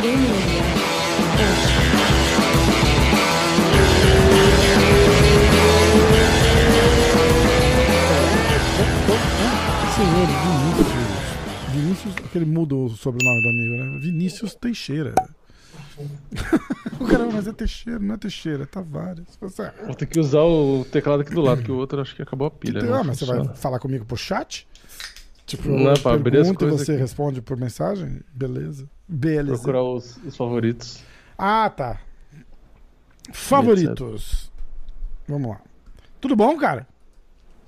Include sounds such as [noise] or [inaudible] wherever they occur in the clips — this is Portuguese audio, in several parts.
Senhor Vinícius. Vinícius, aquele mudou o sobrenome do amigo, né? Vinícius Teixeira. [laughs] o cara, mas é Teixeira, não é Teixeira, é Tavares. Você... Vou ter que usar o teclado aqui do lado, que o outro acho que acabou a pilha. Então, ah, mas você vai falar comigo por chat? Tipo, Não, eu pra abrir as pergunto e você aqui. responde por mensagem? Beleza. Beleza. Procurar os, os favoritos. Ah, tá. Favoritos. Vamos lá. Tudo bom, cara?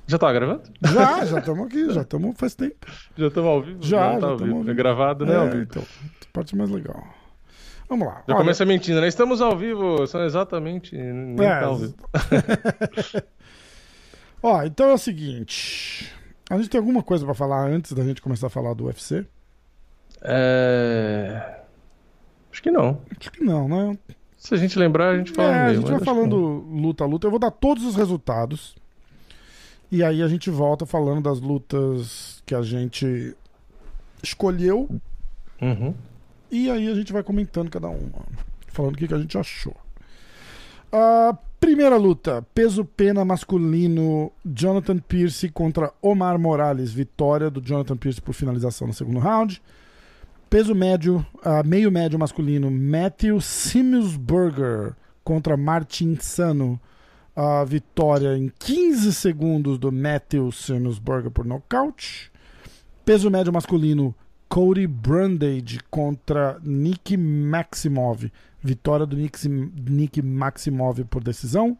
Já tá gravando? Já, já estamos aqui, já estamos faz tempo. Já estamos ao vivo? Já, Não, tá já vivo. ao vivo. É gravado, né? ao É, então, parte mais legal. Vamos lá. Já Olha, começa mentindo, né? Estamos ao vivo, são exatamente. Nem É, tá ao vivo. [laughs] Ó, então é o seguinte. A gente tem alguma coisa pra falar antes da gente começar a falar do UFC? É. Acho que não. Acho que não, né? Se a gente lembrar, a gente fala É, a gente vai que falando não. luta a luta. Eu vou dar todos os resultados. E aí a gente volta falando das lutas que a gente escolheu. Uhum. E aí a gente vai comentando cada uma. Falando o que, que a gente achou. A primeira luta: peso pena masculino. Jonathan Pierce contra Omar Morales. Vitória do Jonathan Pierce por finalização no segundo round. Peso médio, ah, meio médio masculino, Matthew Simmelsberger contra Martin Sano. A vitória em 15 segundos do Matthew Simmelsberger por nocaute. Peso médio masculino, Cody Brundage contra Nick Maximov. Vitória do Nick, Nick Maximov por decisão.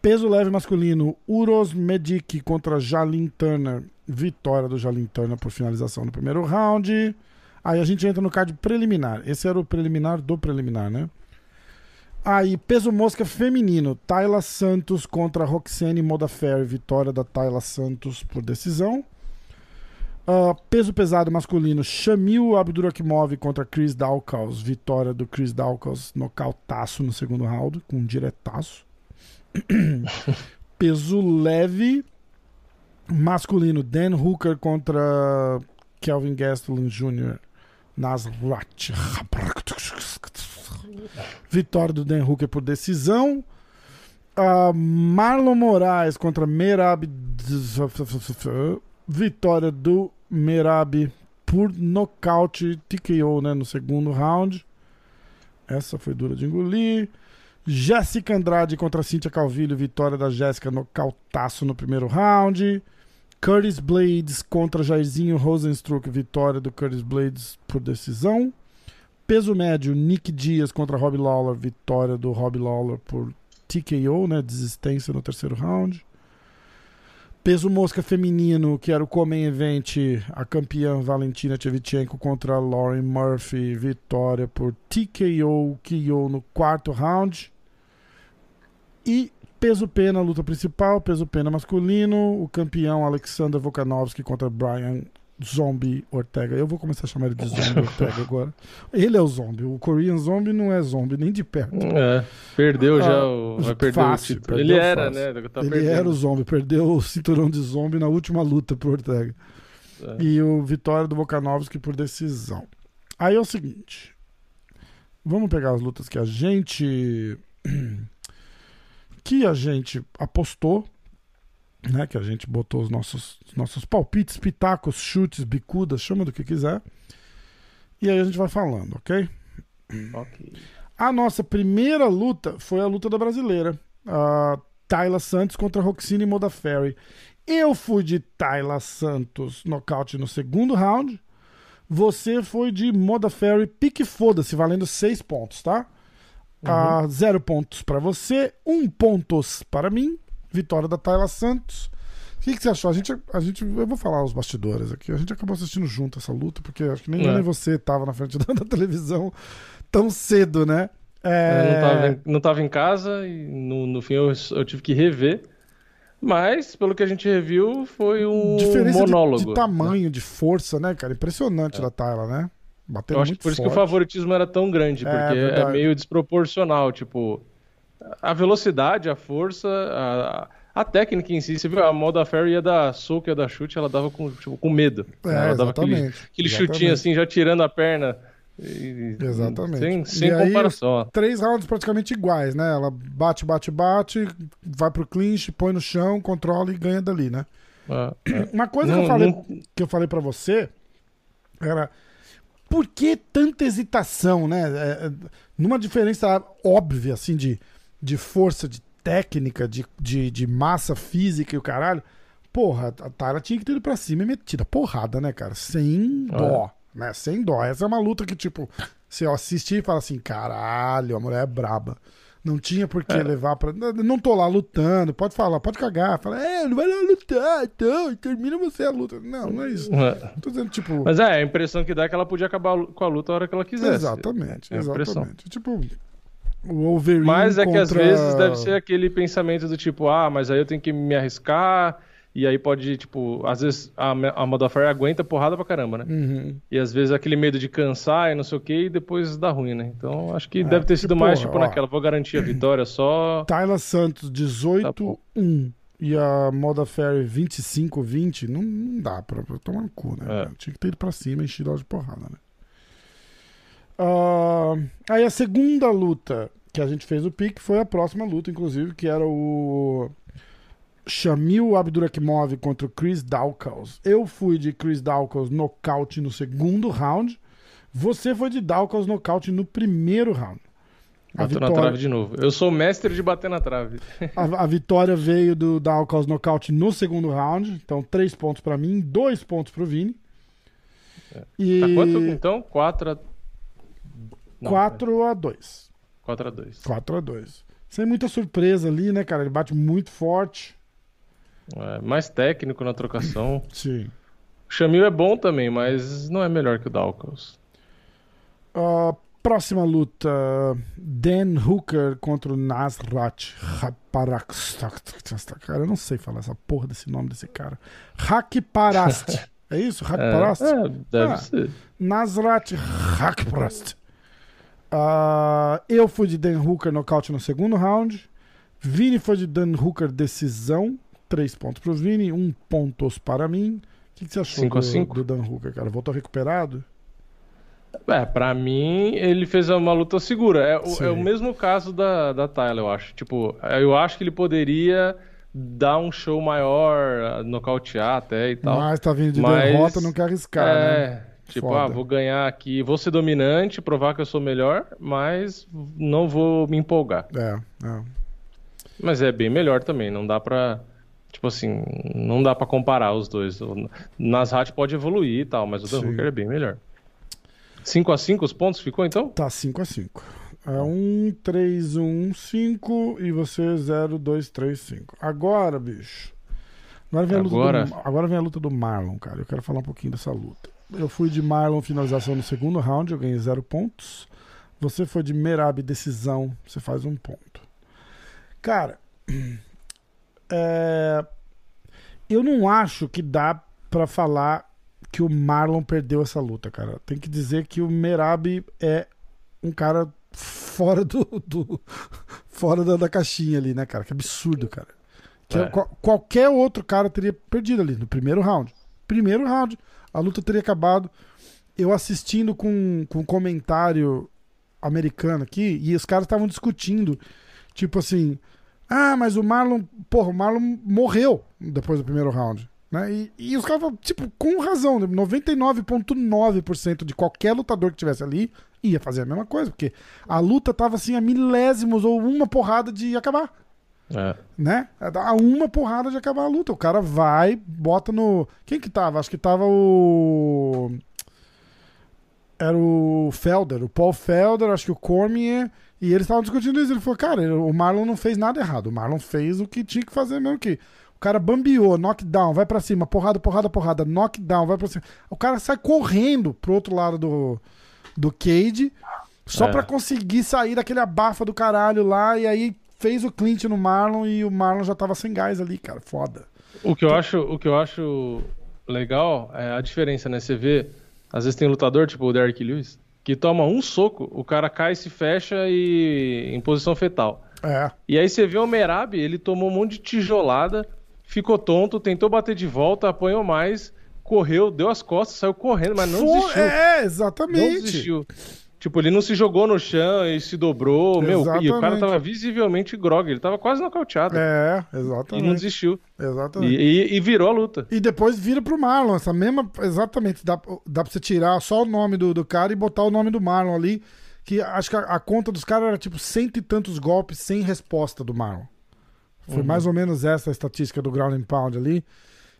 Peso leve masculino, Uros Medic contra Jalin Turner. Vitória do Jalin Turner por finalização no primeiro round. Aí a gente entra no card preliminar. Esse era o preliminar do preliminar, né? Aí, peso mosca feminino, Tayla Santos contra Roxane Modafferi. Vitória da Tayla Santos por decisão. Ah, peso pesado masculino, Shamil Abdurakimov contra Chris Dawkins. Vitória do Chris Dawkins, nocautaço no segundo round, com um diretaço. [coughs] peso leve masculino, Dan Hooker contra Kelvin Gastelum Jr. Nasrat. Vitória do Dan Hooker por decisão. Ah, Marlon Moraes contra Merab. Vitória do Merab por nocaute TKO né, no segundo round. Essa foi dura de engolir. Jéssica Andrade contra Cíntia Calvillo. Vitória da Jéssica nocautaço no primeiro round. Curtis Blades contra Jairzinho Rosenstruck. Vitória do Curtis Blades por decisão. Peso médio, Nick Dias contra Rob Lawler. Vitória do Rob Lawler por TKO, né? Desistência no terceiro round. Peso mosca feminino, que era o Comen Event, a campeã Valentina Shevchenko contra Lauren Murphy. Vitória por TKO, KO no quarto round. E peso pena, luta principal, peso pena masculino, o campeão Alexander Volkanovski contra Brian Zombie Ortega. Eu vou começar a chamar ele de Zombie Ortega [laughs] agora. Ele é o Zombie, o Korean Zombie não é Zombie, nem de perto. É, perdeu já Ah, o. Vai perder fácil, o título. Ele era, fácil. né? Tá ele perdendo. era o Zombie, perdeu o cinturão de Zombie na última luta pro Ortega. É. E o vitória do Volkanovski por decisão. Aí é o seguinte. Vamos pegar as lutas que a gente [clears throat] que a gente apostou, né, que a gente botou os nossos os nossos palpites, pitacos, chutes, bicudas, chama do que quiser. E aí a gente vai falando, OK? Ok. A nossa primeira luta foi a luta da brasileira. A Tayla Santos contra Roxine Modafferi. Eu fui de Tayla Santos nocaute no segundo round. Você foi de Modafferi pique foda-se, valendo seis pontos, tá? Ah, zero pontos para você, um pontos para mim. Vitória da Tayla Santos. O que, que você achou? A gente, a gente, eu vou falar os bastidores aqui. A gente acabou assistindo junto essa luta, porque acho que nem, É. nem você tava na frente [laughs] da, da televisão tão cedo, né? Eu É, não, tava, em- casa e no, no fim eu, eu tive que rever. Mas, pelo que a gente reviu, foi um diferença de- monólogo. de, tamanho, de força, né, cara? Impressionante da Tayla, né? Bateu Eu acho muito que por isso que o forte. favoritismo era tão grande, É, porque é, verdade. meio desproporcional. Tipo, a velocidade, a força, a, a técnica em si. Você viu, a Moda Ferry ia dar soco, ia dar chute, ela dava com, tipo, com medo. É, ela dava aquele, exatamente. aquele chutinho assim, já tirando a perna E- Exatamente. Sem, sem E aí, comparação. ó. Três rounds praticamente iguais, né? Ela bate, bate, bate, vai pro clinch, põe no chão, controla e ganha dali, né? É, é. Uma coisa que Não- eu falei, não- que eu falei para você era por que tanta hesitação, né? É, é, numa diferença óbvia, assim, de, de força, de técnica, de, de, de massa física e o caralho. Porra, a Tara tinha que ter ido pra cima e metido a porrada, né, cara? Sem dó, né? Sem dó. Essa é uma luta que, tipo, você assistir e fala assim, caralho, a mulher é braba. Não tinha por que levar pra. Não tô lá lutando, pode falar, pode cagar. Fala, é, não vai lá lutar, então, termina você a luta. Não, não é isso. É. Tô dizendo, tipo. Mas é, a impressão que dá é que ela podia acabar com a luta a hora que ela quisesse. exatamente, É exatamente. Tipo, o Wolverine. Mas é que às contra- vezes deve ser aquele pensamento do tipo, ah, mas aí eu tenho que me arriscar, e aí pode, tipo, às vezes a, a Modafferi aguenta porrada pra caramba, né? Uhum. E às vezes aquele medo de cansar e não sei o que, e depois dá ruim, né? Então acho que deve ter sido que mais, porra, tipo, ó. naquela, vou garantir a vitória só. [clears throat] Tyler Santos, Tá 18-1. bom. e a Moda Ferry 25-20. Não, não dá pra, pra tomar no cu, né? É. Tinha que ter ido pra cima e enchido ela de porrada, né? Aí a segunda luta que a gente fez o pique foi a próxima luta, inclusive, que era o Shamil Abdurakhimov contra o Chris Dawkins. Eu fui de Chris Dawkins nocaute no segundo round. Você foi de Dawkins nocaute no primeiro round. A Bateu na vitória, trave de novo. Eu sou mestre de bater na trave. [laughs] a, a vitória veio do Dawkins nocaute no segundo round. Então, três pontos pra mim, dois pontos pro Vini. E Tá quanto então? 4 a. Não, 4 a 2 4 a 2. 4 a 2 Sem muita surpresa ali, né, cara? Ele bate muito forte. É, mais técnico na trocação. [laughs] Sim. O Chamil é bom também, mas não é melhor que o Dawkins. Ah, próxima luta: Dan Hooker contra o Nasrat Rakparast. Cara, eu não sei falar essa porra desse nome desse cara. Rakparast. [laughs] é isso? Rakparast? É, é, deve Ah. ser. Nasrat Rakparast. Ah, eu fui de Dan Hooker nocaute no segundo round. Vini foi de Dan Hooker decisão. Três pontos pro Vini, um pontos para mim. O que, que você achou Cinco do, cinco? do Dan Hooker, cara? Voltou recuperado? É, pra mim, ele fez uma luta segura. É, o- é o mesmo caso da, da Tyler, eu acho. Tipo, eu acho que ele poderia dar um show maior, nocautear até e tal. Mas tá vindo de Mas- derrota, não quer arriscar, é, né? Tipo, Foda. ah, vou ganhar aqui, vou ser dominante, provar que eu sou melhor, mas não vou me empolgar. É, é. Mas é bem melhor também, não dá pra. Tipo assim, não dá pra comparar os dois. O Nasrat pode evoluir e tal, mas o Dan Sim. Hooker é bem melhor. 5 a 5 os pontos ficou então? Tá 5x5. É 1, 3, 1, 5 e você 0, 2, 3, 5. Agora, bicho. Agora vem, a luta Agora- do, agora vem a luta do Marlon, cara. Eu quero falar um pouquinho dessa luta. Eu fui de Marlon finalização no segundo round, eu ganhei 0 pontos. Você foi de Merab decisão, você faz um ponto. Cara, [clears throat] é, eu não acho que dá pra falar que o Marlon perdeu essa luta, cara. Tem que dizer que o Merab é um cara fora do, do- [laughs] fora da, da caixinha ali, né, cara? Que absurdo, cara. Que É. qual- qualquer outro cara teria perdido ali no primeiro round. Primeiro round, a luta teria acabado. Eu assistindo com, com um comentário americano aqui e os caras estavam discutindo, tipo assim, ah, mas o Marlon, porra, o Marlon morreu depois do primeiro round. Né? E, e os caras, tipo, com razão, né? 99,9% de qualquer lutador que tivesse ali ia fazer a mesma coisa, porque a luta tava assim a milésimos ou uma porrada de acabar É. né? A uma porrada de acabar a luta. O cara vai, bota no. Quem que tava? Acho que tava o. Era o Felder, o Paul Felder, acho que o Cormier. E eles estavam discutindo isso. Ele falou, cara, o Marlon não fez nada errado. O Marlon fez o que tinha que fazer mesmo que. O cara bambeou, knockdown, vai pra cima, porrada, porrada, porrada, knockdown, vai pra cima. O cara sai correndo pro outro lado do, do cage só É. pra conseguir sair daquele abafa do caralho lá. E aí fez o Clint no Marlon e o Marlon já tava sem gás ali, cara. Foda. O que eu acho, o que eu acho legal é a diferença, né? Você vê, às vezes tem lutador, tipo o Derrick Lewis, que toma um soco, o cara cai, se fecha e em posição fetal. É. E aí você vê o Merab, ele tomou um monte de tijolada, ficou tonto, tentou bater de volta, apanhou mais, correu, deu as costas, saiu correndo, mas não desistiu. É, exatamente. Não desistiu. Tipo, ele não se jogou no chão e se dobrou, meu, e o cara Exatamente. tava visivelmente grog, ele tava quase nocauteado. É, e não exatamente. desistiu. Exatamente. E, e- e virou a luta. E depois vira pro Marlon, essa mesma. Exatamente. Dá, dá pra você tirar só o nome do, do cara e botar o nome do Marlon ali. Que acho que a, a conta dos caras era tipo cento e tantos golpes sem resposta do Marlon. Foi Uhum. mais ou menos essa a estatística do Ground and Pound ali.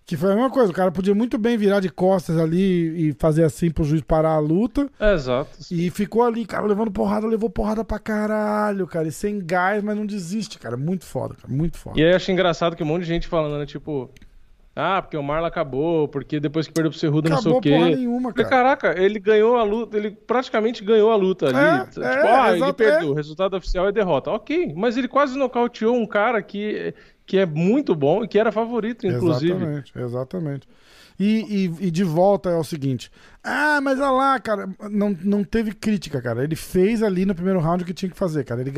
Que foi a mesma coisa. O cara podia muito bem virar de costas ali e fazer assim pro juiz parar a luta. É, exato. E ficou ali, cara, levando porrada, levou porrada pra caralho, cara. E sem gás, mas não desiste, cara. Muito foda, cara. Muito foda. E aí eu acho engraçado que um monte de gente falando, né? Tipo, ah, porque o Marlon acabou, porque depois que perdeu pro Cerrudo, não sei o quê. porra nenhuma, cara. caraca, ele ganhou a luta, ele praticamente ganhou a luta ali. É, tipo, é, ah, ele perdeu, é. o resultado oficial é derrota. Ok, mas ele quase nocauteou um cara que, que é muito bom e que era favorito, inclusive. Exatamente, exatamente. E, e, e de volta é o seguinte: ah, mas olha lá, cara, não, não teve crítica, cara. Ele fez ali no primeiro round o que tinha que fazer, cara. Ele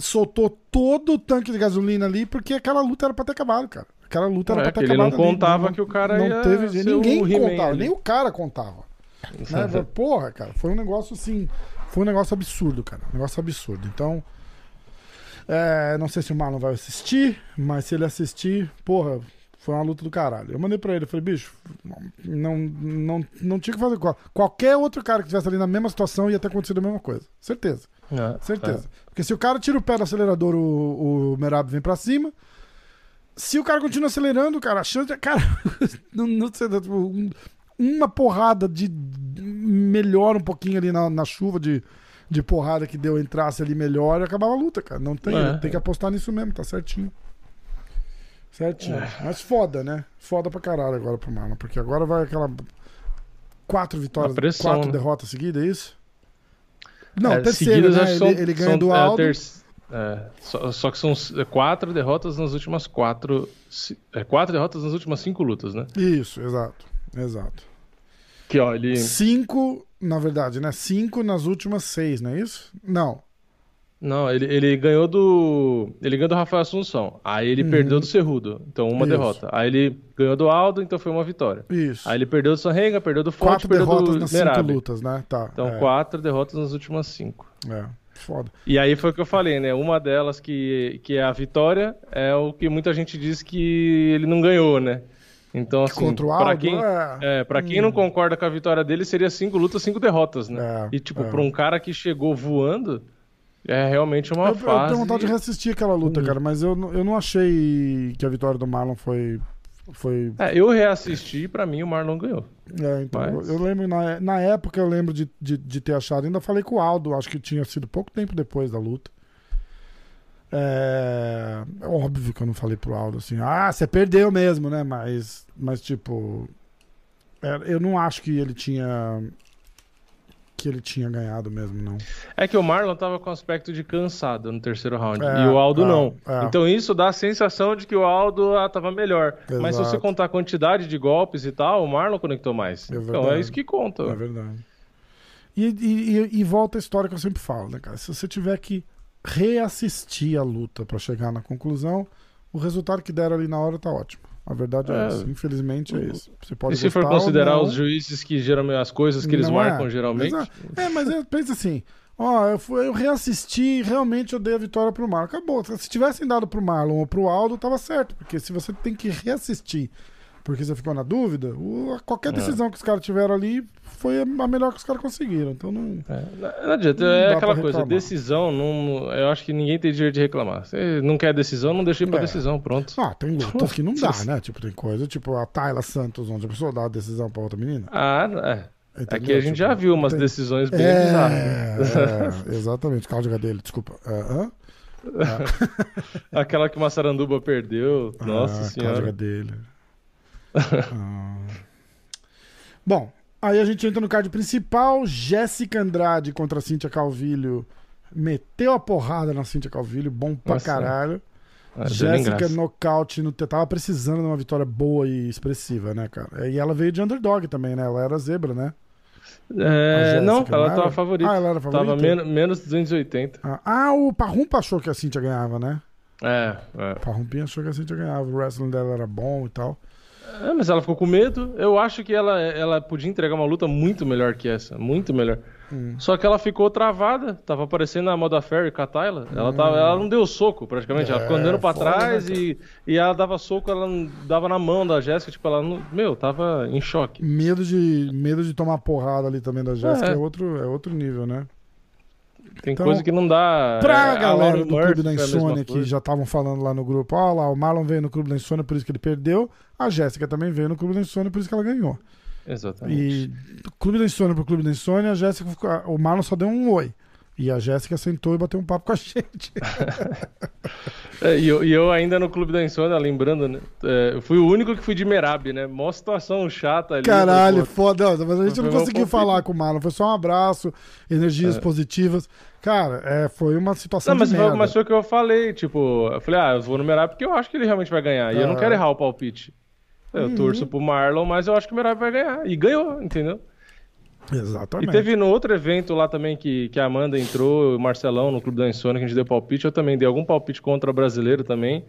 soltou todo o tanque de gasolina ali porque aquela luta era pra ter acabado, cara. Aquela luta era É, pra ter que ele não acabado. ali. contava que o cara não ia teve Ninguém contava, ali. nem o cara contava. né? Porra, cara, foi um negócio assim. Foi um negócio absurdo, cara. Um negócio absurdo. Então. É, não sei se o Marlon vai assistir, mas se ele assistir, porra, foi uma luta do caralho. Eu mandei pra ele, eu falei, bicho, não, não, não tinha que fazer. qual- Qualquer outro cara que estivesse ali na mesma situação ia ter acontecido a mesma coisa. Certeza. É, Certeza. Porque se o cara tira o pé do acelerador, o, o Merab vem pra cima. Se o cara continua acelerando, cara, a chance. Cara, [laughs] não, não sei, tipo, um- uma porrada de. Melhora um pouquinho ali na, na chuva de, de porrada que deu, entrasse ali melhor e acabava a luta, cara. Não tem, É. tem que apostar nisso mesmo, tá certinho. Certinho. Mas foda, né? Foda pra caralho agora pro Marlon, porque agora vai aquela. Quatro vitórias, pressão, quatro né? derrotas seguidas, é isso? Não, É, né? Ele, são- ele ganha são- do é, Aldo. ter- é, só, só que são s- quatro derrotas nas últimas quatro. é, quatro derrotas nas últimas cinco lutas, né? Isso, exato. Exato. Que ó, ele. Cinco, na verdade, né? Cinco nas últimas seis, não é isso? Não. Não, ele, ele ganhou do. Ele ganhou do Rafael Assunção. Aí ele perdeu do Cerrudo. Então, uma Uhum. Isso. derrota. Aí ele ganhou do Aldo, então foi uma vitória. Isso. Aí ele perdeu do Sanrenga, perdeu do Fonte, Quatro perdeu derrotas do nas cinco Merab. lutas, né? Tá. Então, é, quatro derrotas nas últimas cinco. É, foda. E aí foi o que eu falei, né? Uma delas que, que é a vitória é o que muita gente diz que ele não ganhou, né? Então, assim, Contra o pra Aldo, quem, é. é, pra quem não concorda com a vitória dele, seria cinco lutas, cinco derrotas, né? É, e, tipo, é. pra um cara que chegou voando, é realmente uma Eu, eu fase... tenho vontade de reassistir aquela luta, Uhum. cara, mas eu, não- eu não achei que a vitória do Marlon foi. foi É, eu reassisti e pra mim o Marlon ganhou. é, então, Mas- eu, eu lembro, na, na época eu lembro de, de, de ter achado, ainda falei com o Aldo, acho que tinha sido pouco tempo depois da luta. É, é óbvio que eu não falei pro Aldo assim, ah, você perdeu mesmo, né? Mas, mas tipo, é, eu não acho que ele tinha que ele tinha ganhado mesmo, não. É que o Marlon tava com aspecto de cansado no terceiro round. É, e o Aldo é, não. é. Então isso dá a sensação de que o Aldo ah, tava melhor. Mas se você Exato. contar a quantidade de golpes e tal, o Marlon conectou mais. É então é isso que conta. É verdade. E, e, e- e volta a história que eu sempre falo, né, cara? Se você tiver que reassistir a luta pra chegar na conclusão, o resultado que der ali na hora tá ótimo. A verdade é, É. essa. Infelizmente é isso. Você pode e se for considerar os juízes que geralmente as coisas que eles marcam é. geralmente. Exato. É, mas é, pensa assim. Ó, eu, fui, eu reassisti e realmente eu dei a vitória pro Marlon. Acabou. Se tivessem dado pro Marlon ou pro Aldo, tava certo. Porque se você tem que reassistir porque você ficou na dúvida, qualquer É. decisão que os caras tiveram ali foi a melhor que os caras conseguiram. Então não. É, não, adianta, Não é aquela coisa, decisão, não, eu acho que ninguém tem direito de reclamar. Você não quer decisão, não deixa ir pra É. decisão, pronto. Ah, tem [laughs] lutas que não dá, né? Tipo, tem coisa, tipo a Tayla Santos, onde a pessoa dá a decisão pra outra menina. Ah, é. Entendeu? Aqui a gente Tipo, já viu umas tem- decisões bem bizarras. É, é, exatamente, Cláudia dele, desculpa. É, hã? [laughs] Aquela que o Massaranduba perdeu, nossa Ah, senhora. Cláudia dele. Ah. Bom, aí a gente entra no card principal. Jéssica Andrade contra Cíntia Calvilho. Meteu a porrada na Cíntia Calvilho, bom pra Nossa, caralho. Ah, Jéssica nocaute, no, tava precisando de uma vitória boa e expressiva, né, cara? E ela veio de underdog também, né? Ela era zebra, né? É, Jéssica, não, ela tava favorita. Ah, ela era favorita? Tava men menos 280. Ah, Ah, o Parrumpa achou que a Cintia ganhava, né? É, é. O Parrumpinha achou que a Cintia ganhava. O wrestling dela era bom e tal. É, mas ela ficou com medo. Eu acho que ela, ela podia entregar uma luta muito melhor que essa. Muito melhor. Hum. Só que ela ficou travada. Tava aparecendo a Moda Ferry com a Tyler. Ela, hum. tava, ela não deu soco, praticamente. É, ela ficou andando pra foda, trás né, e, e ela dava soco, ela dava na mão da Jéssica. Tipo, ela não. Meu, tava em choque. Medo de, medo de tomar porrada ali também da Jéssica é. é. outro, é outro nível, né? Tem então, coisa que não dá. Pra é, galera do Clube da Insônia que já estavam falando lá no grupo, ó lá, o Marlon veio no Clube da Insônia, por isso que ele perdeu. A Jéssica também veio no Clube da Insônia, por isso que ela ganhou. Exatamente. E Clube da Insônia pro Clube da Insônia, a Jéssica ficou, o Marlon só deu um oi. E a Jéssica sentou e bateu um papo com a [laughs] gente. é, e, eu, e, eu, ainda no Clube da Insônia, lembrando, né? É, eu fui o único que fui de Merab, né? Mó situação chata ali. Caralho, pô, foda. Mas a gente não conseguiu falar com o Marlon. Foi só um abraço, energias é. positivas. Cara, é, foi uma situação não, mas, de merda. Mas foi o que eu falei, tipo... Eu falei, ah, eu vou no Merab porque eu acho que ele realmente vai ganhar. E eu não quero errar o palpite. Eu uhum. torço pro Marlon, mas eu acho que o Merab vai ganhar. E ganhou, entendeu? Exatamente. E teve no outro evento lá também que, que a Amanda entrou, o Marcelão, no Clube da Insônia, que a gente deu palpite. Eu também dei algum palpite contra o brasileiro também.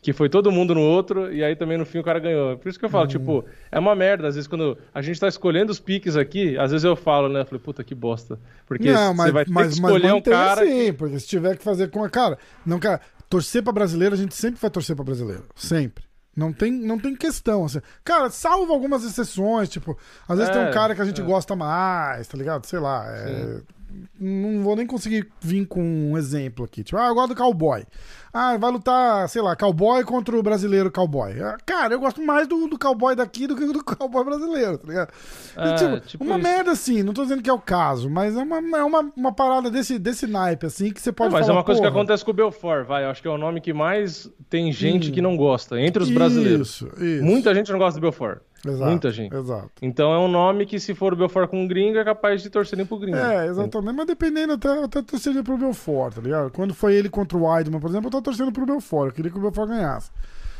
Que foi todo mundo no outro, e aí também no fim o cara ganhou. Por isso que eu falo, hum. tipo, é uma merda. Às vezes, quando a gente tá escolhendo os piques aqui, às vezes eu falo, né? Eu falei, puta que bosta. Porque não, mas, você vai ter mas, que escolher um cara. Sim, que... porque se tiver que fazer com a cara. Não, cara, torcer pra brasileiro, a gente sempre vai torcer pra brasileiro. Sempre. Não tem, não tem questão, assim. Cara, salvo algumas exceções, tipo, às vezes é, tem um é, cara que a gente é. gosta mais, tá ligado? Sei lá. É, não vou nem conseguir vir com um exemplo aqui. Tipo, ah, eu gosto do cowboy. Ah, vai lutar, sei lá, cowboy contra o brasileiro cowboy. Ah, cara, eu gosto mais do, do cowboy daqui do que do [laughs] cowboy brasileiro, tá ligado? É, tipo, tipo, uma isso. merda assim, não tô dizendo que é o caso, mas é uma, é uma, uma parada desse, desse naipe, assim, que você pode é, mas falar, é uma coisa que acontece com o Belfort, vai. Eu acho que é o nome que mais tem gente hum. que não gosta, entre os brasileiros. Isso, isso. Muita gente não gosta do Belfort. Exato, Muita gente. Exato. Então é um nome que, se for o Belfort com um gringo, é capaz de torcerem pro gringo. É, exatamente. Mas dependendo, até, até torceria pro Belfort, tá ligado? Quando foi ele contra o Weidman, por exemplo, eu tava torcendo pro Belfort. Eu queria que o Belfort ganhasse.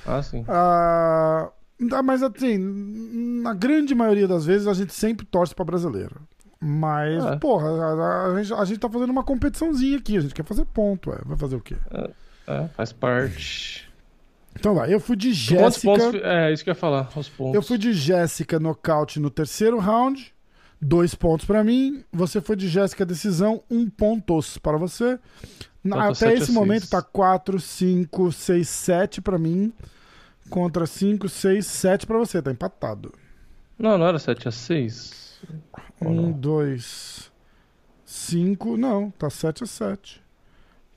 Ah, sim. Ah, mas assim, na grande maioria das vezes a gente sempre torce pra brasileiro. Mas, é. porra, a, a, gente, a gente tá fazendo uma competiçãozinha aqui. A gente quer fazer ponto, é. Vai fazer o quê? É, é faz parte. Então lá, eu fui de Jéssica. É, isso que eu ia falar, os pontos. Eu fui de Jéssica nocaute no terceiro round. Dois pontos para mim. Você foi de Jéssica decisão, um pontos para você. Na, até esse momento tá 4, 5, 6, 7 para mim. Contra 5, 6, 7 para você. Tá empatado. Não, não era 7 a 6. 1, 2, 5. Não, tá 7 a 7.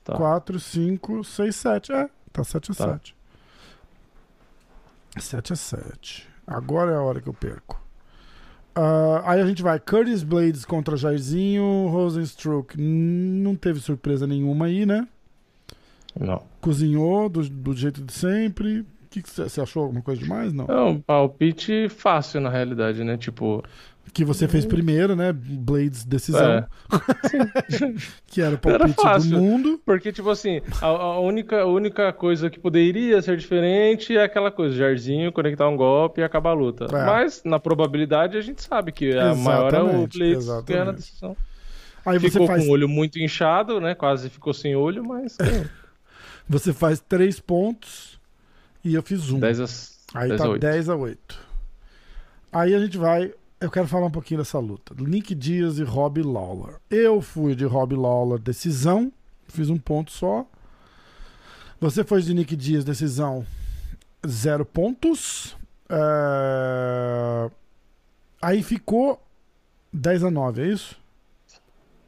Tá. 4, 5, 6, 7. É, tá 7 a tá. 7. 7 a 7. Agora é a hora que eu perco. Uh, aí a gente vai Curtis Blades contra Jairzinho, Rosenstruck. Não teve surpresa nenhuma aí, né? Não. Cozinhou do, do jeito de sempre. O que você achou? Alguma coisa demais? Não. É um palpite fácil, na realidade, né? Tipo, que você fez primeiro, né? Blades Decisão. É. [laughs] que era o palpite era fácil, do mundo. Porque, tipo assim, a, a, única, a única coisa que poderia ser diferente é aquela coisa, Jarzinho conectar um golpe e acabar a luta. É. Mas, na probabilidade, a gente sabe que a maior é o Blades ganhando a decisão. Aí ficou faz... com o olho muito inchado, né? Quase ficou sem olho, mas... [laughs] você faz três pontos e eu fiz um. 10 a... Aí 10 tá a 10 a 8. Aí a gente vai eu quero falar um pouquinho dessa luta. Nick Diaz e Rob Lawler. Eu fui de Rob Lawler decisão, fiz um ponto só. Você foi de Nick Diaz decisão, zero pontos. É... Aí ficou 10 a 9, é isso?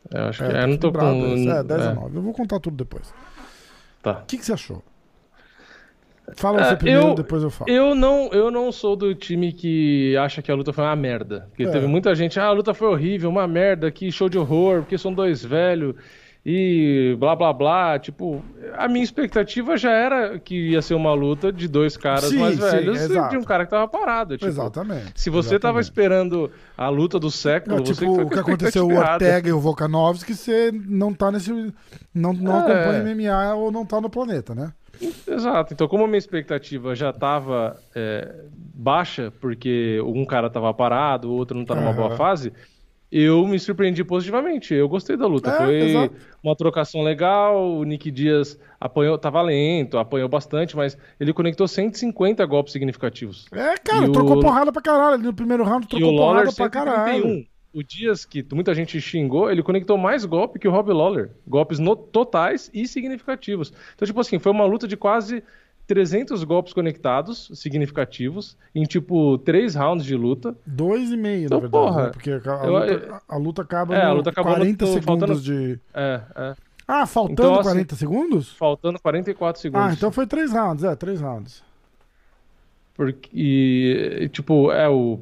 Eu acho é, que é, eu não tô com. É, 10 é. a 9. Eu vou contar tudo depois. Tá. O que, que você achou? Fala você é, primeiro, eu, depois eu falo. Eu não, eu não sou do time que acha que a luta foi uma merda. Porque é. teve muita gente, ah, a luta foi horrível, uma merda, que show de horror, porque são dois velhos e blá blá blá. Tipo, a minha expectativa já era que ia ser uma luta de dois caras sim, mais velhos sim, e de um cara que tava parado. Tipo, exatamente. Se você exatamente. tava esperando a luta do século, não, tipo, o que aconteceu o Ortega e o Volkanovski, você não tá nesse. Não, não é. acompanha MMA ou não tá no planeta, né? Exato. Então, como a minha expectativa já estava é, baixa, porque um cara estava parado, o outro não está numa uhum. boa fase, eu me surpreendi positivamente. Eu gostei da luta. É, Foi exato. uma trocação legal. O Nick Dias apanhou, tava lento, apanhou bastante, mas ele conectou 150 golpes significativos. É, cara, E trocou o- porrada pra caralho. No primeiro round trocou Lawler porrada pra caralho. 131. O Dias, que muita gente xingou, ele conectou mais golpe que o Rob Lawler. Golpes no- totais e significativos. Então, tipo assim, foi uma luta de quase 300 golpes conectados, significativos, em tipo 3 rounds de luta. Dois e meio, Então, na verdade. porra, né? Porque a, a eu- luta, a luta acaba É, a luta acabou no- 40 no- segundos faltando- de... É, é. Ah, faltando Então, assim, 40 segundos? Faltando 44 segundos. Ah, então foi três rounds. É, três rounds. Porque, e, tipo, é o.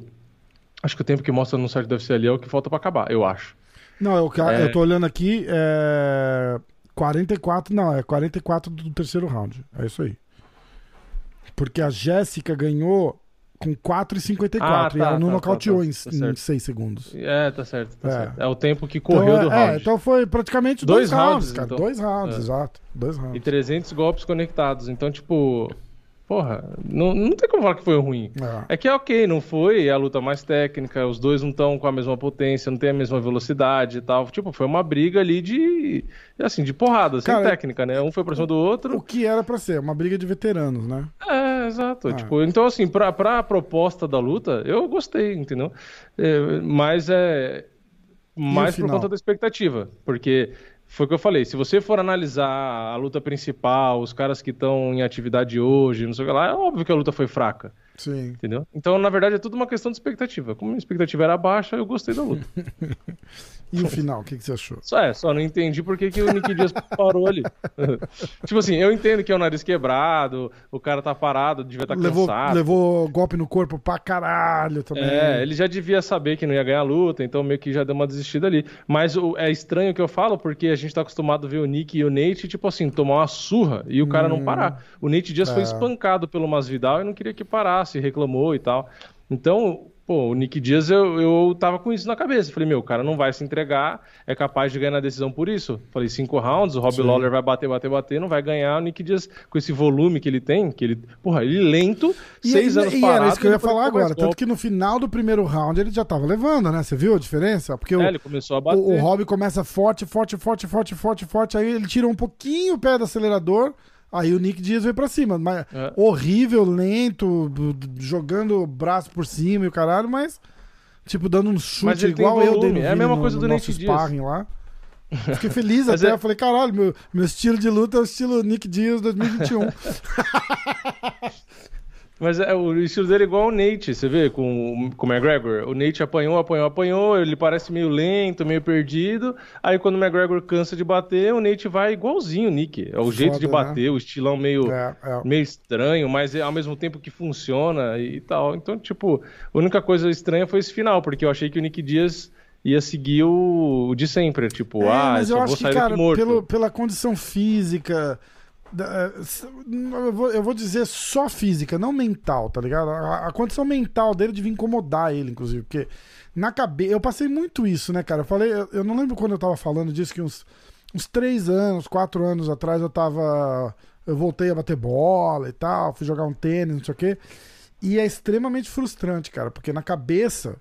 Acho que o tempo que mostra no site do UFC ali é o que falta pra acabar, eu acho. Não, eu, É. eu tô olhando aqui, é 44, não, é 44 do terceiro round. É isso aí. Porque a Jéssica ganhou com 4,54 Ah, tá, e ela não tá, nocauteou tá, tá, em, tá em certo. 6 segundos. É, tá certo, tá É. certo. É o tempo que correu então, do é, round. é, então foi praticamente dois, Dois rounds, rounds, cara. então. Dois rounds, É. exato. Dois E rounds. 300 golpes conectados. Então, tipo. Porra, não, não tem como falar que foi ruim. É. É que é ok, não foi a luta mais técnica, os dois não estão com a mesma potência, não tem a mesma velocidade e tal. Tipo, foi uma briga ali de. Assim, de porrada, sem Cara, técnica, né? Um foi pra cima do outro. O que era pra ser? Uma briga de veteranos, né? É, exato. Ah. Tipo, então, assim, pra, pra proposta da luta, eu gostei, entendeu? É, mas é. Mais por conta da expectativa. Porque foi o que eu falei. Se você for analisar a luta principal, os caras que estão em atividade hoje, não sei o que lá, é óbvio que a luta foi fraca. Sim. Entendeu? Então, na verdade, é tudo uma questão de expectativa. Como a expectativa era baixa, eu gostei da luta. [laughs] E o final, o que, que você achou? Só é, só não entendi por que, que o Nick Dias parou ali. [laughs] tipo assim, eu entendo que é o nariz quebrado, o cara tá parado, devia estar levou, cansado. levou golpe no corpo pra caralho também. É, ele já devia saber que não ia ganhar a luta, então meio que já deu uma desistida ali. Mas o- é estranho que eu falo, porque a gente tá acostumado a ver o Nick e o Nate, tipo assim, tomar uma surra e o cara não parar. O Nate Dias foi é. espancado pelo Masvidal e não queria que parasse, reclamou e tal. Então, pô, o Nick Dias, eu, eu tava com isso na cabeça. Falei, meu, o cara não vai se entregar, é capaz de ganhar na decisão por isso. Falei, cinco rounds, o Rob Sim. Lawler vai bater, bater, bater, não vai ganhar. O Nick Dias, com esse volume que ele tem, que ele, porra, ele lento, E, seis e- anos e parado. era isso que eu ia ele falar agora. Tanto golpe. que no final do primeiro round ele já tava levando, né? Você viu a diferença? Porque o, É, ele começou a bater. o, o Rob começa forte, forte, forte, forte, forte, forte. Aí ele tira um pouquinho o pé do acelerador. Aí o Nick Dias veio pra cima. Mas É. horrível, lento, jogando o braço por cima e o caralho, mas. Tipo, dando um chute igual eu dei no é a mesma no- coisa no do nosso Nate Dias. lá. [laughs] Fiquei feliz Mas até. é- Eu falei, caralho, meu, meu estilo de luta é o estilo Nick Dias 2021. [laughs] Mas é, o estilo dele é igual ao Nate, você vê, com, com o McGregor. O Nate apanhou, apanhou, apanhou, ele parece meio lento, meio perdido. Aí quando o McGregor cansa de bater, o Nate vai igualzinho o Nick. É o jeito de Foda, né? bater, o estilão meio, é, é. meio estranho, mas é ao mesmo tempo que funciona e tal. Então, tipo, a única coisa estranha foi esse final, porque eu achei que o Nick Dias ia seguir o, de sempre, tipo, É, ah, mas eu eu só acho vou que, sair cara, daqui morto. pelo, pela condição física. S- eu, vou, dizer só física, não mental, tá ligado? A, a condição mental dele devia incomodar ele, inclusive, porque na cabeça. Eu passei muito isso, né, cara? Eu falei, eu, eu não lembro quando eu tava falando disso, que uns, uns três anos, quatro anos atrás eu tava. Eu voltei a bater bola e tal, fui jogar um tênis, não sei o quê. E é extremamente frustrante, cara, porque na cabeça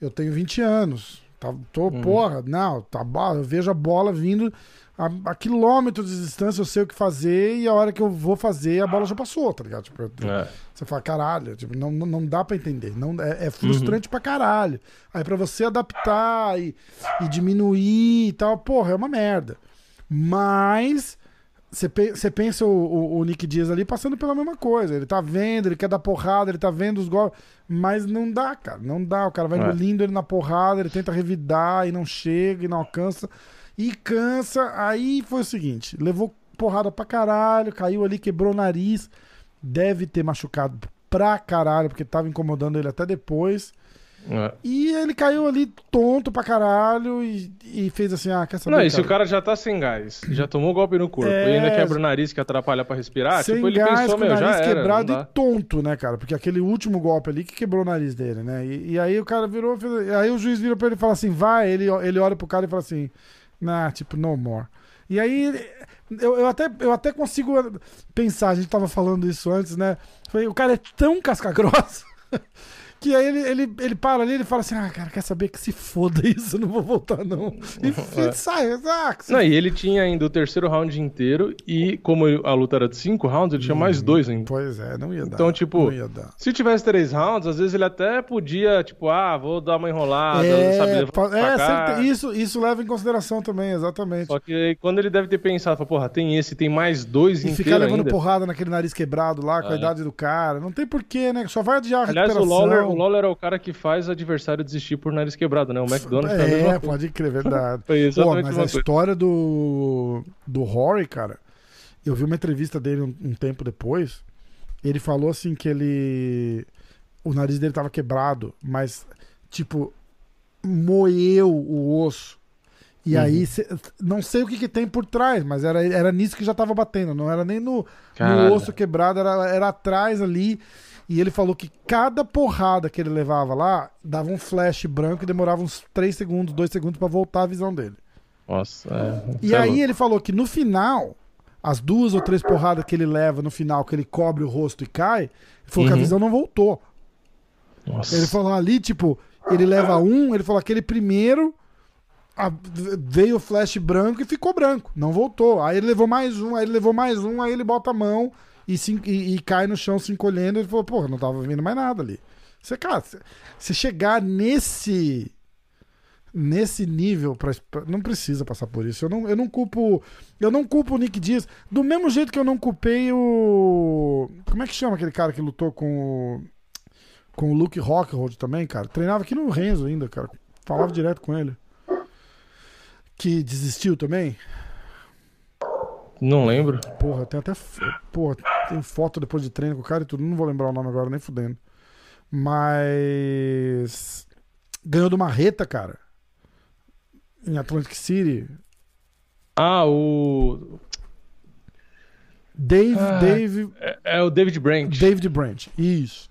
eu tenho 20 anos. Tá, tô, Uhum. porra, não, tá, bo- eu vejo a bola vindo a, a quilômetros de distância, eu sei o que fazer, e a hora que eu vou fazer, a bola já passou, tá ligado? Tipo, eu- É. você fala, caralho, tipo, não, não dá pra entender. Não, é, é frustrante pra caralho. Aí pra você adaptar e, e diminuir e tal, porra, é uma merda. Mas você pe- pensa o, o- o Nick Dias ali passando pela mesma coisa. Ele tá vendo, ele quer dar porrada, ele tá vendo os golpes. Mas não dá, cara. Não dá. O cara vai É. engolindo ele na porrada, ele tenta revidar e não chega e não alcança. E cansa. Aí foi o seguinte: levou porrada pra caralho, caiu ali, quebrou o nariz. Deve ter machucado pra caralho, porque tava incomodando ele até depois. É. E ele caiu ali tonto pra caralho e, e fez assim: ah, quer saber? Não, e se o cara já tá sem gás, já tomou golpe no corpo É. e ainda quebra o nariz que atrapalha pra respirar, Sem tipo, ele gás, pensou, com o meu, já nariz era, quebrado e tonto, né, cara? Porque aquele último golpe ali que quebrou o nariz dele, né? E, e aí o cara virou, fez- aí o juiz virou pra ele e falou assim, vai, ele, ele olha pro cara e fala assim, nah, tipo, no more. E aí eu, eu, até, eu até consigo pensar, a gente tava falando isso antes, né? Falei, o cara é tão casca grossa [laughs] Que aí ele, ele, ele para ali ele fala assim: ah, cara, quer saber que se foda [laughs] isso, eu não vou voltar não. E, É. sai, ah, se Não, e ele tinha ainda o terceiro round inteiro e como a luta era de cinco rounds, ele tinha mais dois ainda. Pois é, não ia dar. Então, tipo, Não ia dar. Se tivesse três rounds, às vezes ele até podia, tipo, ah, vou dar uma enrolada, é, sabe, pra é, isso, isso leva em consideração também, exatamente. Só que aí, quando ele deve ter pensado, porra, tem esse, tem mais dois E ficar inteiros levando ainda. porrada naquele nariz quebrado lá, com a É. idade do cara. Não tem porquê, né? Só vai adiar a Aliás, o recuperação. Lawler, o Lawler é o cara que faz o adversário desistir por nariz quebrado, né? O McDonald's a mesma É, [laughs] coisa. pode crer, verdade. Pô, mas a a história do, do Rory, cara, eu vi uma entrevista dele um, um tempo depois. Ele falou assim que ele. O nariz dele tava quebrado, mas, tipo, moeu o osso. E Uhum. aí, cê- não sei o que, que tem por trás, mas era, era nisso que já tava batendo. Não era nem no, no osso quebrado, era, era atrás ali. E ele falou que cada porrada que ele levava lá dava um flash branco e demorava uns 3 segundos, 2 segundos pra voltar a visão dele. Nossa, é. E é aí louco. ele falou que no final, as duas ou três porradas que ele leva no final, que ele cobre o rosto e cai, ele falou que a Uhum. visão não voltou. Nossa. Ele falou ali, tipo, ele leva um, ele falou aquele primeiro a- veio o flash branco e ficou branco, não voltou. Aí ele levou mais um, aí ele levou mais um, aí ele bota a mão e, se, e, e cai no chão se encolhendo. Ele falou, porra, não tava vendo mais nada ali. Você, cara, você- chegar nesse nesse nível pra, não precisa passar por isso. Eu não, eu não culpo eu não culpo o Nick Diaz do mesmo jeito que eu não culpei o como é que chama aquele cara que lutou com o com o Luke Rockhold também, cara. Treinava aqui no Renzo ainda, cara. Falava direto com ele. Que desistiu também. Não lembro. Porra, tem até. Porra, tem foto depois de treino com o cara e tudo. Não vou lembrar o nome agora, nem fudendo. Mas. Ganhou do Marreta, cara. Em Atlantic City. Ah, o. Dave. Ah, Dave. É, é o David Brent. David Branch. Isso.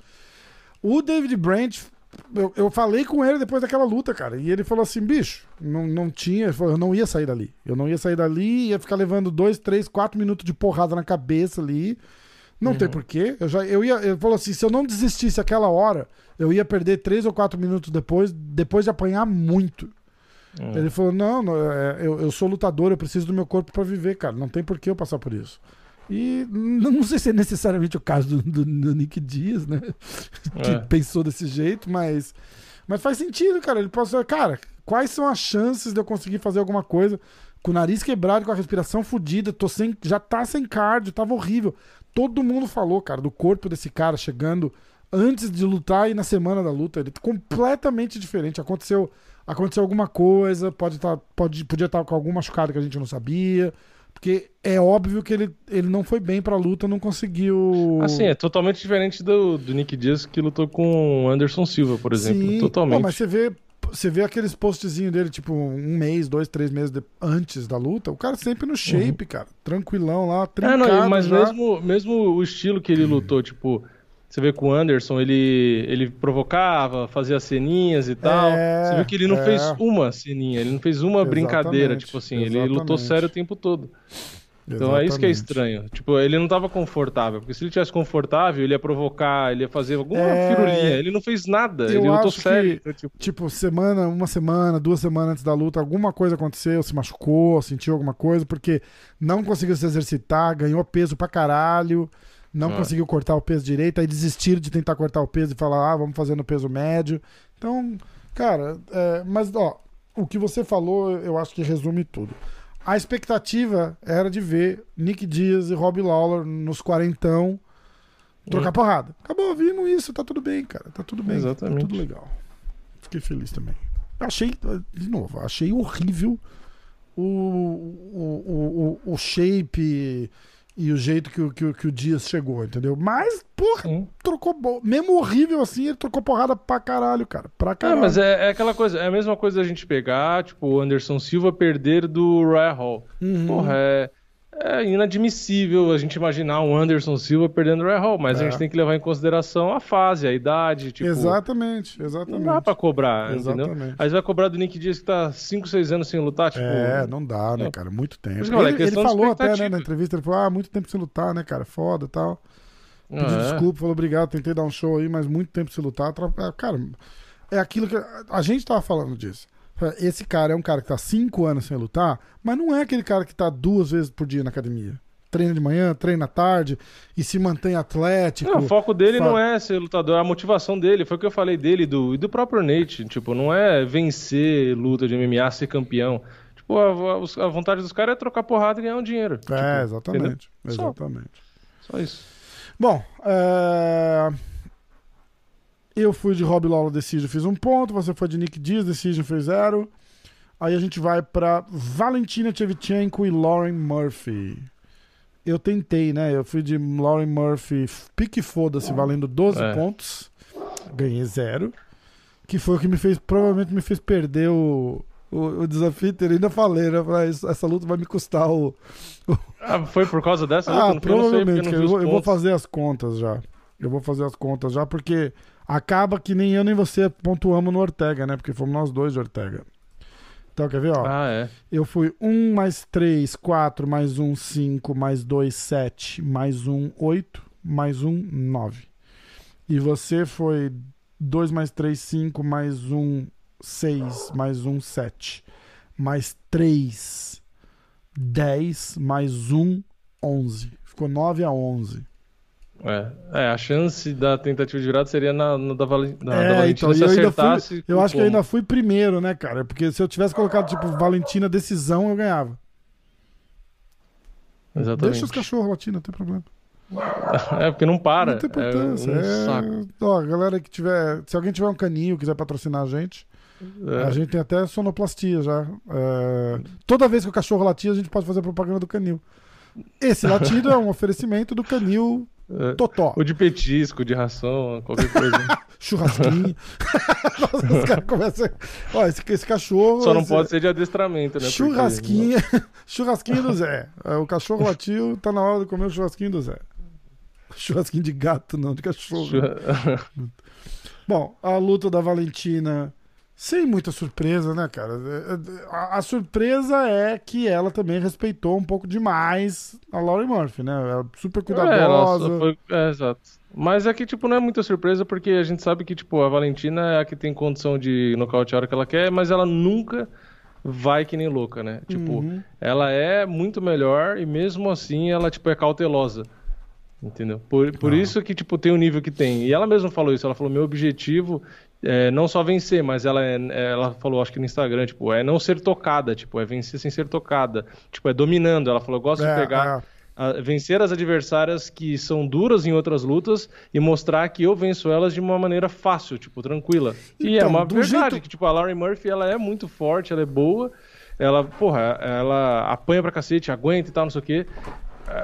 O David Branch. Eu, eu falei com ele depois daquela luta, cara. E ele falou assim: bicho, não, não tinha. falou, eu não ia sair dali. Eu não ia sair dali, ia ficar levando dois, três, quatro minutos de porrada na cabeça ali. Não tem porquê. Eu já, eu ia, ele falou assim: se eu não desistisse aquela hora, eu ia perder três ou quatro minutos depois, depois de apanhar muito. Hum. Ele falou: não, não, é, eu, eu sou lutador, eu preciso do meu corpo pra viver, cara. Não tem por que eu passar por isso. E não sei se é necessariamente o caso do, do- do Nick Dias, né? [laughs] que É. pensou desse jeito, mas, mas faz sentido, cara. Ele pode cara, quais são as chances de eu conseguir fazer alguma coisa com o nariz quebrado, com a respiração fodida, tô sem, já tá sem cardio, tava horrível. Todo mundo falou, cara, do corpo desse cara chegando antes de lutar e na semana da luta, ele completamente diferente. Aconteceu, aconteceu alguma coisa, pode tá, pode podia estar com algum machucado que a gente não sabia. Porque é óbvio que ele, ele não foi bem pra luta, não conseguiu. Assim, é totalmente diferente do, do Nick Diaz que lutou com o Anderson Silva, por exemplo. Sim. Totalmente. Pô, mas você vê, você vê aqueles postzinhos dele, tipo, um mês, dois, três meses de- antes da luta, o cara sempre no shape, cara. Tranquilão lá, É, trincado não, mas já. mesmo, mesmo o estilo que ele lutou, tipo, você vê com o Anderson, ele, ele provocava, fazia ceninhas e tal. É, você vê que ele não é. fez uma ceninha, ele não fez uma brincadeira, Exatamente, tipo assim, ele lutou exatamente. sério o tempo todo. Então é isso que é Exatamente. estranho. Tipo, ele não tava confortável, porque se ele tivesse confortável, ele ia provocar, ele ia fazer alguma É. firulinha. Ele não fez nada, Eu ele lutou acho sério. que- então, tipo, Tipo, semana, uma semana, duas semanas antes da luta, alguma coisa aconteceu, se machucou, sentiu alguma coisa, porque não conseguiu se exercitar, ganhou peso pra caralho, não Ah. conseguiu cortar o peso direito, aí desistiram de tentar cortar o peso e falar, ah, vamos fazer no peso médio. Então, cara, é, mas ó, o que você falou, eu acho que resume tudo. A expectativa era de ver Nick Diaz e Robbie Lawler nos quarentão trocar Hum. porrada. Acabou, vimos isso, tá tudo bem, cara. Tá tudo bem. Exatamente. Tá tudo legal. Fiquei feliz também. Achei, de novo, achei horrível o, o, o, o shape e o jeito que, o- que, o- que o Dias chegou, entendeu? Mas, porra, Sim. trocou. Mesmo horrível assim, ele trocou porrada pra caralho, cara. Pra É, caralho. mas é, é aquela coisa, é a mesma coisa a gente pegar, tipo, o Anderson Silva perder do Ryan Hall. Uhum. Porra, é, é inadmissível a gente imaginar um Anderson Silva perdendo o Ryan Hall, mas É. a gente tem que levar em consideração a fase, a idade, tipo... exatamente, Não exatamente. dá pra cobrar, entendeu? Exatamente. Aí você vai cobrar do Nick Diaz que tá 5, 6 anos sem lutar, tipo... É, não dá, né, não. cara? Muito tempo. Falei, Ele, ele falou até, né, na entrevista, ele falou, ah, muito tempo sem lutar, né, cara? Foda e tal. Pediu Ah, é? desculpa, falou obrigado, tentei dar um show aí, mas muito tempo se lutar. É, Cara, é aquilo que. A gente tava falando disso. Esse cara é um cara que tá cinco anos sem lutar, mas não é aquele cara que tá duas vezes por dia na academia. Treina de manhã, treina à tarde e se mantém atlético. Não, o foco dele fa- não é ser lutador, a motivação dele, foi o que eu falei dele do, e do próprio Nate. Tipo, não é vencer luta de MMA, ser campeão. Tipo, a, a- a vontade dos caras é trocar porrada e ganhar um dinheiro. É, Tipo, exatamente. Só. Exatamente. Só isso. Bom, é, eu fui de Rob Lawler Decision, fiz um ponto. Você foi de Nick Diaz, Decision fez zero. Aí a gente vai pra Valentina Shevchenko e Lauren Murphy. Eu tentei, né? Eu fui de Lauren Murphy, pique foda-se, valendo 12 É. pontos. Ganhei zero. Que foi o que me fez, provavelmente me fez perder o, o, o desafio. Eu ainda falei, né? Falei, "Ah, essa luta vai me custar o, [laughs] Ah, foi por causa dessa luta? ah, foi, eu sei, provavelmente. eu eu, vou, fazer as contas já. Eu vou fazer as contas já, porque acaba que nem eu nem você pontuamos no Ortega, né? Porque fomos nós dois de Ortega. Então, quer ver, ó? Ah, é. Eu fui 1 mais 3, 4, mais 1, 5, mais 2, 7, mais 1, 8, mais 1, 9. E você foi 2 mais 3, 5, mais 1, 6, mais 1, 7, mais 3, 10, mais 1, 11. Ficou 9 a 11. É, é, a chance da tentativa de virada seria na, no da, Valen, na, da É, Valentina então, se eu acertasse. fui, eu acho que eu ainda fui primeiro, né, cara? Porque se eu tivesse colocado, tipo, Valentina decisão, eu ganhava. Exatamente. Deixa os cachorros latindo, não tem problema. [laughs] É, porque não para. Não tem importância. É um é... Ó, galera que tiver. Se alguém tiver um caninho quiser patrocinar a gente, É. a gente tem até sonoplastia já. É, Toda vez que o cachorro latir, a gente pode fazer propaganda do canil. Esse latido é um oferecimento do canil. Totó. Ou de petisco, de ração, qualquer coisa. [laughs] Churrasquinho. [laughs] Nossa, os caras começam. Ó, esse, esse cachorro. Só não esse- pode ser de adestramento, né? Porque- [laughs] Churrasquinho. do Zé. É, O cachorro latiu, tá na hora de comer o churrasquinho do Zé. Churrasquinho de gato, não, de cachorro. Churra- Bom, a luta da Valentina, sem muita surpresa, né, cara? É, é, A, a surpresa é que ela também respeitou um pouco demais a Lauren Murphy, né? Ela é super É, cuidadosa. só foi- é, exato. Mas é que, tipo, não é muita surpresa, porque a gente sabe que, tipo, a Valentina é a que tem condição de nocautear hora que ela quer, mas ela nunca vai que nem louca, né? Tipo, Uhum. ela é muito melhor e mesmo assim ela, tipo, é cautelosa. Entendeu? Por, por Ah. isso que, tipo, tem o nível que tem. E ela mesma falou isso, ela falou, meu objetivo é não só vencer, mas ela, é, ela falou, acho que no Instagram, tipo, é não ser tocada, tipo, é vencer sem ser tocada. Tipo, é dominando. Ela falou, eu gosto É, de pegar é. a- vencer as adversárias que são duras em outras lutas e mostrar que eu venço elas de uma maneira fácil, tipo, tranquila. e é Então, uma verdade jeito- que, tipo, a Lauren Murphy, ela é muito forte, ela é boa, ela, porra, ela apanha pra cacete, aguenta e tal, não sei o quê.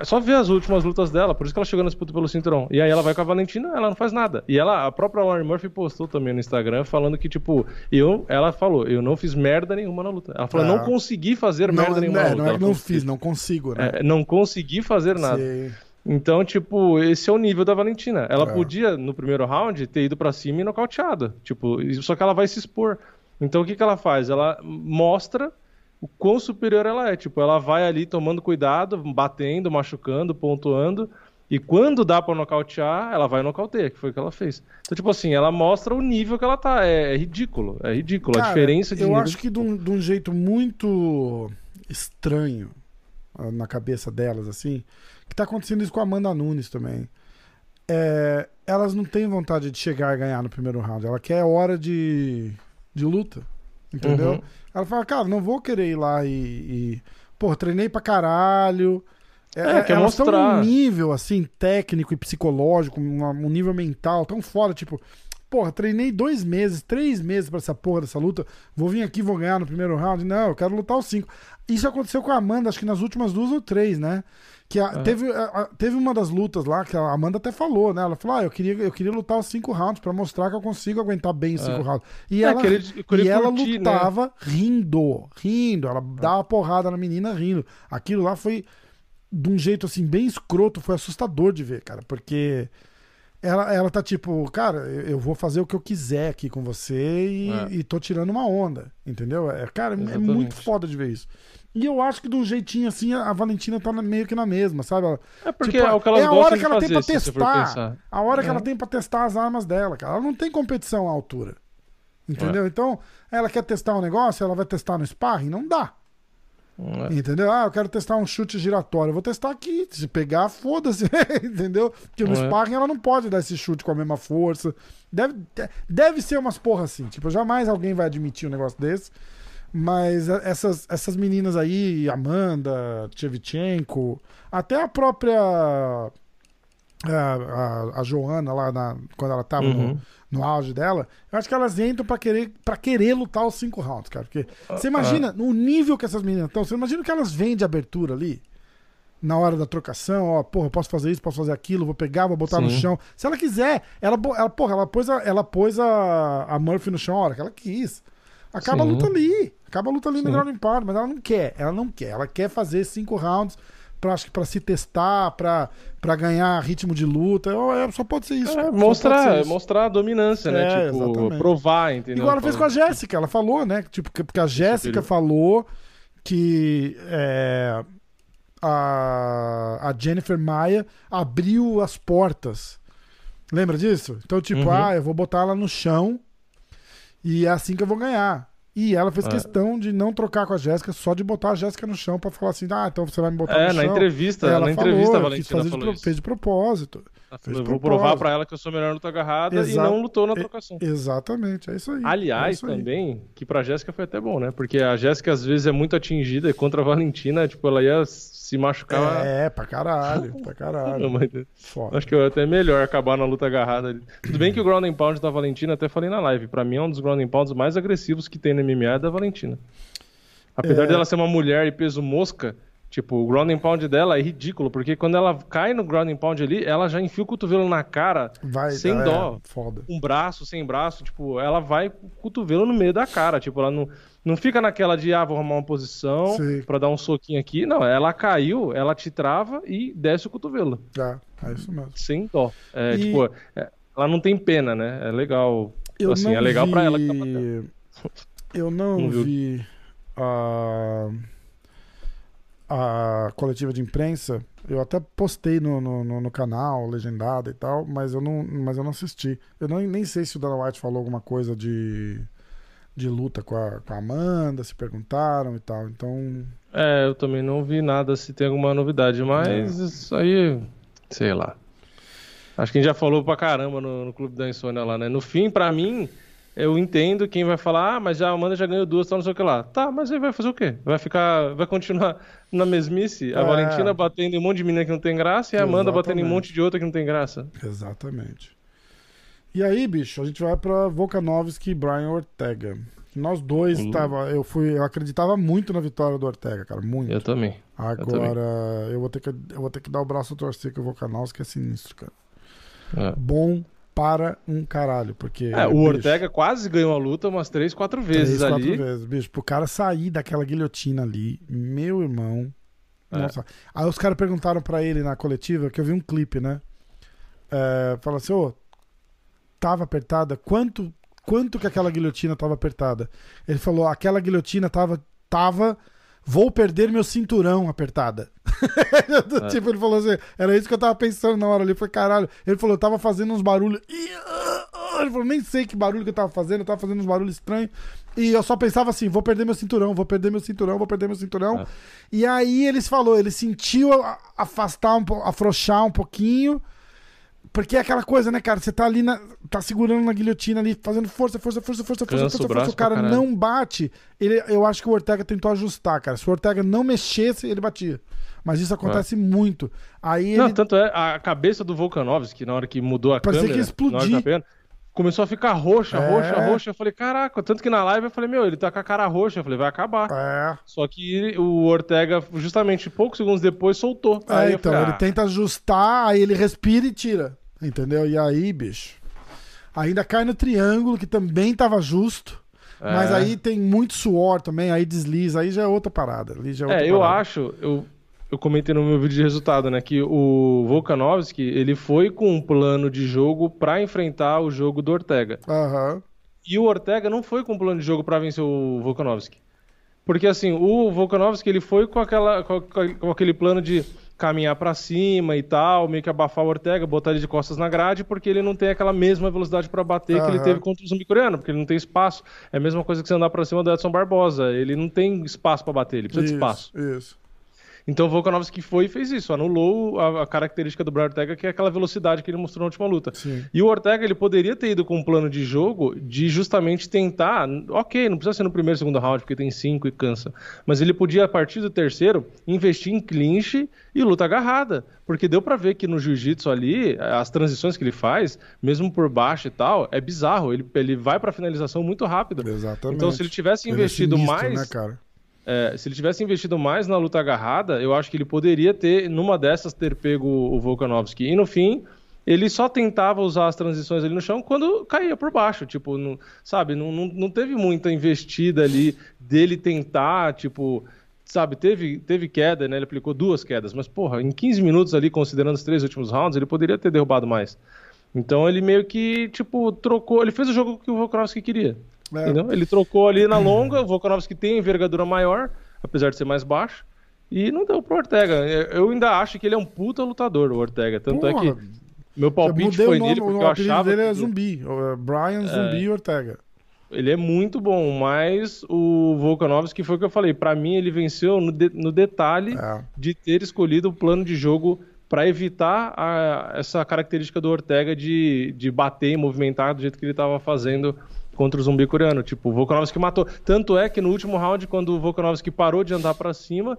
É só ver as últimas lutas dela, por isso que ela chegou na disputa pelo cinturão. E aí ela vai com a Valentina, ela não faz nada. E ela, a própria Lauren Murphy postou também no Instagram falando que, tipo, eu, ela falou, eu não fiz merda nenhuma na luta. Ela falou, Ah. não consegui fazer Não, merda nenhuma né, na luta. não é Ela não falou, fiz, não consigo, né? é, não consegui fazer nada. Sei. Então, tipo, esse é o nível da Valentina. Ela É. podia, no primeiro round, ter ido pra cima e nocauteado. Tipo, só que ela vai se expor. Então, o que, que ela faz? Ela mostra o quão superior ela é. Tipo, ela vai ali tomando cuidado, batendo, machucando, pontuando. E quando dá pra nocautear, ela vai nocautear, que foi o que ela fez. Então, tipo assim, ela mostra o nível que ela tá. É, é ridículo. É ridículo. a Cara, diferença de Eu nível. acho que de um, de um jeito muito estranho ah, na cabeça delas, assim, que tá acontecendo isso com a Amanda Nunes também. É, elas não têm vontade de chegar e ganhar no primeiro round. Ela quer hora de, de luta. Entendeu? Uhum. Ela fala, cara, não vou querer ir lá e. e pô, treinei pra caralho. É, quer elas estão mostrar. num nível, assim, técnico e psicológico, um, nível mental tão fora, tipo, porra, treinei dois meses, três meses pra essa porra dessa luta, vou vir aqui, vou ganhar no primeiro round. Não, eu quero lutar os cinco. Isso aconteceu com a Amanda, acho que nas últimas duas ou três, né? Que a- É. teve, a- teve uma das lutas lá que a Amanda até falou, né? Ela falou: ah, eu queria, eu queria lutar os cinco rounds pra mostrar que eu consigo aguentar bem os cinco É. rounds. E É, ela, querer- querer e ela curtir, né? lutava rindo, rindo. Ela dava porrada na menina rindo. Aquilo lá foi de um jeito assim bem escroto, foi assustador de ver, cara, porque ela, ela tá tipo, cara, eu vou fazer o que eu quiser aqui com você e, É. e tô tirando uma onda, entendeu? É, cara, é Exatamente. muito foda de ver isso. E eu acho que de um jeitinho assim, a Valentina tá meio que na mesma, sabe? Ela- É porque Tipo, é o que é a hora que ela tem fazer, pra você for testar. A hora que É. ela tem pra testar as armas dela, cara. Ela não tem competição à altura. Entendeu? Então, ela quer testar um negócio, ela vai testar no sparring? Não dá. É. Entendeu? Ah, eu quero testar um chute giratório. Eu vou testar aqui. Se pegar, foda-se. [laughs] entendeu? Porque no É. sparring ela não pode dar esse chute com a mesma força. Deve, deve ser umas porra assim. Tipo, jamais alguém vai admitir um negócio desse. Mas essas, essas meninas aí, Amanda, Tchevchenko, até a própria. A, a, a Joana lá, na- quando ela tava no, Uhum. no auge dela, eu acho que elas entram pra querer, pra querer lutar os cinco rounds, cara. Porque você imagina no nível que essas meninas estão, você imagina que elas vêm de abertura ali, na hora da trocação, ó, porra, posso fazer isso, posso fazer aquilo, vou pegar, vou botar no Sim. chão. Se ela quiser, ela, ela porra, ela pôs, a, ela pôs a, a Murphy no chão a hora que ela quis. Acaba a Sim. luta ali. Acaba a luta ali no ground and pound, mas ela não quer. Ela não quer. Ela quer fazer cinco rounds pra, acho que pra se testar, pra, pra ganhar ritmo de luta. Eu- só pode ser isso. É, mostrar, ser isso. mostrar a dominância, É, né? Tipo, exatamente. provar, entendeu? Igual ela fez com a Jéssica, ela falou, né? Tipo, que- porque a Jéssica falou que é, a, a Jennifer Maia abriu as portas. Lembra disso? Então, tipo, Uhum. ah, eu vou botar ela no chão e é assim que eu vou ganhar. E ela fez É. questão de não trocar com a Jéssica, só de botar a Jéssica no chão pra falar assim, ah, então você vai me botar É, no na chão. entrevista, ela na entrevista falou, a quis Valentina fazer de falou isso. fez de propósito. Ela fez falou, de eu vou propósito. provar pra ela que eu sou melhor luta agarrada Exa- e não lutou na trocação. Exatamente, é isso aí. é Aliás, isso aí. também, que pra Jéssica foi até bom, né? Porque a Jéssica às vezes é muito atingida e contra a Valentina, tipo, ela ia se machucar. É, pra caralho, pra caralho. [laughs] Não, mas acho que é até melhor acabar na luta agarrada ali. Tudo bem que o ground and pound da Valentina, até falei na live, pra mim é um dos ground and pounds mais agressivos que tem no MMA é da Valentina. Apesar É. dela ser uma mulher e peso mosca, tipo, o ground and pound dela é ridículo, porque quando ela cai no ground and pound ali, ela já enfia o cotovelo na cara, Vai, sem é, dó. Foda. um braço, sem braço, tipo, ela vai com o cotovelo no meio da cara, tipo, ela não, não fica naquela de, ah, vou arrumar uma posição pra dar um soquinho aqui. Não, ela caiu, ela te trava e desce o cotovelo, É, é isso mesmo. sem dó. É, E- tipo, é, ela não tem pena, né? É legal. Eu assim, é legal vi... pra ela que tá batendo. [laughs] Eu não, Não viu? vi a... a coletiva de imprensa. Eu até postei no, no, no- canal, legendada e tal, mas eu não, mas eu não assisti. Eu não, nem sei se o Dana White falou alguma coisa de, de luta com a, com a Amanda, se perguntaram e tal. Então, É, eu também não vi nada se tem alguma novidade, mas isso aí, sei lá. Acho que a gente já falou pra caramba no, no Clube da Insônia lá, né? No fim, pra mim, eu entendo quem vai falar, ah, mas já a Amanda já ganhou duas, tal, não sei o que lá. Tá, mas aí vai fazer o quê? Vai ficar, vai continuar [laughs] na mesmice? A É. Valentina batendo em um monte de menina que não tem graça e a Amanda batendo em um Exatamente. monte de outra que não tem graça. exatamente. E aí, bicho, a gente vai pra Volkanovski e Brian Ortega. Nós dois Uhum. tava, eu fui, eu acreditava muito na vitória do Ortega, cara, muito. Eu também. Agora eu, vou ter que eu vou ter que dar o braço a torcer que o Volkanovski é sinistro, cara. É. Bom para um caralho, porque É, o bicho, Ortega quase ganhou a luta umas três, quatro vezes três, ali. quatro vezes, bicho, pro cara sair daquela guilhotina ali, meu irmão. É. Nossa. Aí os caras perguntaram pra ele na coletiva, que eu vi um clipe, né? É, fala assim, ô, tava apertada? Quanto, quanto que aquela guilhotina tava apertada? Ele falou, aquela guilhotina tava, tava, vou perder meu cinturão apertada. [laughs] É. tipo, ele falou assim, era isso que eu tava pensando na hora ali. Falei, caralho. Ele falou, eu tava fazendo uns barulhos. Ah, ah. Ele falou, nem sei que barulho que eu tava fazendo, eu tava fazendo uns barulhos estranhos. E eu só pensava assim, vou perder meu cinturão, vou perder meu cinturão, vou perder meu cinturão. É. E aí eles falou, ele sentiu afastar um afrouxar um pouquinho. Porque é aquela coisa, né, cara? Você tá ali, na, tá segurando na guilhotina ali, fazendo força, força, força, força, força, força, força. O cara não bate. Ele, eu acho que o Ortega tentou ajustar, cara. Se o Ortega não mexesse, ele batia. Mas isso acontece muito. Aí Não, ele. tanto é, a cabeça do Volkanovski, na hora que mudou a Parecia câmera, que ia explodir. pena, começou a ficar roxa, É. roxa, roxa. Eu falei, caraca, tanto que na live eu falei, meu, ele tá com a cara roxa. Eu falei, vai acabar. É. Só que o Ortega, justamente poucos segundos depois, soltou. É, Aí então, falei, ele ah, tenta ajustar, aí ele respira e tira. Entendeu? E aí, bicho. Ainda cai no triângulo, que também tava justo. É. Mas aí tem muito suor também, aí desliza, aí já é outra parada. Ali já é, outra É, eu parada. acho, eu, eu comentei no meu vídeo de resultado, né, que o Volkanovski, ele foi com um plano de jogo para enfrentar o jogo do Ortega. Aham. E o Ortega não foi com um plano de jogo para vencer o Volkanovski. Porque assim, o Volkanovski ele foi com, aquela, com, com aquele plano de caminhar para cima e tal, meio que abafar o Ortega, botar ele de costas na grade, porque ele não tem aquela mesma velocidade para bater que ele teve contra o zumbi coreano, porque ele não tem espaço. É a mesma coisa que você andar para cima do Edson Barbosa, ele não tem espaço para bater, ele precisa Isso, de espaço. Isso. Então o Volkanovski foi e fez isso, anulou a, a característica do Brian Ortega, que é aquela velocidade que ele mostrou na última luta. Sim. E o Ortega ele poderia ter ido com um plano de jogo de justamente tentar, ok, não precisa ser no primeiro, segundo round, porque tem cinco e cansa, mas ele podia a partir do terceiro investir em clinch e luta agarrada, porque deu pra ver que no jiu-jitsu ali as transições que ele faz, mesmo por baixo e tal, é bizarro. Ele, ele vai pra finalização muito rápido. Exatamente. Então se ele tivesse Ele é investido sinistro, mais Né? É, se ele tivesse investido mais na luta agarrada, eu acho que ele poderia ter, numa dessas, ter pego o Volkanovski. E no fim, ele só tentava usar as transições ali no chão quando caía por baixo. Tipo, não, sabe, não, não, não teve muita investida ali dele tentar, tipo. Sabe, teve, teve queda, né? Ele aplicou duas quedas, mas, porra, em 15 minutos ali, considerando os três últimos rounds, ele poderia ter derrubado mais. Então ele meio que, tipo, trocou. Ele fez o jogo que o Volkanovski queria. É. Ele trocou ali na longa, o Volkanovski tem envergadura maior, apesar de ser mais baixo, e não deu pro Ortega. Eu ainda acho que ele é um puta lutador, o Ortega. Tanto é Porra, que meu Eu palpite foi o nome, nele porque o eu achava dele é Zumbi. o, é Brian Zumbi Ortega. ele é muito bom, mas o Volkanovski foi o que eu falei. Pra mim, ele venceu no, de- no detalhe É. de ter escolhido o plano de jogo pra evitar a- essa característica do Ortega de, de bater e movimentar do jeito que ele tava fazendo contra o zumbi coreano. Tipo, o Volkanovski matou. Tanto é que no último round, quando o Volkanovski parou de andar pra cima,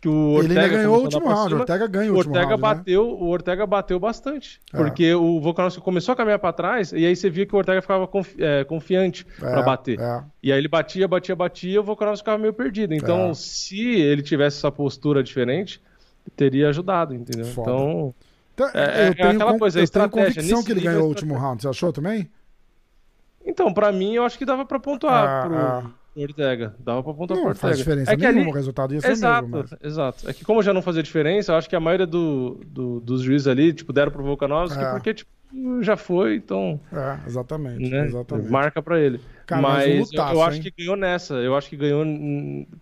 que o Ele Ortega ainda ganhou o último round. O cima, Ortega ganha o o último Ortega round. né? bateu, o Ortega bateu bastante. É. Porque o Volkanovski começou a caminhar pra trás e aí você via que o Ortega ficava confi- é, confiante pra É, bater. é. E aí ele batia, batia, batia, o Volkanovski ficava meio perdido. Então, É. se ele tivesse essa postura diferente, teria ajudado, entendeu? Foda. Então, Então, É- é eu tenho, aquela coisa, eu tenho convicção que ele ganhou o último round. Você achou também? Então para mim, eu acho que dava pra pontuar Ah, pro ah. Ortega. Dava pra pontuar Não pro Ortega. faz diferença é que nenhuma, ali... o resultado ia ser Exato, mesmo. Mas... exato. É que como já não fazia diferença, eu acho que a maioria do, do- dos juízes ali, tipo, deram pro Volkanovski É. porque, tipo, já foi, então, É, exatamente. né, exatamente. marca pra ele. Cara, mas mas eu- lutaço, eu, acho que ganhou nessa. Eu acho que ganhou,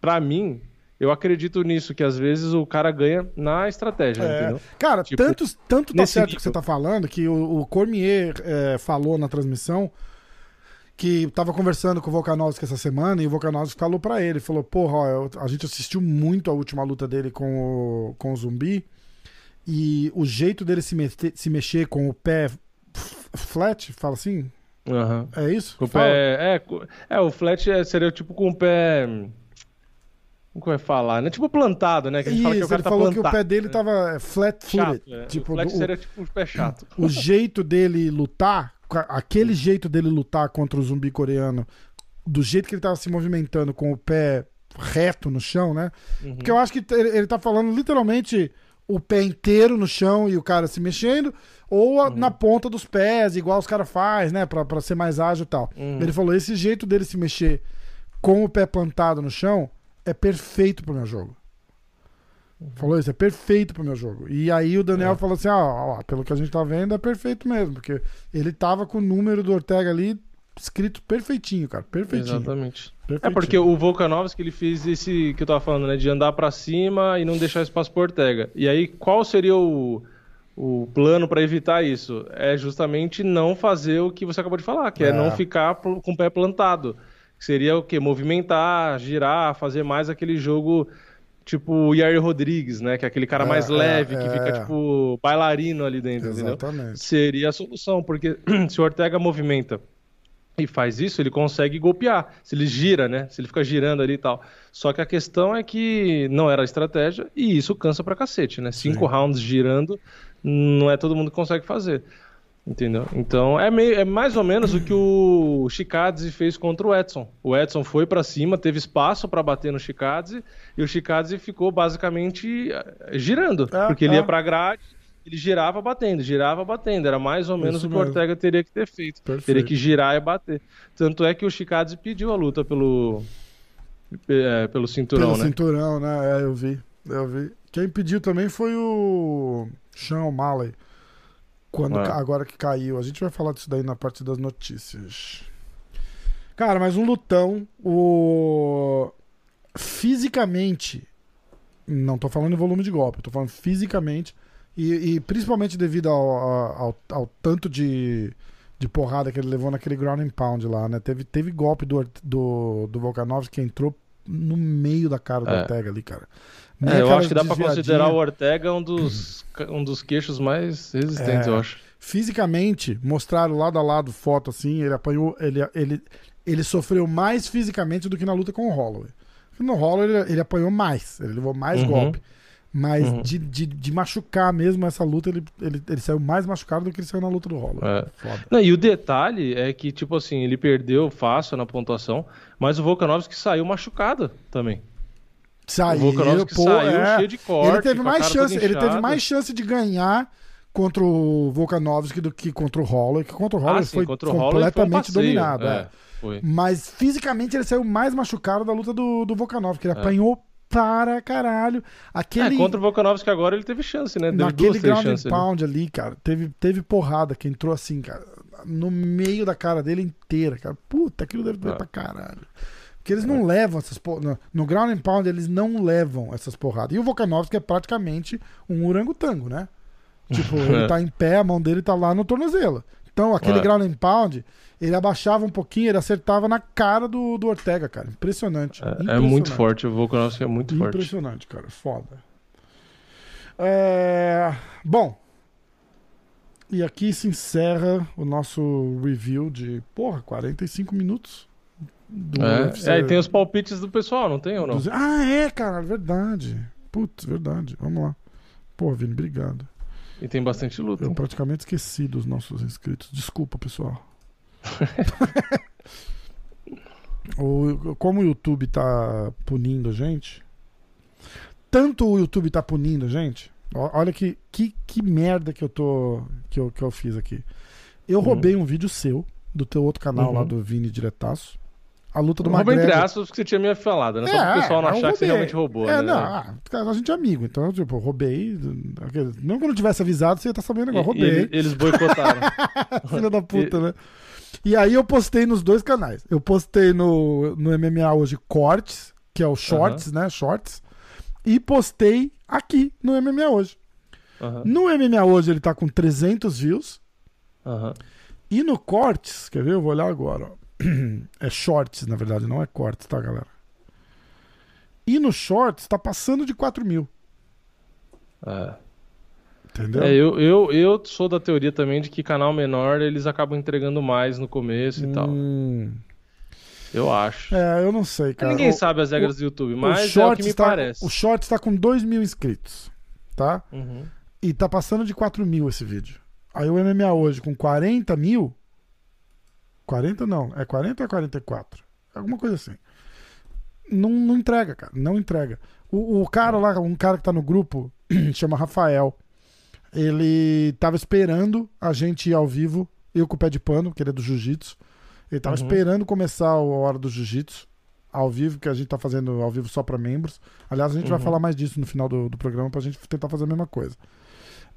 pra mim, eu acredito nisso, que às vezes o cara ganha na estratégia, É. entendeu? Cara, Tipo, tanto, tanto tá certo o que você tá falando que o, o Cormier é, falou na transmissão que tava conversando com o Volkanovski essa semana e o Volkanovski falou pra ele, falou, porra, ó, eu- a gente assistiu muito a última luta dele com o, com o Zumbi e o jeito dele se, se mexer com o pé flat, fala assim, Aham. é isso? Com o Fala. pé. É, é, o flat é- seria tipo com o pé. Como vai falar, né? Tipo plantado, né? Que a gente fala que o Isso, cara ele tá falou plantado. que o pé dele tava flat chato. footed. é. Tipo, o flat seria tipo um pé chato. o jeito dele lutar, aquele jeito dele lutar contra o zumbi coreano, do jeito que ele tava se movimentando com o pé reto no chão, né? Uhum. Porque eu acho que ele, ele tá falando literalmente o pé inteiro no chão e o cara se mexendo, ou a- na ponta dos pés, igual os caras faz, né? Pra, pra ser mais ágil e tal. Uhum. Ele falou: esse jeito dele se mexer com o pé plantado no chão é perfeito pro meu jogo. Falou isso, é perfeito pro meu jogo. E aí o Daniel É. falou assim: ah, ó, pelo que a gente tá vendo, é perfeito mesmo. Porque ele tava com o número do Ortega ali escrito perfeitinho, cara. Perfeitinho. Exatamente. É perfeitinho. porque o Volkanovski ele fez esse que eu tava falando, né? De andar pra cima e não deixar espaço pro Ortega. E aí, qual seria o, o plano pra evitar isso? É justamente não fazer o que você acabou de falar, que é, É. não ficar com o pé plantado. Que seria o quê? Movimentar, girar, fazer mais aquele jogo tipo o Yair Rodrigues, né? Que é aquele cara É, mais é, leve, que é. fica tipo bailarino ali dentro, entendeu? Exatamente. seria a solução, porque [clears throat] se o Ortega movimenta e faz isso, ele consegue golpear. Se ele gira, né? Se ele fica girando ali e tal. Só que a questão é que não era a estratégia e isso cansa pra cacete, né? Cinco Sim. rounds girando, não é todo mundo que consegue fazer. Entendeu? Então é, meio, é mais ou menos o que o Chikadze fez contra o Edson. O Edson foi pra cima, teve espaço pra bater no Chikadze e o Chikadze ficou basicamente eh, girando, É, porque ele ia pra grade, ele girava batendo, girava batendo. Era mais ou menos Isso o que o. Ortega teria que ter feito. Perfeito. Teria que girar e bater. Tanto é que o Chikadze pediu a luta pelo é, pelo cinturão, Pelo né? cinturão, né? É, eu vi. Eu vi. Quem pediu também foi o Sean O'Malley. Quando, É. Agora que caiu. A gente vai falar disso daí na parte das notícias. Cara, mas um lutão. O... Fisicamente. Não tô falando em volume de golpe, tô falando fisicamente. E, e principalmente devido ao, ao, ao tanto de, de porrada que ele levou naquele ground and pound lá, né? Teve, teve golpe do, do, do Volkanovski que entrou no meio da cara do É. Ortega ali, cara. É, eu acho que dá pra desviadinha. considerar o Ortega um dos, um dos queixos mais resistentes, É. eu acho. Fisicamente, mostraram lado a lado foto assim, ele apanhou, ele, ele, ele sofreu mais fisicamente do que na luta com o Holloway. No Holloway ele, ele apanhou mais, ele levou mais Uhum. golpe. Mas Uhum. de, de, de machucar mesmo essa luta, ele, ele, ele saiu mais machucado do que ele saiu na luta do Holloway. É. Não, e o detalhe é que, tipo assim, ele perdeu fácil na pontuação, mas o Volkanovski saiu machucado também. Saiu, o Volkanovski pô, saiu é. cheio de corte, ele teve mais chance, ele teve mais chance de ganhar contra o Volkanovski do que contra o Holloway, que contra o Holloway Ah, sim, foi Holloway foi um completamente dominado. é, é. Foi. Mas fisicamente ele saiu mais machucado da luta do, do Volkanovski. Ele É. apanhou para caralho. Aquele, É, contra o Volkanovski agora ele teve chance, né? Teve naquele duas, ground and né? pound ali, cara, teve, teve porrada que entrou assim, cara, no meio da cara dele inteira, cara. Puta, aquilo deve doer É. pra caralho. Porque eles não levam essas porradas. No, ground and pound eles não levam essas porradas. E o Volkanovski é praticamente um orangotango, né? Tipo, [laughs] ele tá em pé, a mão dele tá lá no tornozelo. Então, aquele É. ground and pound, ele abaixava um pouquinho, ele acertava na cara do, do Ortega, cara. Impressionante. É, é Impressionante. muito forte, o Volkanovski é muito forte. Impressionante, cara. Foda. É, Bom. E aqui se encerra o nosso review de, porra, 45 minutos. Do UFC. É, é, e tem os palpites do pessoal, não tem ou não? Ah, é, cara, verdade. Putz, verdade. Vamos lá. Pô, Vini, obrigado. E tem bastante luta. Eu praticamente esqueci dos nossos inscritos. Desculpa, pessoal. [laughs] o, como o YouTube tá punindo a gente, tanto o YouTube tá punindo a gente, olha que, que, que merda que eu tô que eu, que eu fiz aqui. Eu Uhum. roubei um vídeo seu, do teu outro canal lá Uhum. do Vini Diretaço. A luta do Rouba entre aspas porque você tinha me falado, né? Só É, para o pessoal não eu achar que você realmente roubou, É, né? não, ah, a gente é amigo, então, tipo, eu roubei. Não que eu não tivesse avisado, você ia estar sabendo agora. E- e Roubei. ele- eles boicotaram. [laughs] Filha da puta, né? E aí eu postei nos dois canais. Eu postei no, no MMA hoje cortes, que é o shorts, né? Shorts. E postei aqui no MMA hoje. No MMA hoje ele tá com 300 views. aham. E no cortes, quer ver? Eu vou olhar agora. ó. [clears throat] É shorts, na verdade, não é cortes, tá, galera? E no shorts tá passando de 4 mil. É. Entendeu? É, eu, eu, eu sou da teoria também de que canal menor eles acabam entregando mais no começo e tal. Hum, Eu acho. é, eu não sei, cara. Ninguém O- sabe as regras do YouTube, o mas é o que Shorts me tá- parece. O Shorts tá com 2 mil inscritos, tá? Uhum. E tá passando de 4 mil esse vídeo. Aí o MMA hoje com 40 mil. 40 não, é 40 ou é 44? Alguma coisa assim. Não, não entrega, cara. Não entrega. O, o cara lá, um cara que tá no grupo, [clears throat] chama Rafael. Ele tava esperando a gente ir ao vivo, eu com o pé de pano, que ele é do jiu-jitsu. Ele tava Uhum. esperando começar a hora do jiu-jitsu ao vivo, que a gente tá fazendo ao vivo só pra membros. Aliás, a gente vai Uhum. falar mais disso no final do, do programa pra gente tentar fazer a mesma coisa.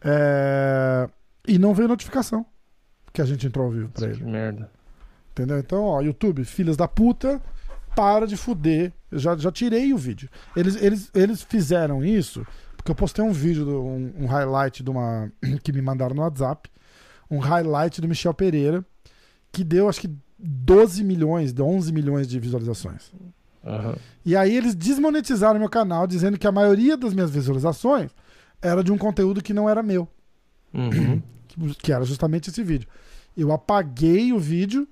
É, E não veio notificação que a gente entrou ao vivo pra Que ele. merda. Entendeu? Então, ó, YouTube, filhas da puta, para de fuder. Eu já, já tirei o vídeo. Eles, eles, eles fizeram isso porque eu postei um vídeo, do- um, um highlight de uma. [clears throat] que me mandaram no WhatsApp. Um highlight do Michel Pereira, que deu acho que 12 milhões, 11 milhões de visualizações. Aham. E aí eles desmonetizaram meu canal, dizendo que a maioria das minhas visualizações era de um conteúdo que não era meu, Uhum. que- [clears throat] que era justamente esse vídeo. Eu apaguei o vídeo,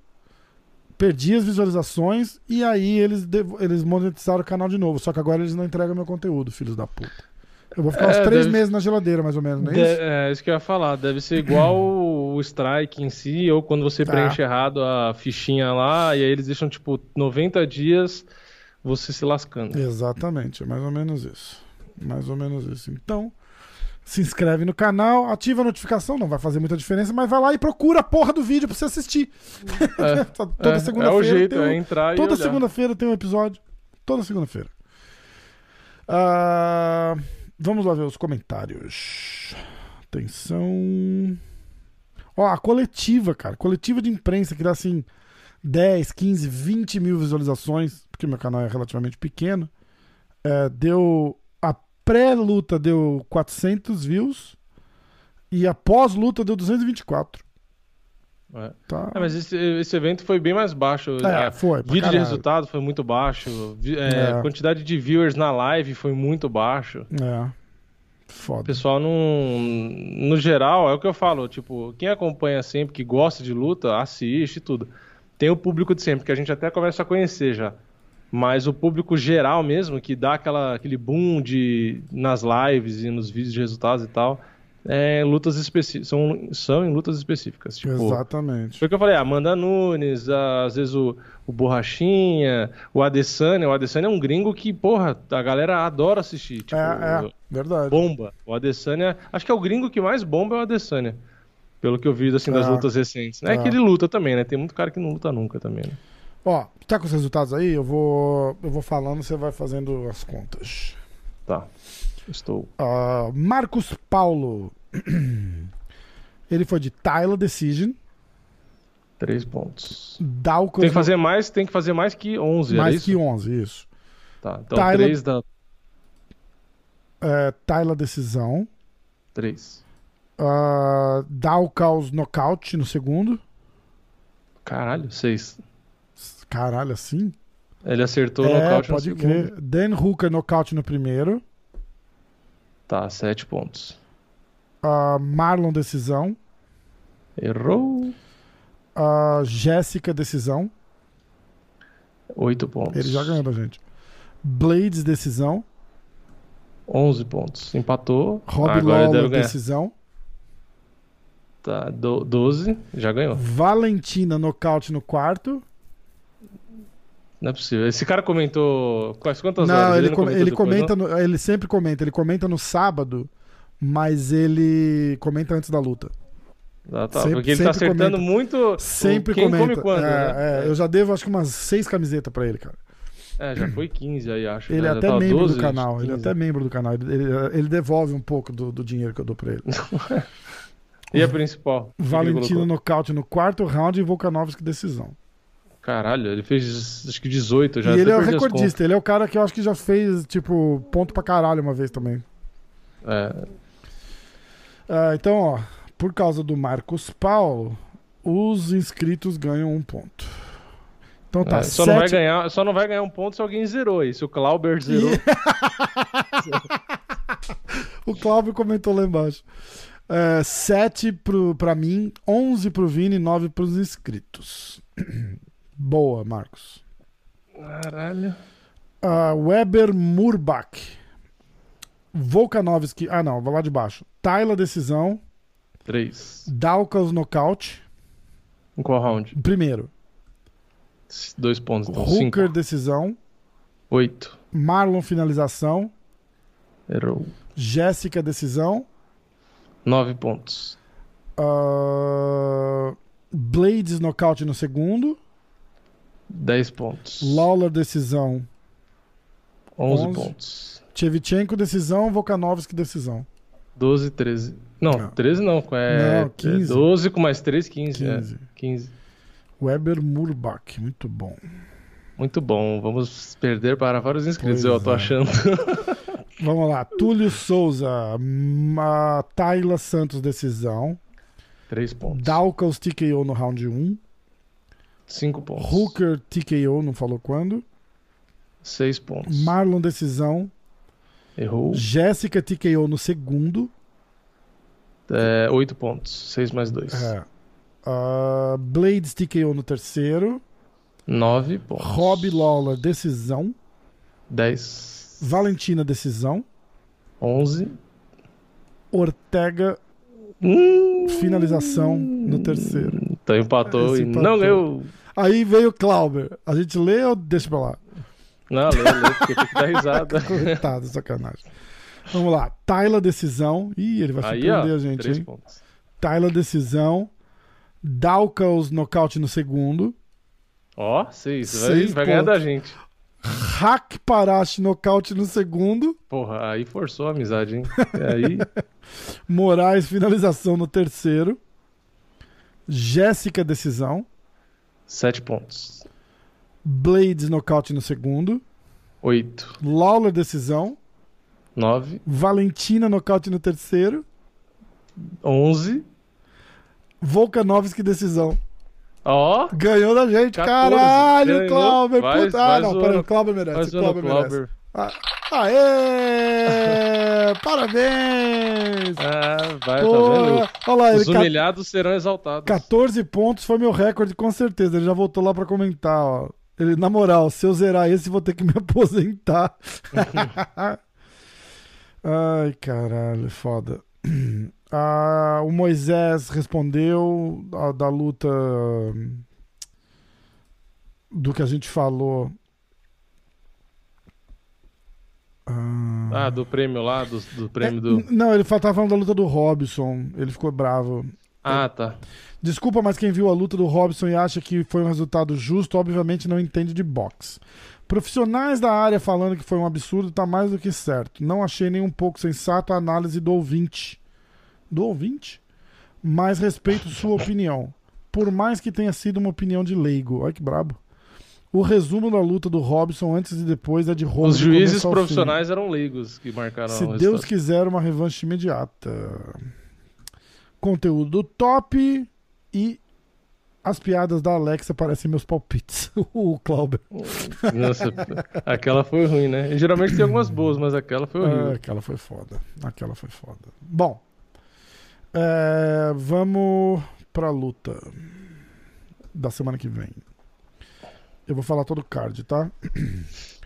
perdi as visualizações e aí eles, eles monetizaram o canal de novo. Só que agora eles não entregam meu conteúdo, filhos da puta. Eu vou ficar É, uns três deve- meses na geladeira, mais ou menos, não é De- isso? é isso que eu ia falar. Deve ser igual [clears throat] o strike em si, ou quando você Tá. preenche errado a fichinha lá, e aí eles deixam, tipo, 90 dias você se lascando. Exatamente, é mais ou menos isso. Mais ou menos isso. Então, se inscreve no canal, ativa a notificação, não vai fazer muita diferença, mas vai lá e procura a porra do vídeo pra você assistir. É, [laughs] Toda é, é segunda-feira o jeito, tem um- é entrar Toda segunda-feira tem um episódio. Toda segunda-feira. Ah, vamos lá ver os comentários. Atenção. Ó, a coletiva, cara. Coletiva de imprensa que dá assim 10, 15, 20 mil visualizações, porque meu canal é relativamente pequeno. É, deu. Pré-luta deu 400 views e a pós-luta deu 224. É. Tá. É, mas esse, esse evento foi bem mais baixo. É, A foi. Vídeo de caralho. resultado foi muito baixo. É, É. Quantidade de viewers na live foi muito baixo. É. O Foda. pessoal não. No geral, é o que eu falo. Tipo, quem acompanha sempre, que gosta de luta, assiste e tudo. Tem o público de sempre, que a gente até começa a conhecer já. Mas o público geral mesmo, que dá aquela, aquele boom de, nas lives e nos vídeos de resultados e tal, é lutas específicas. São, são em lutas específicas. Tipo, Exatamente. foi o que eu falei, a Amanda Nunes, a- às vezes o, o Borrachinha, o Adesanya. O Adesanya é um gringo que, porra, a galera adora assistir. Tipo, é, é, verdade. bomba. O Adesanya, acho que é o gringo que mais bomba é o Adesanya. Pelo que eu vi assim das É. lutas recentes. Não é É. que ele luta também, né? Tem muito cara que não luta nunca também, né? Ó, tá com os resultados aí? Eu vou, eu vou falando, você vai fazendo as contas. Tá. Estou. Ah, Marcos Paulo. [clears throat] Ele foi de Tyler Decision. Três pontos. Dalcos Tem que fazer mais, tem que fazer mais que 11, era mais isso? que 11, isso. Tá. Então Tyler- três da É, Tyler Decisão. três. Uh, Dalcaus Knockout no segundo. Caralho, seis. Caralho, assim? Ele acertou o é, nocaute no pode segundo. crer. Dan Hooker Knockout no primeiro. Tá, sete pontos. Uh, Marlon Decisão. Errou. Uh, Jéssica Decisão. Oito pontos. Ele já ganhou da gente. Blades Decisão. 11 pontos. Empatou. Rob deve Lawler. Decisão. Tá, do, 12. Já ganhou. Valentina Nocaute no quarto. Não é possível. Esse cara comentou. Quais, quantas não, horas? ele, não com- comentou ele depois, comenta, não? no- ele sempre comenta. Ele comenta no sábado, mas ele comenta antes da luta. Ah, tá, sempre- porque ele tá acertando comenta. muito. Sempre quem comenta. come quando, é, né? é, eu já devo acho que umas seis camisetas pra ele, cara. É, já foi 15 aí, acho. Ele né? é até membro 12, do canal. Ele é 15. até membro do canal. Ele, ele- ele devolve um pouco do, do dinheiro que eu dou pra ele. [laughs] E a principal? Ele Valentino nocaute no quarto round e Volkanovski decisão. Caralho, ele fez acho que 18 já. e ele é o recordista. Ele é o cara que eu acho que já fez, tipo, ponto pra caralho uma vez também. É, Ah, então, ó, por causa do Marcos Paulo, os inscritos ganham um ponto. Então tá, é, só, não vai sete... ganhar, só não vai ganhar um ponto se alguém zerou. Se o Clauber zerou. [laughs] o Cláudio comentou lá embaixo. É, 7 pro, pra mim, 11 pro Vini e 9 pros inscritos. [clears throat] Boa, Marcos. Caralho. Ah, Weber Murbach. Volkanovski. Ah, não, vou lá de baixo. Tyler decisão. 3. Dalkas nocaute. Em qual round? Primeiro. Dois pontos, então. Hooker 5. decisão. 8. Marlon finalização. Errou. Jéssica decisão. 9 pontos. Ah, Blades nocaute no segundo. 10 pontos. Lawler decisão. 11 11. pontos. Chevchenko decisão. Volkanovski decisão. 12, 13. Não, Não. 13 não. É, Não, 15. é 12 com mais 3, 15. 15. É, 15. Weber Murbach. Muito bom. Muito bom. Vamos perder para vários inscritos, Pois eu tô é. achando. [laughs] Vamos lá. Túlio Souza. Ma... Tayla Santos decisão. 3 pontos. Dalkaus TKO no round 1. 5 pontos. Hooker TKO, não falou quando. 6 pontos. Marlon decisão. Errou. Jéssica TKO no segundo. É, 8 pontos. 6 mais 2. É. Ah, Blades TKO no terceiro. 9 pontos. Rob Lawler decisão. 10. Valentina decisão. 11. Ortega Hum, finalização no terceiro. Então empatou Esse e empatou. não ganhou. Aí veio o Clauber. A gente lê ou deixa pra lá? Não, lê, lê, porque tem que dar risada. [laughs] Coitado, sacanagem. Vamos lá. Tyler decisão. Ih, ele vai Aí, ó, surpreender a gente, 3 hein? pontos. Tyler decisão. Dalkaus nocaute no segundo. Ó, 6. Vai, Seis vai ganhar pontos. da gente. Hack Parashi nocaute no segundo. Porra, aí forçou a amizade, hein? aí. [laughs] Moraes finalização no terceiro. Jéssica decisão. Sete pontos. Blades nocaute no segundo. Oito. Lawler decisão. Nove. Valentina nocaute no terceiro. Onze. Volkanovski decisão. Ó. Ganhou da gente, 14, caralho, ganhou. Vai- puta. Ah, não, peraí, o Clauber merece. Vai O zoando Clauber o merece. Ah, Aê! [laughs] Parabéns! Ah, vai, tá vendo? lá, Os humilhados serão exaltados. 14 pontos foi meu recorde, com certeza. Ele já voltou lá pra comentar, ó. Ele, na moral, se eu zerar esse, vou ter que me [laughs] aposentar. [laughs] Ai, caralho, foda. [clears throat] Ah, o Moisés respondeu a- da luta hum, do que a gente falou. Ah, do prêmio lá, do, do prêmio É, do. Não, ele tava falando da luta do Robson. Ele ficou bravo. Ah, tá. Desculpa, mas quem viu a luta do Robson e acha que foi um resultado justo, obviamente não entende de boxe. Profissionais da área falando que foi um absurdo tá mais do que certo. Não achei nem um pouco sensato a análise do ouvinte. Do ouvinte? Mas respeito sua opinião. Por mais que tenha sido uma opinião de leigo. Olha que brabo. O resumo da luta do Robson antes e depois é de roubo Os juízes profissionais eram leigos que marcaram Se Deus quiser, uma revanche imediata. Conteúdo top e as piadas da Alexa parecem meus palpites. [laughs] o Clauber. Nossa, aquela foi ruim, né? E geralmente tem algumas boas, mas aquela foi Ah, horrível. aquela foi foda. Aquela foi foda. Bom, é, vamos pra luta da semana que vem. Eu vou falar todo o card, tá?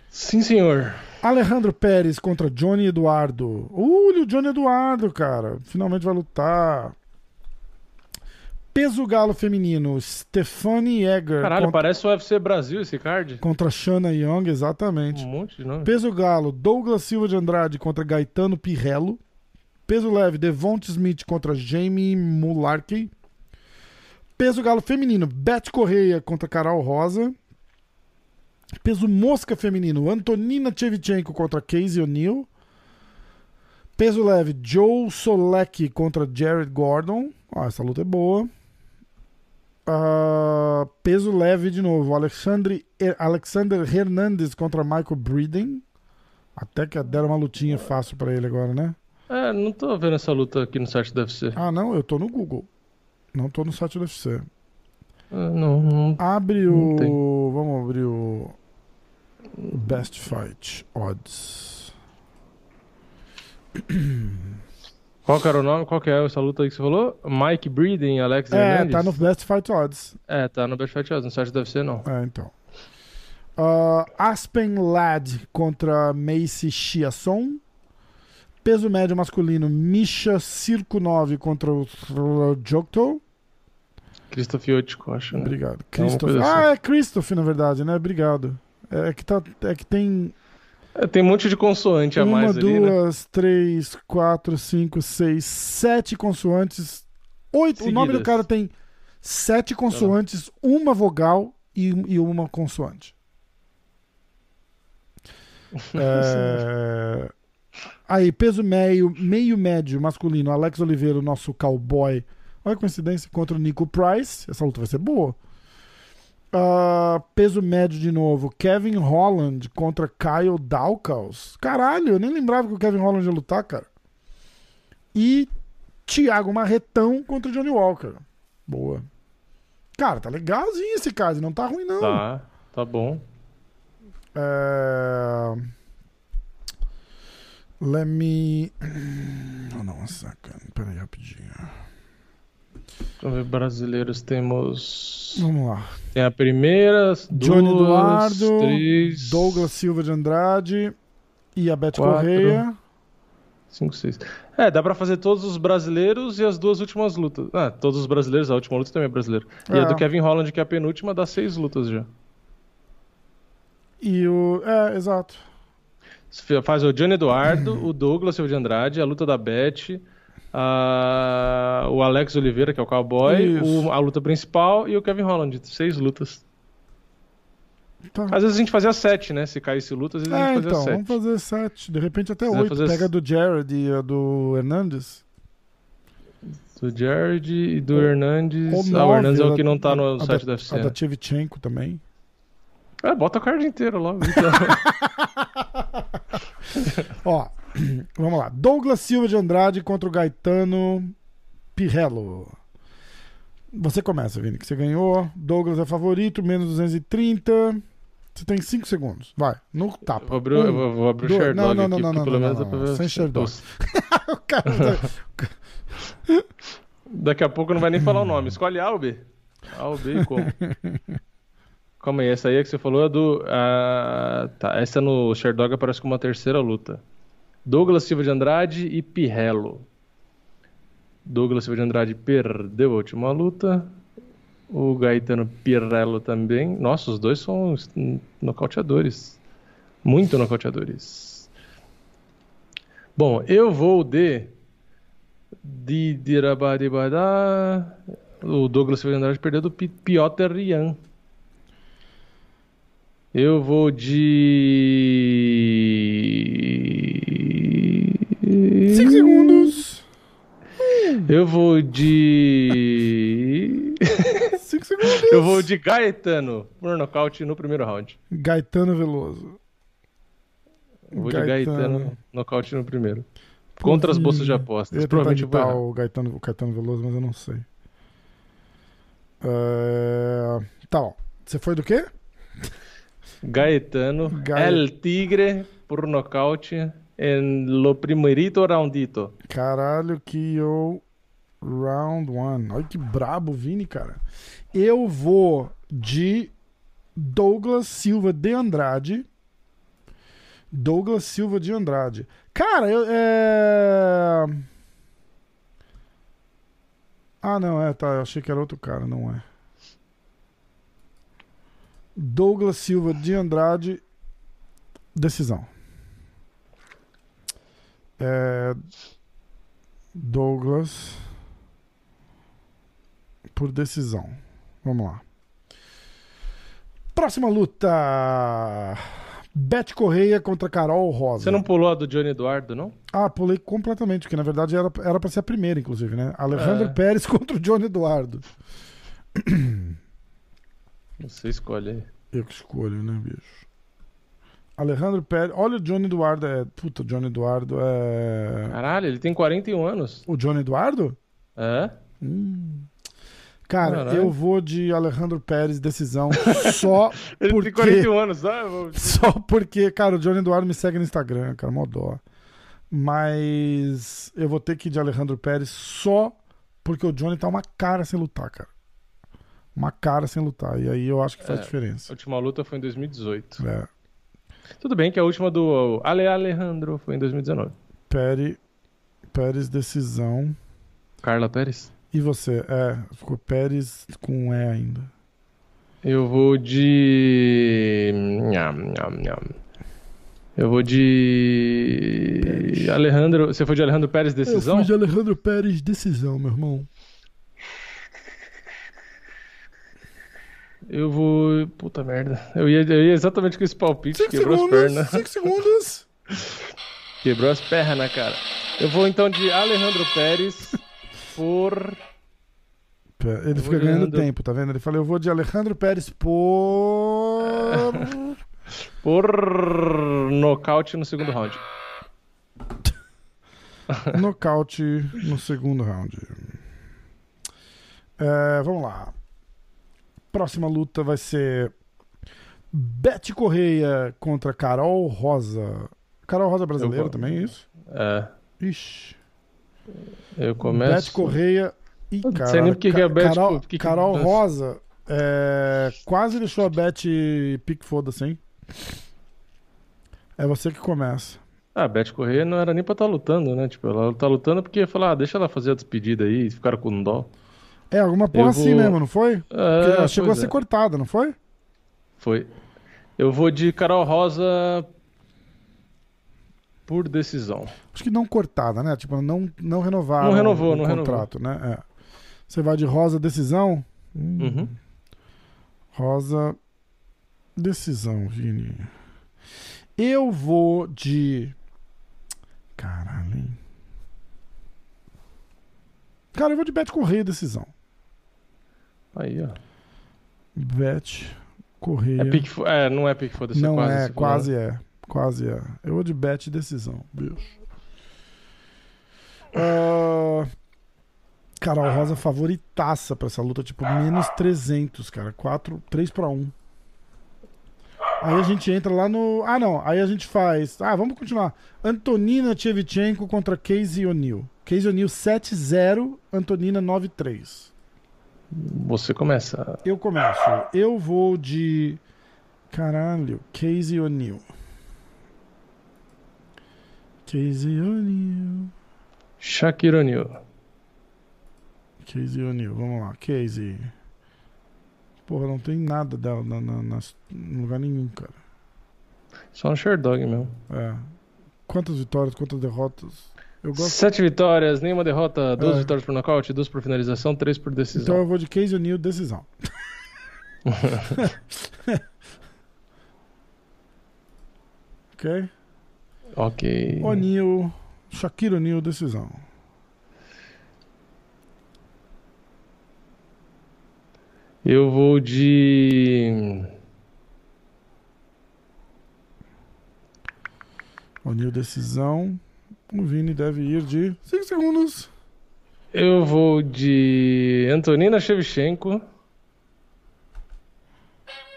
Sim, senhor. Alejandro Pérez contra Johnny Eduardo. Uh, o Johnny Eduardo, cara. Finalmente vai lutar. Peso galo feminino. Stephanie Egger Caralho, contra, parece o UFC Brasil esse card. contra Shanna Young, exatamente. Um monte de nome. Peso galo, Douglas Silva de Andrade contra Gaetano Pirrello. Peso leve, Devonte Smith contra Jamie Mularkey. Peso galo feminino, Beth Correia contra Carol Rosa. Peso mosca feminino, Antonina Shevchenko contra Casey O'Neill. Peso leve, Joe Solecki contra Jared Gordon. Ó, essa luta é boa. Ah, peso leve de novo, Alexandre, Alexander Hernandes contra Michael Breeden. Até que deram uma lutinha fácil pra ele agora, né? É, não tô vendo essa luta aqui no site do UFC. Ah, não, eu tô no Google. Não tô no site do UFC. Ah, não, não. Abre Não o. Vamos abrir o. Best Fight Odds. [clears throat] Qual que era o nome? Qual que é essa luta aí que você falou? Mike Breeden Alex É, Hernandez? tá no Best Fight Odds. É, tá no Best Fight Odds, no site do UFC não. É, então. Ah, Aspen Ladd contra Macy Chiasson. Peso médio masculino, Misha Circo 9 contra o Jokto. Christoph Yotiko, acho, né? Obrigado. É Christoph. assim. Ah, é Christoph, na verdade, né? Obrigado. É que, tá, é que tem É, tem um monte de consoante a uma, mais ali, né? duas, três, quatro, cinco, seis, sete consoantes. Oito. O nome do Seguidas. cara tem sete consoantes, uma vogal e, e uma consoante. [laughs] É, Aí, peso meio, meio médio masculino, Alex Oliveira, o nosso cowboy. Olha a coincidência, contra o Nico Price. Essa luta vai ser boa. Ah, peso médio de novo, Kevin Holland contra Kyle Dawkins. Caralho, eu nem lembrava que o Kevin Holland ia lutar, cara. E Thiago Marretão contra Johnny Walker. Boa. Cara, tá legalzinho esse card, não tá ruim não. Tá, tá bom. É... Let me. [clears throat] Oh, não, saca. Pera aí, rapidinho. Deixa eu ver, brasileiros temos. Vamos lá. Tem a primeira, Johnny duas, Eduardo, três, Douglas Silva de Andrade e a Beth Quatro. Correia. cinco, seis. É, dá pra fazer todos os brasileiros e as duas últimas lutas. Ah, todos os brasileiros, a última luta também é brasileira. E É. a do Kevin Holland, que é a penúltima, dá seis lutas já. E o. É, exato. Faz o Johnny Eduardo, o Douglas Silva de Andrade, a luta da Beth, a- o Alex Oliveira, que é o cowboy, o- a luta principal e o Kevin Holland. Seis lutas. Tá. Às vezes a gente fazia sete, né? Se caísse luta, às vezes a É, gente fazia então, sete. vamos fazer sete. De repente até quiser oito. fazer Pega s- do Jared e a do Hernandes. Do Jared e do Hernandes. Ou Ah, o Hernandes é a o que da- não tá a- no a site da, do UFC. A da Tchevchenko também. É, bota o card inteiro logo. então. [laughs] Ó, [clears throat] vamos lá. Douglas Silva de Andrade contra o Gaetano Pirello. Você começa, Vini, que você ganhou. Douglas é favorito, menos 230. Você tem 5 segundos. Vai, no tapa. vou abrir, Um, eu vou, vou abrir dois- o Sherdog não, não, aqui, não, não, pelo não, menos não, é não, ver sem se- Sherdog. [laughs] O cara tá- Daqui a pouco não vai nem falar o nome. Escolhe A ou B. A ou B e como. [laughs] Calma aí, essa aí é que você falou é do. ah, tá, essa no Sherdog aparece como uma terceira luta. Douglas Silva de Andrade e Pirello. Douglas Silva de Andrade perdeu a última luta. O Gaetano Pirello também. Nossa, os dois são nocauteadores. Muito nocauteadores. Bom, eu vou de. De Dirabadibadá. O Douglas Silva de Andrade perdeu do Pi- Piotr Ian. Eu vou de. 5 segundos. Eu vou de. [laughs] 5 segundos. Eu vou de Gaetano por nocaute no primeiro round. Gaetano Veloso. Eu vou de Gaetano nocaute no primeiro. Contra as bolsas de Eu apostas. tentar Provavelmente eu vou errar. o Gaetano, o Gaetano Veloso, mas eu não sei. É, Tá bom. Você foi do quê? Gaetano, Gae- El Tigre por nocaute en lo primerito roundito. Caralho, que eu. Round one. Olha que brabo Vini, cara. Eu vou de Douglas Silva de Andrade. Douglas Silva de Andrade. Cara, eu. É... Ah, não, é, tá. Eu achei que era outro cara, não é. Douglas Silva de Andrade. Decisão. É... Douglas. Por decisão. Vamos lá. Próxima luta. Beth Correia contra Carol Rosa. Você não pulou a do Johnny Eduardo, não? Ah, pulei completamente, porque na verdade era, era pra ser a primeira, inclusive, né? Alejandro É. Pérez [laughs] contra o Johnny Eduardo. Você escolhe aí. Eu que escolho, né, bicho? Alejandro Pérez. Olha o Johnny Eduardo. É... Puta, o Johnny Eduardo é. Caralho, ele tem 41 anos. O Johnny Eduardo? É? Hum. Cara, Caralho. eu vou de Alejandro Pérez, decisão, só [laughs] Ele porque... tem 41 anos. [laughs] Eu vou- Só porque, cara, o Johnny Eduardo me segue no Instagram, cara, mó dó. Mas eu vou ter que ir de Alejandro Pérez só porque o Johnny tá uma cara sem lutar, cara. Uma cara sem lutar. E aí eu acho que faz É. A diferença. última luta foi em 2018. É. Tudo bem que a última do Ale Alejandro foi em 2019. Pérez, Pérez, decisão. Carla Pérez? E você? É, ficou Pérez com E ainda. Eu vou de. Eu vou de. Pérez. Alejandro. Você foi de Alejandro Pérez, decisão? Eu fui de Alejandro Pérez, decisão, meu irmão. Eu vou. Puta merda. Eu ia, eu ia exatamente com esse palpite. Cinco quebrou as segundos, pernas. cinco segundos. [laughs] Quebrou as pernas, cara. Eu vou então de Alejandro Pérez [laughs] por. Pé- Ele fica ganhando tempo, tá vendo? Ele falou, eu vou de Alejandro Pérez por... [laughs] Por nocaute no segundo round. [laughs] Nocaute no segundo round. É, vamos lá. Próxima luta vai ser Beth Correia contra Carol Rosa. Carol Rosa é brasileira Eu- também, é isso? É. Ixi. Eu começo. Beth Correia. Ih, Não cara, sei nem porque que é Beth, Carol, que- Carol Rosa é, quase deixou a Beth pique foda-se, hein? É você que começa. Ah, a Beth Corrêa não era nem pra estar lutando, né? Tipo, ela tá lutando porque ia falar, ah, deixa ela fazer a despedida aí, e ficaram com dó. É, alguma porra Eu assim vou- mesmo, não foi? É, ela chegou a ser é. cortada, não foi? Foi. Eu vou de Carol Rosa por decisão. Acho que não cortada, né? Tipo, não, não renovaram Não renovou, o não contrato, né? É. Você vai de Rosa decisão? Hum. Uhum. Rosa Decisão, Vini. Eu vou de. Caralho, hein? Cara, eu vou de Bet Correia decisão. Aí, ó. Bet Correia. É, pique, é, não é pique foda-se. Não quase, é, se quase é. Quase é. Eu vou de Bet decisão, bicho. Ah, Carol Rosa favoritaça pra essa luta, tipo, menos 300, cara. 4, 3 pra 1. Aí a gente entra lá no. Ah, não. Aí a gente faz. Ah, vamos continuar. Antonina Tchevchenko contra Casey O'Neill. Casey O'Neill 7-0, Antonina 9-3. Você começa. Eu começo. Eu vou de. Caralho, Casey O'Neill. Casey O'Neill. Shaquille O'Neal. Casey O'Neill, vamos lá. Casey. Porra, não tem nada dela na, na, nas- em lugar nenhum, cara. Só um Sherdog mesmo. É. Quantas vitórias, quantas derrotas? Eu gosto. Sete vitórias, nenhuma derrota, duas É. vitórias por nocaute, duas por finalização, três por Então decisão. eu vou de Casey O'Neill, decisão. [laughs] [laughs] ok? Ok. O'Neill. Shakira O'Neill, decisão. Eu vou de. O'Neill, decisão. O Vini deve ir de 5 segundos. Eu vou de Antonina Shevchenko.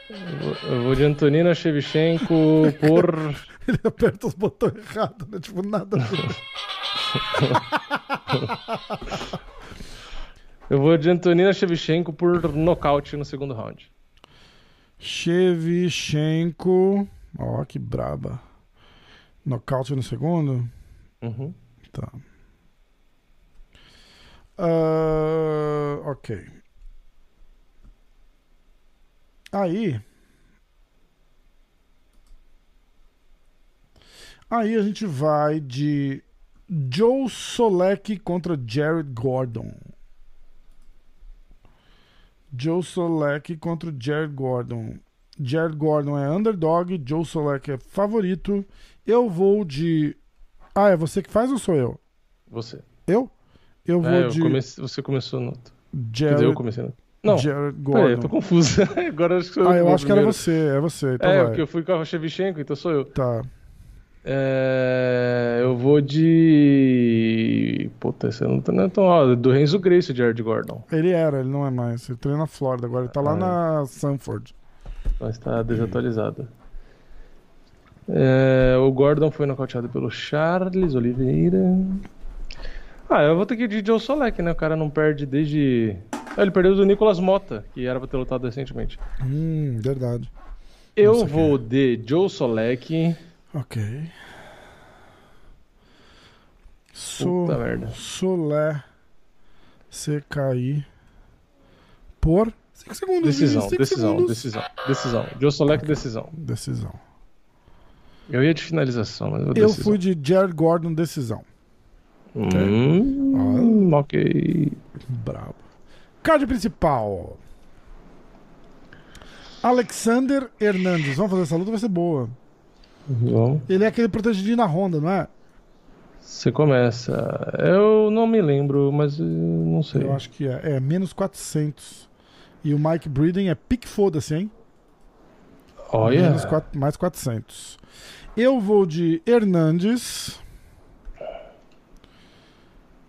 Eu vou- Eu vou de Antonina Shevchenko por. [laughs] Ele aperta os botões errados, né? Tipo, nada. [laughs] Eu vou de Antonina Shevchenko por nocaute no segundo round. Shevchenko. Ó, que braba. Nocaute no segundo? Uhum. Tá. Ah, ok. Aí. Aí a gente vai de Joe Solek contra Jared Gordon. Joe Solek contra Jared Gordon. Jared Gordon é underdog, Joe Solek é favorito. Eu vou de. Ah, é você que faz ou sou eu? Você. Eu? Eu vou É, eu de comece- Você começou no. Quer Jared, dizer, eu comecei no. Não, Jared peraí, eu Gordon. tô confuso. [laughs] Agora acho que sou Ah, eu acho que era primeiro. você, é você. Então É, vai. porque eu fui com a Shevchenko, então sou eu. Tá. É, eu vou de. Puta, esse não tá não é tão. Ó, do Renzo Grace, o Jared Gordon. Ele era, ele não é mais. Ele treina na Flórida agora. Ele tá lá é. na Sanford. Mas tá desatualizado. É, o Gordon foi nocauteado pelo Charles Oliveira. Ah, eu vou ter que ir de Joe Solek, né? O cara não perde desde. Ah, ele perdeu do Nicolas Mota, que era pra ter lutado recentemente. Hum, verdade. Eu Nossa, vou de Joe Solek. Ok. So, Puta merda. Solé CKI por 5 segundos. Decisão, cinco decisão, segundos. decisão, decisão. Joe Solek, decisão. Decisão. Eu ia de finalização, mas eu, Eu decisão. fui de Jared Gordon, decisão. Hum, ok. Brabo. Card principal. Alexander Hernandes. Vamos fazer essa luta, vai ser boa. Ele é aquele protegidinho na Honda, não é? Você começa. Eu não me lembro, mas eh, não sei. Eu acho que é. É, menos 400. E o Mike Breeden é pique foda-se, hein? Olha. Menos quatro- mais 400. Eu vou de Hernandes.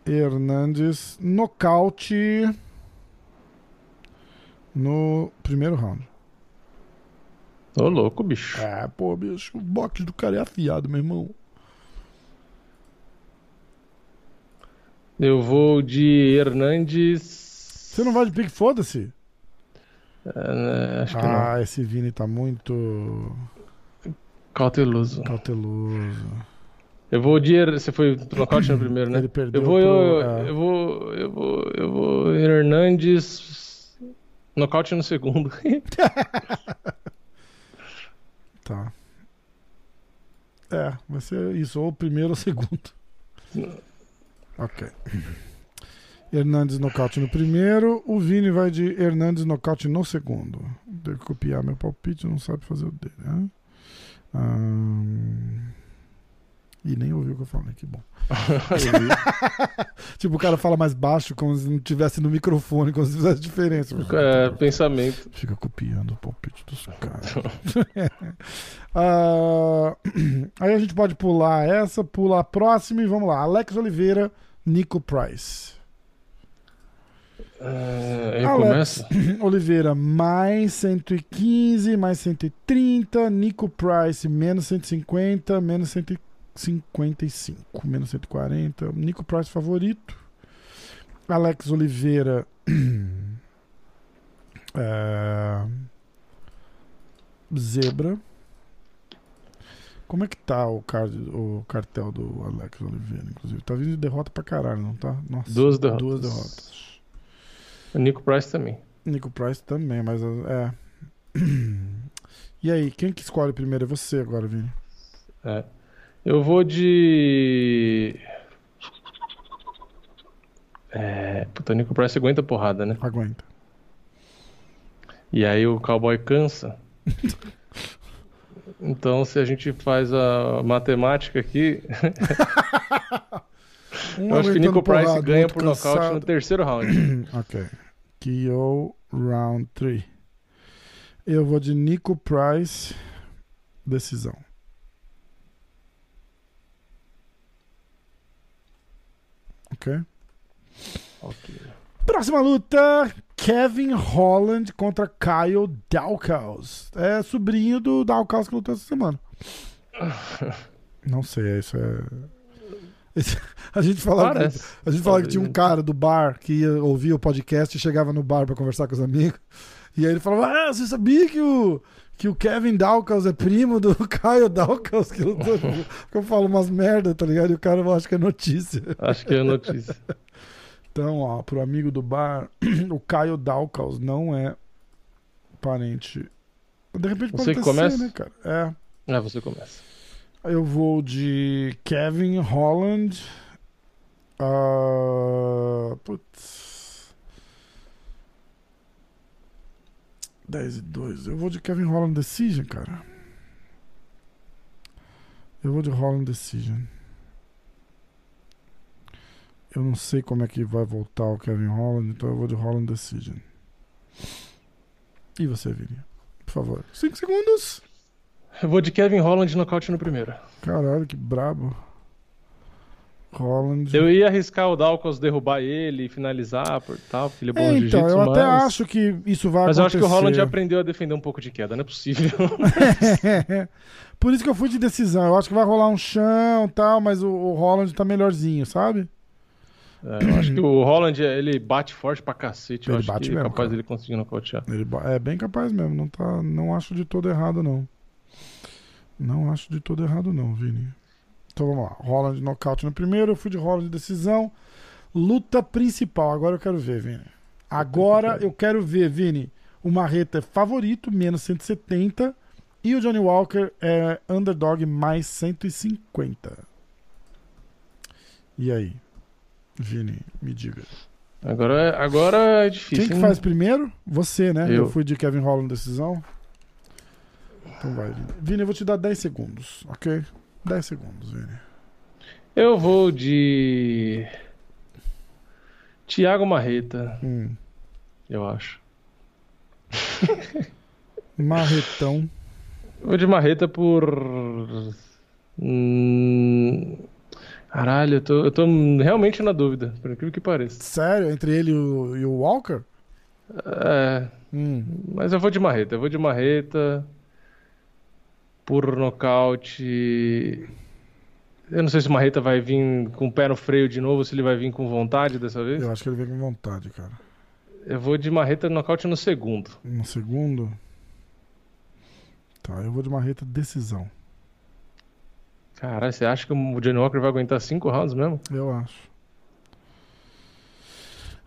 Hernandes. Nocaute. No primeiro round. Ô, louco, bicho. É, pô, bicho. O boxe do cara é afiado, meu irmão. Eu vou de Hernandes. Você não vai de pique foda-se? É, acho que Ah, esse Vini tá muito não. Cauteloso. cauteloso. Eu vou de. Você foi pro nocaute no primeiro, né? Ele perdeu Eu vou, pro- eu, é. eu vou, eu vou, eu vou Hernandes nocaute no segundo. [laughs] Tá. É, vai ser isso, ou o primeiro ou segundo. [laughs] Ok. Hernandes nocaute no primeiro. O Vini vai de Hernandes nocaute no segundo. Que copiar meu palpite, não sabe fazer o dele, né? Ahn, E nem ouviu o que eu falei, que bom. [laughs] [laughs] Tipo, o cara fala mais baixo, como se não tivesse no microfone, como se fizesse diferença. é, pensamento. Fica copiando o palpite dos [laughs] caras. Ah, [clears throat] aí a gente pode pular essa, pula a próxima e vamos lá. Alex Oliveira, Nico Price. É, aí Alex começa. [clears throat] Oliveira, mais 115, mais 130. Nico Price, menos 150, menos 155, menos 140. Nico Price favorito. Alex Oliveira. é, [clears throat] Zebra. Como é que tá o, card, o cartel do Alex Oliveira, inclusive? Tá vindo de derrota pra caralho, não tá? Nossa, Duas derrotas. Duas derrotas. O Nico Price também. Nico Price também, mas é. [clears throat] E aí, quem que escolhe primeiro? É você agora, Vini. É. Eu vou de. É. Puta, o Nico Price aguenta porrada, né? Aguenta. E aí o cowboy cansa. [laughs] Então, se a gente faz a matemática aqui, [laughs] Um eu acho que Nico Price ganha por nocaute no terceiro round. [clears throat] Ok. KO round 3. Eu vou de Nico Price. Decisão. Ok. Ok. Próxima luta: Kevin Holland contra Kyle Dalkaus. É sobrinho do Dalkaus que lutou essa semana. [laughs] Não sei, isso é. Esse- [laughs] A gente falava, que, a gente falava que tinha um cara do bar que ia ouvir o podcast e chegava no bar pra conversar com os amigos. E aí ele falava: Ah, você sabia que o, que o Kevin Dalkaus é primo do [laughs] Kyle Dalkaus? Que lutou? [laughs] que eu falo umas merda, tá ligado? E o cara acha que é notícia. Acho que é notícia. [laughs] Então, ó, pro amigo do bar, [clears throat] o Caio Dalkaus não é parente. De repente pode Você começa? né, cara? É. Ah, você começa. Eu vou de Kevin Holland. Ah, putz. 10 e 2. Eu vou de Kevin Holland Decision, cara. Eu vou de Holland Decision. Eu não sei como é que vai voltar o Kevin Holland, então eu vou de Holland Decision. E você, Vini? Por favor. 5 segundos. Eu vou de Kevin Holland nocaute no primeiro. Caralho, que brabo. Holland. Eu ia arriscar o Dalcos derrubar ele e finalizar por tal, porque ele é bom É, então, eu até mas... acho que isso vai Mas eu acho acontecer. que o Holland aprendeu a defender um pouco de queda, não é possível. [laughs] Por isso que eu fui de decisão. Eu acho que vai rolar um chão e tal, mas o, o Holland tá melhorzinho, sabe? É, eu acho que o Holland, ele bate forte pra cacete. Eu Ele acho bate que é mesmo, capaz cara. dele conseguir nocautear. Ele é bem capaz mesmo. Não, tá, não acho de todo errado, não. Não acho de todo errado, não, Vini. Então vamos lá. Holland nocaute no primeiro. Eu fui de Holland decisão. Luta principal. Agora eu quero ver, Vini. Agora eu quero ver, Vini. O Marreta é favorito, menos 170. E o Johnny Walker é underdog, mais 150. E aí? Vini, me diga. Agora, é- agora é difícil. Quem que faz primeiro? Você, né? Eu, Eu. fui de Kevin Holland decisão. Então vai, Vini. Vini, eu vou te dar 10 segundos, ok? 10 segundos, Vini. Eu vou de. Thiago Marreta, Hum. eu acho. [laughs] Marretão. Vou de Marreta por. Hum... Caralho, eu tô, eu tô realmente na dúvida, por incrível que pareça. Sério? Entre ele e o, e o Walker? É, Hum. mas eu vou de Marreta, eu vou de Marreta por nocaute. Eu não sei se o Marreta vai vir com o pé no freio de novo, se ele vai vir com vontade dessa vez. Eu acho que ele vem com vontade, cara. Eu vou de Marreta nocaute no segundo. No segundo. Tá, eu vou de Marreta decisão. Caralho, você acha que o Johnny Walker vai aguentar cinco rounds mesmo? Eu acho.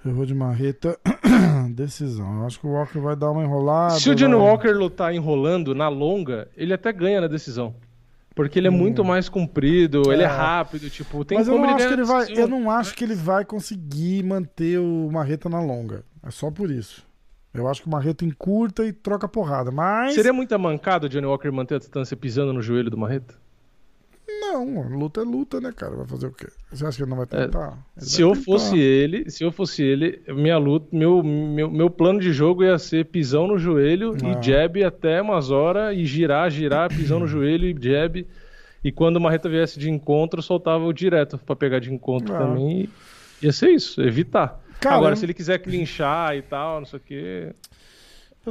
Eu vou de Marreta [coughs] decisão. Eu acho que o Walker vai dar uma enrolada. Se o Johnny vai- Walker lutar enrolando na longa, ele até ganha na decisão. Porque ele é muito mais comprido, ele é rápido, tipo, tem Mas eu não acho que ele vai. Eu não acho que ele vai conseguir manter o Marreta na longa. É só por isso. Eu acho que o Marreta encurta e troca porrada. Mas. Seria muita mancada o Johnny Walker manter a distância pisando no joelho do Marreta? Não, luta é luta, né, cara? Vai fazer o quê? Você acha que ele não vai tentar? Ele Se vai eu tentar. fosse ele, se eu fosse ele, minha luta, meu, meu, meu plano de jogo ia ser pisão no joelho Ah. e jab até umas horas e girar, girar, pisão no [clears throat] joelho e jab. E quando o Marreta viesse de encontro, soltava o direto pra pegar de encontro Ah. também. E ia ser isso, evitar. Cara, Agora, se ele quiser clinchar e tal, não sei o quê.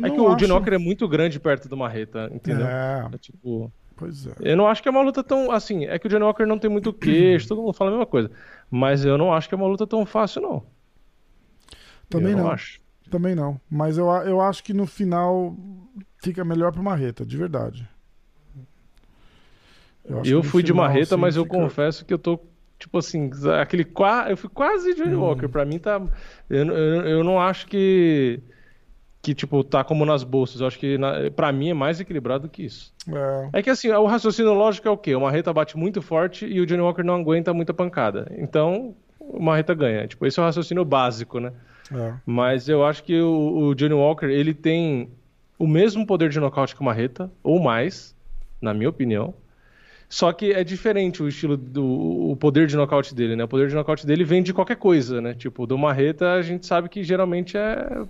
É que o acho- Johnny Walker é muito grande perto do Marreta, entendeu? É, É tipo. Pois é. Eu não acho que é uma luta tão. Assim, é que o Johnny Walker não tem muito queixo, todo mundo fala a mesma coisa. Mas eu não acho que é uma luta tão fácil, não. Também eu não. acho. Também não. Mas eu, eu acho que no final fica melhor pro Marreta, de verdade. Eu no fui de final, marreta, assim, mas eu fica- confesso que eu tô. Tipo assim, aquele qua... eu fui quase Johnny Hum. Walker. Pra mim tá. Eu, eu, eu não acho que. Que, tipo, tá como nas bolsas. Eu acho que, na... pra mim, é mais equilibrado do que isso. É, É que assim, o raciocínio lógico é o quê? O Marreta bate muito forte e o Johnny Walker não aguenta muita pancada. Então, o Marreta ganha. Tipo, esse é o raciocínio básico, né? é. Mas eu acho que o, o Johnny Walker, ele tem o mesmo poder de nocaute que o Marreta, ou mais, na minha opinião. Só que é diferente o estilo do o poder de nocaute dele, né? O poder de nocaute dele vem de qualquer coisa, né? Tipo, do Marreta a gente sabe que geralmente é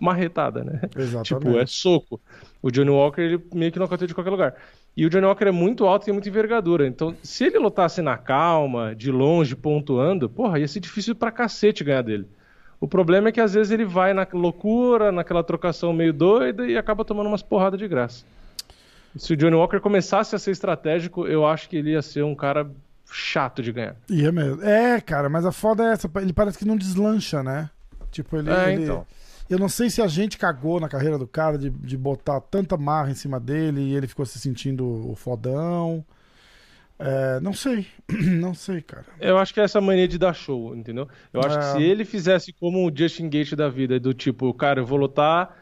marretada, né? [laughs] Exatamente. Tipo, é soco. O Johnny Walker, ele meio que nocauteia de qualquer lugar. E o Johnny Walker é muito alto e tem muita envergadura. Então, se ele lutasse na calma, de longe, pontuando, porra, ia ser difícil pra cacete ganhar dele. O problema é que às vezes ele vai na loucura, naquela trocação meio doida e acaba tomando umas porradas de graça. Se o Johnny Walker começasse a ser estratégico, eu acho que ele ia ser um cara chato de ganhar. E é mesmo. É, cara, mas a foda é essa. Ele parece que não deslancha, né? Tipo, ele. É, ele- então. Eu não sei se a gente cagou na carreira do cara de, de botar tanta marra em cima dele e ele ficou se sentindo o fodão. É, não sei. [clears throat] Não sei, cara. Eu acho que é essa mania de dar show, entendeu? Eu acho É. que se ele fizesse como o Justin Gate da vida, do tipo, cara, eu vou lutar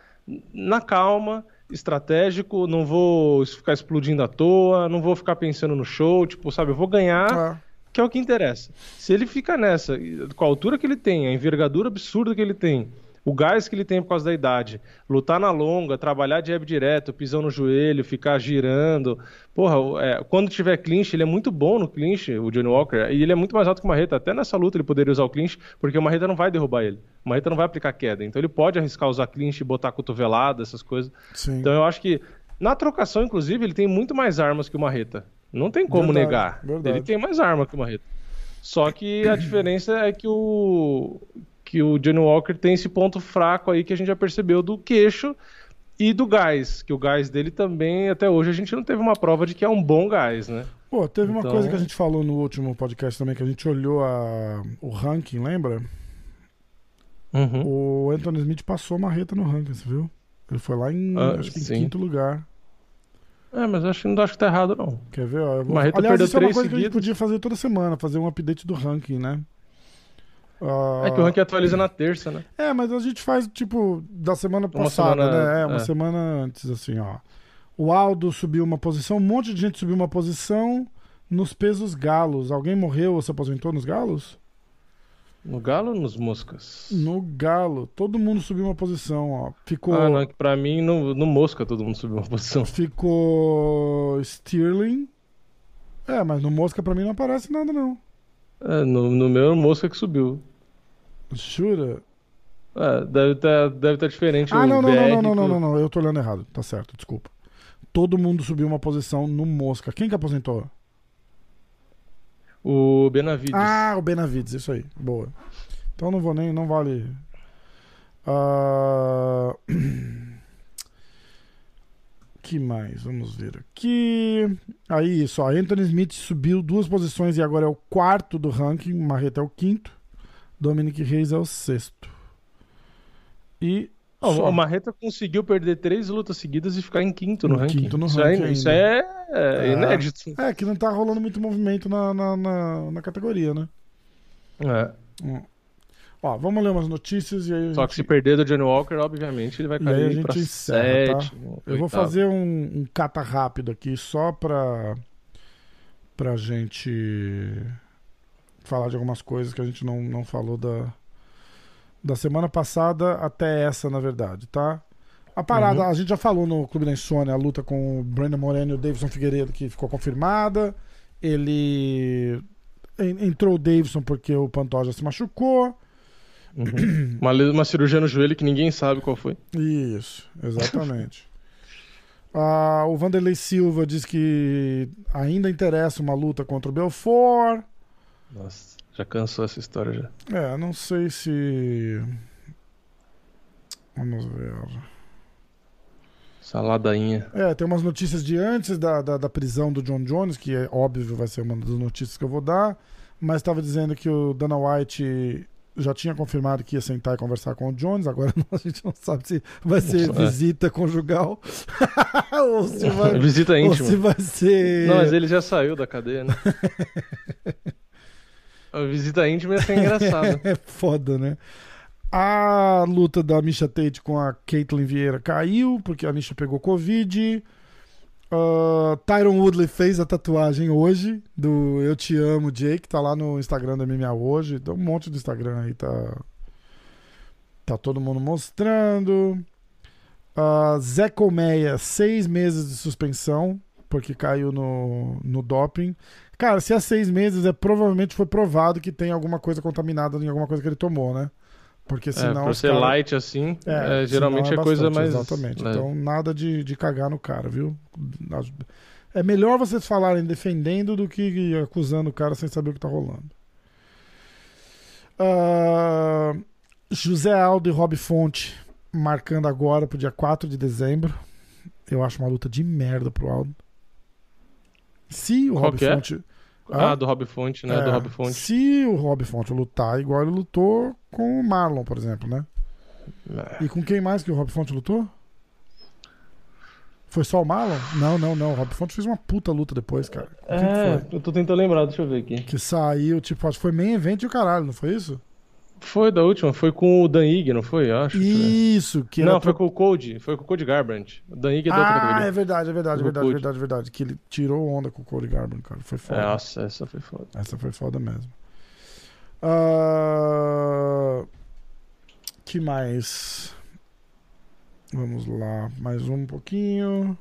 na calma, estratégico, não vou ficar explodindo à toa, não vou ficar pensando no show, tipo, sabe, eu vou ganhar, Ah, que é o que interessa. Se ele fica nessa, com a altura que ele tem, a envergadura absurda que ele tem, o gás que ele tem por causa da idade, lutar na longa, trabalhar jab direto, pisão no joelho, ficar girando. Porra, é, quando tiver clinch, ele é muito bom no clinch, o Johnny Walker, e ele é muito mais alto que o Marreta. Até nessa luta ele poderia usar o clinch, porque o Marreta não vai derrubar ele. O Marreta não vai aplicar queda. Então ele pode arriscar usar clinch, botar cotovelada, essas coisas. sim. Então eu acho que na trocação, inclusive, ele tem muito mais armas que o Marreta. Não tem como Verdade, negar. verdade. Ele tem mais arma que o Marreta. Só que a diferença é que o que o Johnny Walker tem esse ponto fraco aí que a gente já percebeu do queixo e do gás, que o gás dele também até hoje a gente não teve uma prova de que é um bom gás, né? Pô, teve uma Então- coisa que a gente falou no último podcast também, que a gente olhou a, o ranking, lembra? Uhum. O Anthony Smith passou a marreta no ranking, você viu? Ele foi lá em, Ah, acho que em quinto lugar. É, mas acho que não acho que tá errado não. Quer ver? Ó, vou... Marreta Aliás, perdeu isso é uma coisa que a gente podia fazer toda semana, fazer um update do ranking, né? Ah, É que o ranking atualiza na terça, né? É, mas a gente faz, tipo, da semana passada, semana- né? É, uma é. semana antes, assim, ó. O Aldo subiu uma posição, um monte de gente subiu uma posição nos pesos galos. Alguém morreu ou se aposentou nos galos? No galo ou nos moscas? No galo. Todo mundo subiu uma posição, ó. Ficou, Ah, não, é pra mim no, no mosca todo mundo subiu uma posição. ficou Stirling. É, mas no Mosca pra mim não aparece nada, não. É, no, no meu mosca que subiu. Jura? É, deve estar deve tá diferente Ah, não, não, BR não, não, não, não, não. Eu tô olhando errado. Tá certo, desculpa. Todo mundo subiu uma posição no Mosca. Quem que aposentou? O Benavides. Ah, o Benavides, isso aí. Boa. Então não vou nem, não vale. Ah, [clears throat] que mais? Vamos ver aqui. Aí, isso, ó. Anthony Smith subiu duas posições e agora é o quarto do ranking. Marreta é o quinto. Dominic Reis é o sexto. E. Não, só. o Marreta conseguiu perder três lutas seguidas e ficar em quinto no Em ranking. quinto no isso, ranking é, isso é, é inédito. É, que não tá rolando muito movimento na, na, na, na categoria, né? É. Hum. Ó, vamos ler umas notícias e aí. a Só gente- que se perder do Johnny Walker, obviamente, ele vai E aí a cair gente encerra, tá? sete. Eu vou fazer um, um cata rápido aqui só pra pra gente falar de algumas coisas que a gente não, não falou da, da semana passada até essa, na verdade, tá? A parada, Uhum. a gente já falou no Clube da Insônia, a luta com o Brandon Moreno e o Davidson Figueiredo, que ficou confirmada. Ele. en- Entrou o Davidson porque o Pantoja se machucou. Uhum. Uma, uma cirurgia no joelho que ninguém sabe qual foi. Isso, exatamente. [laughs] Ah, o Vanderlei Silva diz que ainda interessa uma luta contra o Belfort. Nossa, já cansou essa história já. É, não sei se. Vamos ver. Essa ladainha. É, tem umas notícias de antes da, da, da prisão do John Jones, que é óbvio vai ser uma das notícias que eu vou dar. Mas estava dizendo que o Dana White já tinha confirmado que ia sentar e conversar com o Jones. Agora [laughs] a gente não sabe se vai ser É. visita conjugal [laughs] ou se vai, Visita ou íntima. se vai ser. Não, mas ele já saiu da cadeia, né? [laughs] A visita íntima ia ser engraçada. [laughs] É foda, né? A luta da Misha Tate com a Caitlyn Vieira caiu, porque a Misha pegou Covid. Ah, Tyron Woodley fez a tatuagem hoje do Eu Te Amo, Jake. Tá lá no Instagram da MMA hoje. Tem um monte do Instagram aí, tá. Tá todo mundo mostrando. Uh, Zé Colmeia, seis meses de suspensão, porque caiu no, no doping. Cara, se há seis meses, é provavelmente foi provado que tem alguma coisa contaminada em alguma coisa que ele tomou, né? Porque É, senão. por os ser cara- light assim, É, é, geralmente senão é, coisa mais. Exatamente. leve. Então, nada de, de cagar no cara, viu? É melhor vocês falarem defendendo do que acusando o cara sem saber o que tá rolando. Ah, José Aldo e Rob Fonte marcando agora pro dia 4 de dezembro. Eu acho uma luta de merda pro Aldo. Se o Rob é? Fonte. Ah, Hã? do Rob Fonte, né? É, Do Rob Fonte. Se o Rob Fonte lutar igual ele lutou com o Marlon, por exemplo, né? É. E com quem mais que o Rob Fonte lutou? Foi só o Marlon? Não, não, não. O Rob Fonte fez uma puta luta depois, cara. Com É, eu tô tentando lembrar, deixa eu ver aqui. Que saiu, tipo, acho que foi main event e o caralho, não foi isso? Foi da última, foi com o Dan Ig, não foi? Eu acho. Isso, que Não, foi pro- com o Cody, foi com o Cody Garbrandt. O Dan Ig é da outra Ah, é verdade, é verdade, é verdade, verdade, verdade. Que ele tirou onda com o Cody Garbrandt, cara. Foi foda. nossa, essa foi foda. Essa foi foda mesmo. Ah, que mais? Vamos lá, mais um pouquinho.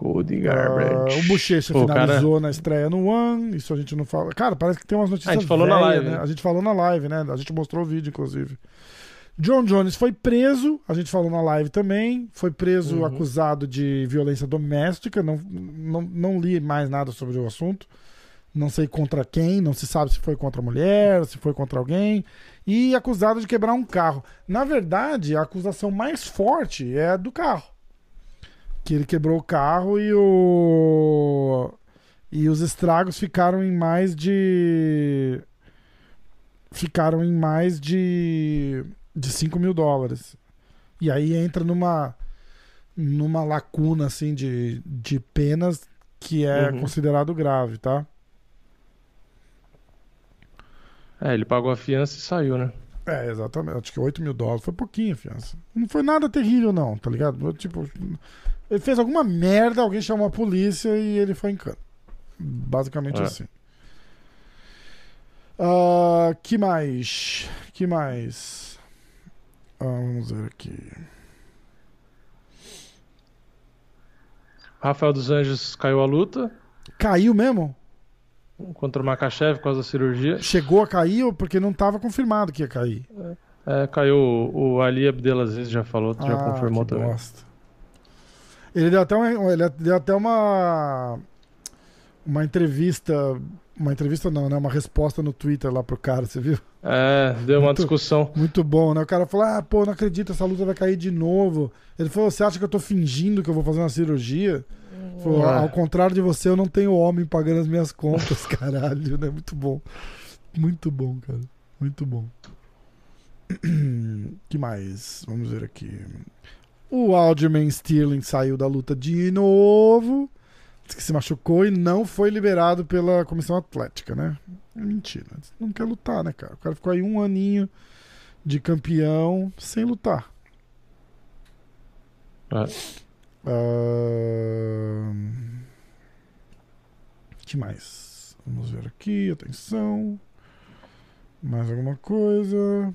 Cody Garbrandt. o Bochecha Pô, cara- finalizou na estreia no One. Isso a gente não fala. Cara, parece que tem umas notícias. A gente falou na velhas, live, né? né? A gente falou na live, né? A gente mostrou o vídeo, inclusive. John Jones foi preso. A gente falou na live também. Foi preso Uhum. acusado de violência doméstica. Não, não, não li mais nada sobre o assunto. Não sei contra quem. Não se sabe se foi contra a mulher, se foi contra alguém. E acusado de quebrar um carro. Na verdade, a acusação mais forte é a do carro que ele quebrou o carro e o e os estragos ficaram em mais de ficaram em mais de de 5 mil dólares e aí entra numa numa lacuna assim de, de penas que é Uhum. considerado grave, tá? É, ele pagou a fiança e saiu, né? É, exatamente. Acho que 8 mil dólares. Foi pouquinho, fiança. Não foi nada terrível, não, tá ligado? Tipo, ele fez alguma merda, alguém chamou a polícia e ele foi em cana. Basicamente É. assim. Ah, que mais? Que mais? Ah, vamos ver aqui. Rafael dos Anjos caiu a luta Caiu mesmo? contra o Makachev por causa da cirurgia. Chegou a cair ou porque não estava confirmado que ia cair? É, caiu o, o Ali Abdelaziz, já falou, já Ah, confirmou que também. bosta. Ele deu até uma, ele deu até uma uma entrevista, uma entrevista não, né, uma resposta no Twitter lá pro cara, você viu? É, deu uma Muito- discussão. Muito bom, né? O cara falou: "Ah, pô, não acredito, essa luta vai cair de novo". Ele falou: "Você acha que eu tô fingindo que eu vou fazer uma cirurgia?" Falou, É. ao contrário de você, eu não tenho homem pagando as minhas contas, [laughs] caralho, né? Muito bom. Muito bom, cara. Muito bom. [clears throat] que mais? Vamos ver aqui. O Alderman Sterling saiu da luta de novo. Diz que se machucou e não foi liberado pela comissão atlética, né? É mentira. Não quer lutar, né, cara? O cara ficou aí um aninho de campeão sem lutar. É. Ahn, que mais? Vamos ver aqui, atenção. Mais alguma coisa.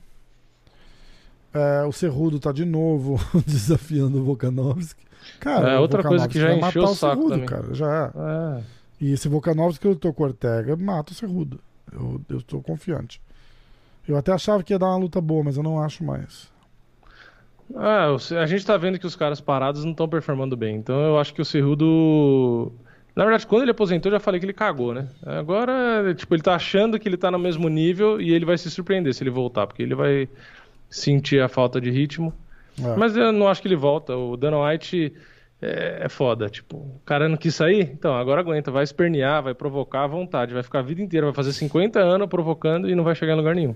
É, o Cerrudo tá de novo [laughs] desafiando o Volkanovski. Cara, É, outra coisa que já encheu o saco Cerrudo, também. cara. Já é. É. E esse Volkanovski que eu tô com o Ortega mata o Cerrudo. Eu, eu tô confiante. Eu até achava que ia dar uma luta boa, mas eu não acho mais. O- a gente tá vendo que os caras parados não estão performando bem. Então eu acho que o Cerrudo. Na verdade, quando ele aposentou, eu já falei que ele cagou, né? Agora, tipo, ele tá achando que ele tá no mesmo nível e ele vai se surpreender se ele voltar, porque ele vai sentir a falta de ritmo. É. Mas eu não acho que ele volta. O Dana White é, é foda. Tipo, o cara não quis sair? Então, agora aguenta. Vai espernear, vai provocar à vontade. Vai ficar a vida inteira, vai fazer 50 anos provocando e não vai chegar em lugar nenhum.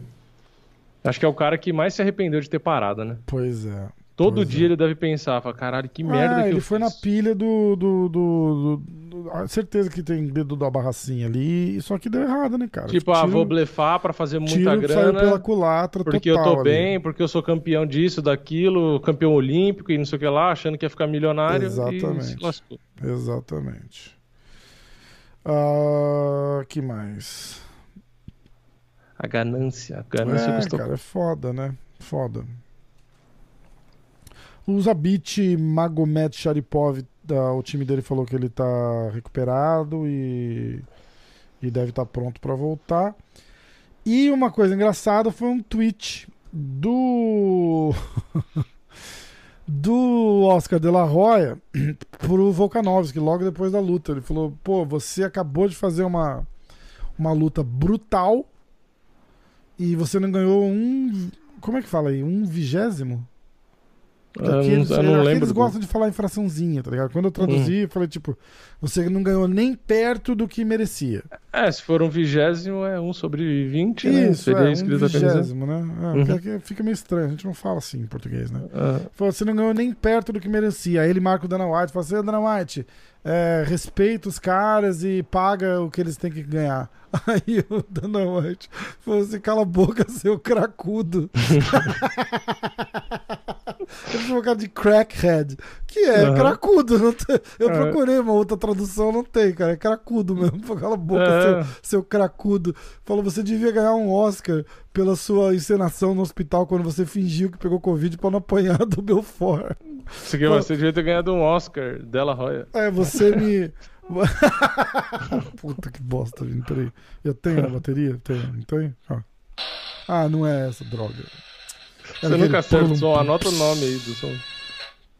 Acho que é o cara que mais se arrependeu de ter parado, né? Pois é. Todo Pois dia é. ele deve pensar, fala, caralho, que merda ah, que ele eu foi fiz. na pilha do. do, do, do- do- ah, certeza que tem dedo da barracinha ali, só que deu errado, né, cara? Tipo, ah, Tiro- vou blefar pra fazer muita tiro saiu grana, pela culatra porque eu tô ali. bem, porque eu sou campeão disso, daquilo, campeão olímpico e não sei o que lá, achando que ia ficar milionário Exatamente. Exatamente. Ah, que mais? A ganância, a ganância É, custou cara, é foda, né? Foda. O Zabit Magomed Sharipov, o time dele falou que ele tá recuperado e, e deve estar pronto pra voltar. E uma coisa engraçada foi um tweet do [laughs] do Oscar de la Hoya pro Volkanovski logo depois da luta. Ele falou: "Pô, você acabou de fazer uma uma luta brutal e você não ganhou um. Como é que fala aí? Um vigésimo? Eu eles, eu não lembro eles gostam de falar em fraçãozinha, tá ligado? Quando eu traduzi, Uhum. eu falei, tipo, você não ganhou nem perto do que merecia. É, se for um vigésimo, é um sobre 20, né? Isso, Seria é, um vigésimo, né? É, Uhum. fica meio estranho, a gente não fala assim em português, né? Ah, Falou, você não ganhou nem perto do que merecia. Aí ele marca o Dana White, fala assim, "Ô, Dana White, é, respeita os caras e paga o que eles têm que ganhar. [laughs] Aí o Dana White falou assim, cala a boca, [laughs] seu cracudo. [laughs] ele chamou o cara de crackhead, que é Aham. cracudo. Tem- eu É. procurei uma outra tradução, não tem, cara, é cracudo mesmo. Cala a boca, É. seu, seu cracudo. Falou, você devia ganhar um Oscar pela sua encenação no hospital quando você fingiu que pegou Covid pra não apanhar do Belfort. Aqui você devia ter ganhado um Oscar dela Roya. É, você [laughs] me. Puta que bosta, Vini. Peraí. Eu tenho a bateria? Tenho, não tenho? Ah. Ah, não é essa droga. Você nunca acerta o som, anota o nome aí do som.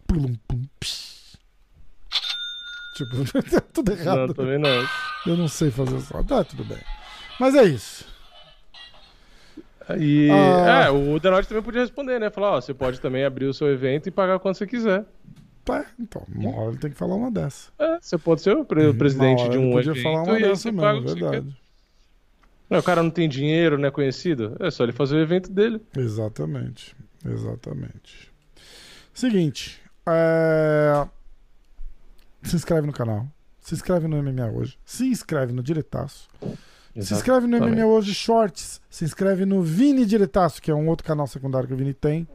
pulum, pum, psh. Tipo, [laughs] tá tudo Não, errado. também não. Eu não sei fazer o som. Tá, tudo bem. Mas é isso. E Ah. é, o Danotti também podia responder, né? Falar, ó, você pode também abrir o seu evento e pagar quanto você quiser. Tá, então, uma hora tem que falar uma dessa. É, você pode ser o pre- o presidente de um podia evento falar uma dessa mesmo, é verdade. Não, o cara não tem dinheiro, não é conhecido. É só ele fazer o evento dele. Exatamente. Exatamente. Seguinte. é, Se inscreve no canal. Se inscreve no MMA hoje. Se inscreve no Diretaço. Se inscreve no Exatamente. MMA hoje Shorts. Se inscreve no Vini Diretaço, que é um outro canal secundário que o Vini tem.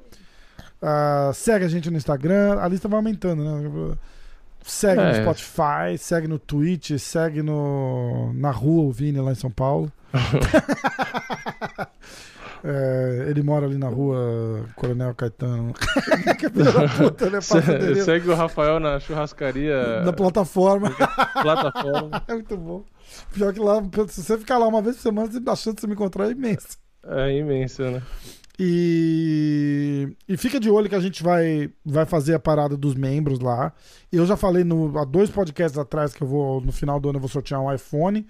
Ah, segue a gente no Instagram. A lista vai aumentando, né? Segue no É. Spotify, segue no Twitch, segue no na rua o Vini lá em São Paulo. [laughs] É, ele mora ali na rua Coronel Caetano. que [laughs] puta, né? Segue o Rafael na churrascaria na plataforma. [laughs] plataforma. É muito bom. Pior que lá, se você ficar lá uma vez por semana, a chance de você me encontrar é imensa. É imenso, né? E, e fica de olho que a gente vai, vai fazer a parada dos membros lá. Eu já falei no, há dois podcasts atrás que eu vou, no final do ano, eu vou sortear um iPhone.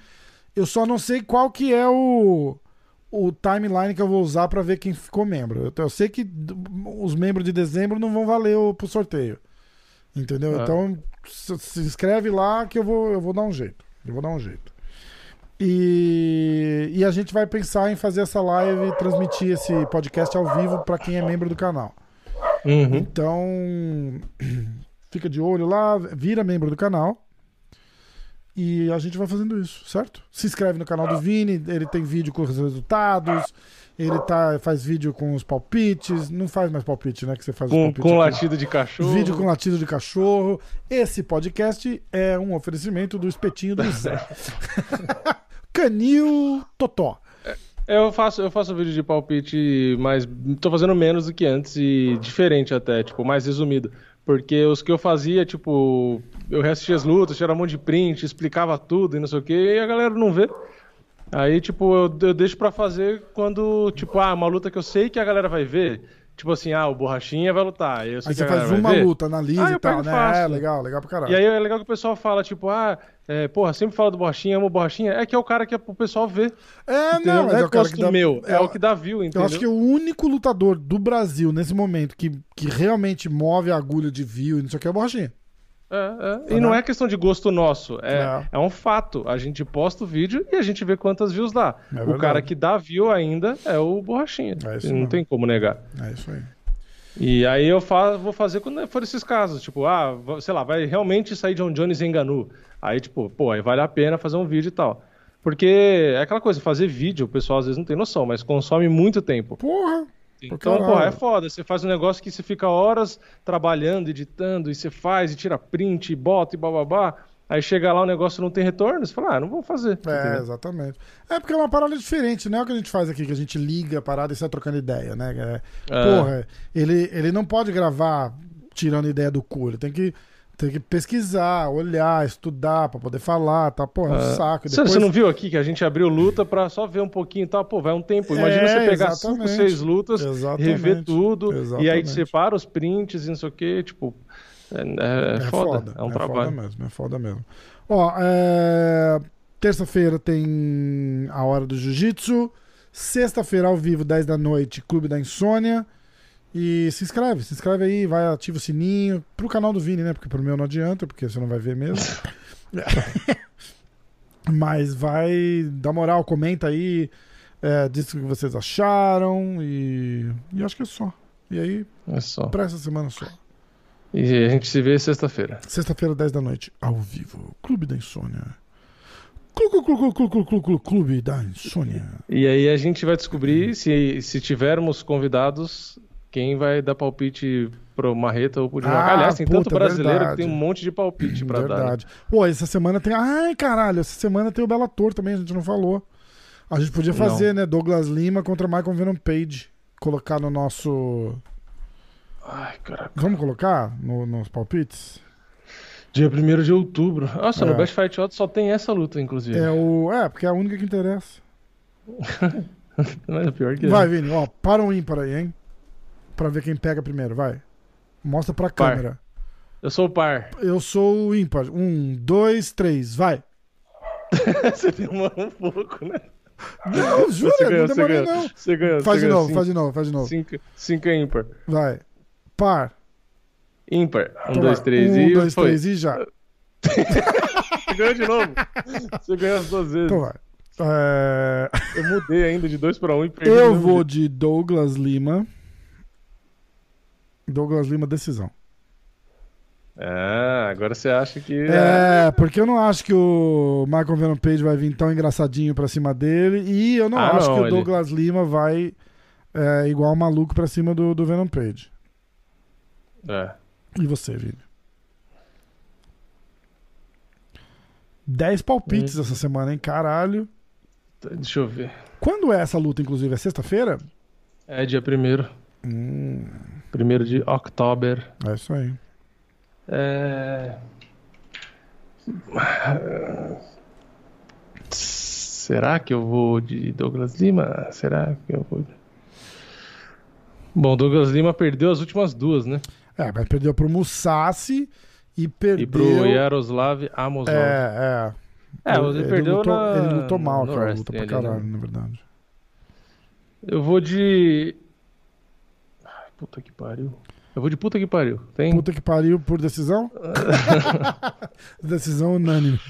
Eu só não sei qual que é o, o timeline que eu vou usar pra ver quem ficou membro. Eu, eu sei que os membros de dezembro não vão valer o, pro sorteio. Entendeu? Ah. Então se, se inscreve lá que eu vou, eu vou dar um jeito. Eu vou dar um jeito. E, e a gente vai pensar em fazer essa live e transmitir esse podcast ao vivo para quem é membro do canal. Uhum. Então, [clears throat] fica de olho lá, vira membro do canal. E a gente vai fazendo isso, certo? Se inscreve no canal do Vini, ele tem vídeo com os resultados, ele tá, faz vídeo com os palpites. Não faz mais palpite, né? Que você faz Com, com aqui. latido de cachorro. Vídeo com latido de cachorro. Esse podcast é um oferecimento do espetinho do Zé. [laughs] Canil Totó. Eu faço, eu faço vídeo de palpite, mas tô fazendo menos do que antes e diferente até, tipo, mais resumido. Porque os que eu fazia, tipo, eu reassistia as lutas, tirava um monte de print, explicava tudo e não sei o que, e a galera não vê. Aí, tipo, eu, eu deixo pra fazer quando, tipo, ah, uma luta que eu sei que a galera vai ver. Tipo assim, ah, o Borrachinha vai lutar. Eu sei Aí que você faz uma luta, analisa Ah, e tal, né? faço. É legal, legal pra caralho. E aí é legal que o pessoal fala, tipo, ah, é, porra, sempre fala do Borrachinha, amo o Borrachinha. É que é o cara que é pro pessoal ver. é, Entendeu? não, é, é o cara gosto que dá. meu, é, é o que dá view, entendeu? Eu acho que o único lutador do Brasil nesse momento que, que realmente move a agulha de view e não sei o que é o Borrachinha. É, é. E não é questão de gosto nosso, é, É. um fato. A gente posta o vídeo e a gente vê quantas views dá. É o cara que dá view ainda é o Borrachinha. É não mesmo. tem como negar. É isso aí. E aí eu fa- vou fazer quando for esses casos, tipo, ah, sei lá, vai realmente sair John Jones e Enganu. Aí, tipo, pô, aí vale a pena fazer um vídeo e tal. Porque é aquela coisa, fazer vídeo, o pessoal às vezes não tem noção, mas consome muito tempo. Porra! Então, porra, é foda. Você faz um negócio que você fica horas trabalhando, editando, e você faz, e tira print, e bota, e bababá. Aí chega lá, o negócio não tem retorno, você fala, ah, não vou fazer. É, entendeu? exatamente. É porque é uma parada diferente, não é o que a gente faz aqui, que a gente liga a parada e sai trocando ideia, né? É, É. Porra, ele, ele não pode gravar tirando ideia do cu, ele tem que, tem que pesquisar, olhar, estudar pra poder falar, tá? Porra, é um saco. Você, Depois... você não viu aqui que a gente abriu luta pra só ver um pouquinho e tal? Pô, vai um tempo. Imagina É, você pegar cinco, exatamente. seis lutas, Exatamente. rever tudo, e aí Exatamente. separa os prints e não sei o que, tipo. É, é- é foda, é um trabalho. foda mesmo, é foda mesmo. Ó, é, terça-feira tem a hora do jiu-jitsu. Sexta-feira ao vivo, 10 da noite, Clube da Insônia. E se inscreve, se inscreve aí, vai, ativa o sininho. Pro canal do Vini, né? Porque pro meu não adianta, porque você não vai ver mesmo. [laughs] Mas vai, dá moral, comenta aí, é, diz o que vocês acharam e, e acho que é só. E aí, É só. pra essa semana só. E a gente se vê sexta-feira. Sexta-feira, 10 da noite, ao vivo. Clube da Insônia. Clu, clu, clu, clu, clu, clu, clu, clu, Clube da Insônia. E aí a gente vai descobrir se, se tivermos convidados, quem vai dar palpite pro Marreta ou pro Dinamarca. Ah, Aliás, tem tanto puta, brasileiro verdade. que tem um monte de palpite pra dar. né? Verdade. Pô, essa semana tem. Ai, caralho, essa semana tem o Bellator também, a gente não falou. A gente podia fazer, né? Douglas Lima contra Michael Venom Page. Colocar no nosso. Ai, caraca. Vamos colocar no- nos palpites? Dia 1 de outubro. Nossa, É. no Best Fight Odds só tem essa luta, inclusive. É o. É, porque é a única que interessa. [laughs] Mas é pior que Vai, Vini, ó, para um ímpar aí, hein? Pra ver quem pega primeiro, vai. Mostra pra Par. câmera. Eu sou o par. Eu sou o ímpar. Um, dois, três, vai. [laughs] Você demorou um pouco, né? Não, jura, Você não ganhou, você demorei ganhou. não. Você ganhou. Faz você de ganhou novo, cinco, faz de novo, faz de novo. Cinco, cinco é ímpar. Vai. Par. Ímpar. Um, Então dois, três um, e dois, foi. três e já. [laughs] Você ganhou de novo. Você ganhou as duas vezes. Então vai. É, Eu mudei ainda de dois pra um e perdi. Eu vou de Douglas Lima. Douglas Lima, decisão. Ah, agora você acha que. É, porque eu não acho que o Michael Venom Page vai vir tão engraçadinho pra cima dele. E eu não Ah, acho não, que o ele- Douglas Lima vai é, igual um maluco pra cima do, do Venom Page. É. E você, Vini? 10 palpites Hum. essa semana, hein? Caralho. Deixa eu ver. Quando é essa luta, inclusive? É sexta-feira? É dia primeiro. Hum, Primeiro de outubro. é isso aí. É... Será que eu vou de Douglas Lima? Será que eu vou. Bom, Douglas Lima perdeu as últimas duas, né? É, mas perdeu pro Musashi e perdeu. E pro Yaroslav Amosov. É, é. É, ele, perdeu lutou, na... Ele lutou mal wrestling luta pra ali, caralho, né? na verdade. Eu vou de. Puta que pariu. Eu vou de puta que pariu. Tem. Puta que pariu por decisão? [laughs] decisão unânime.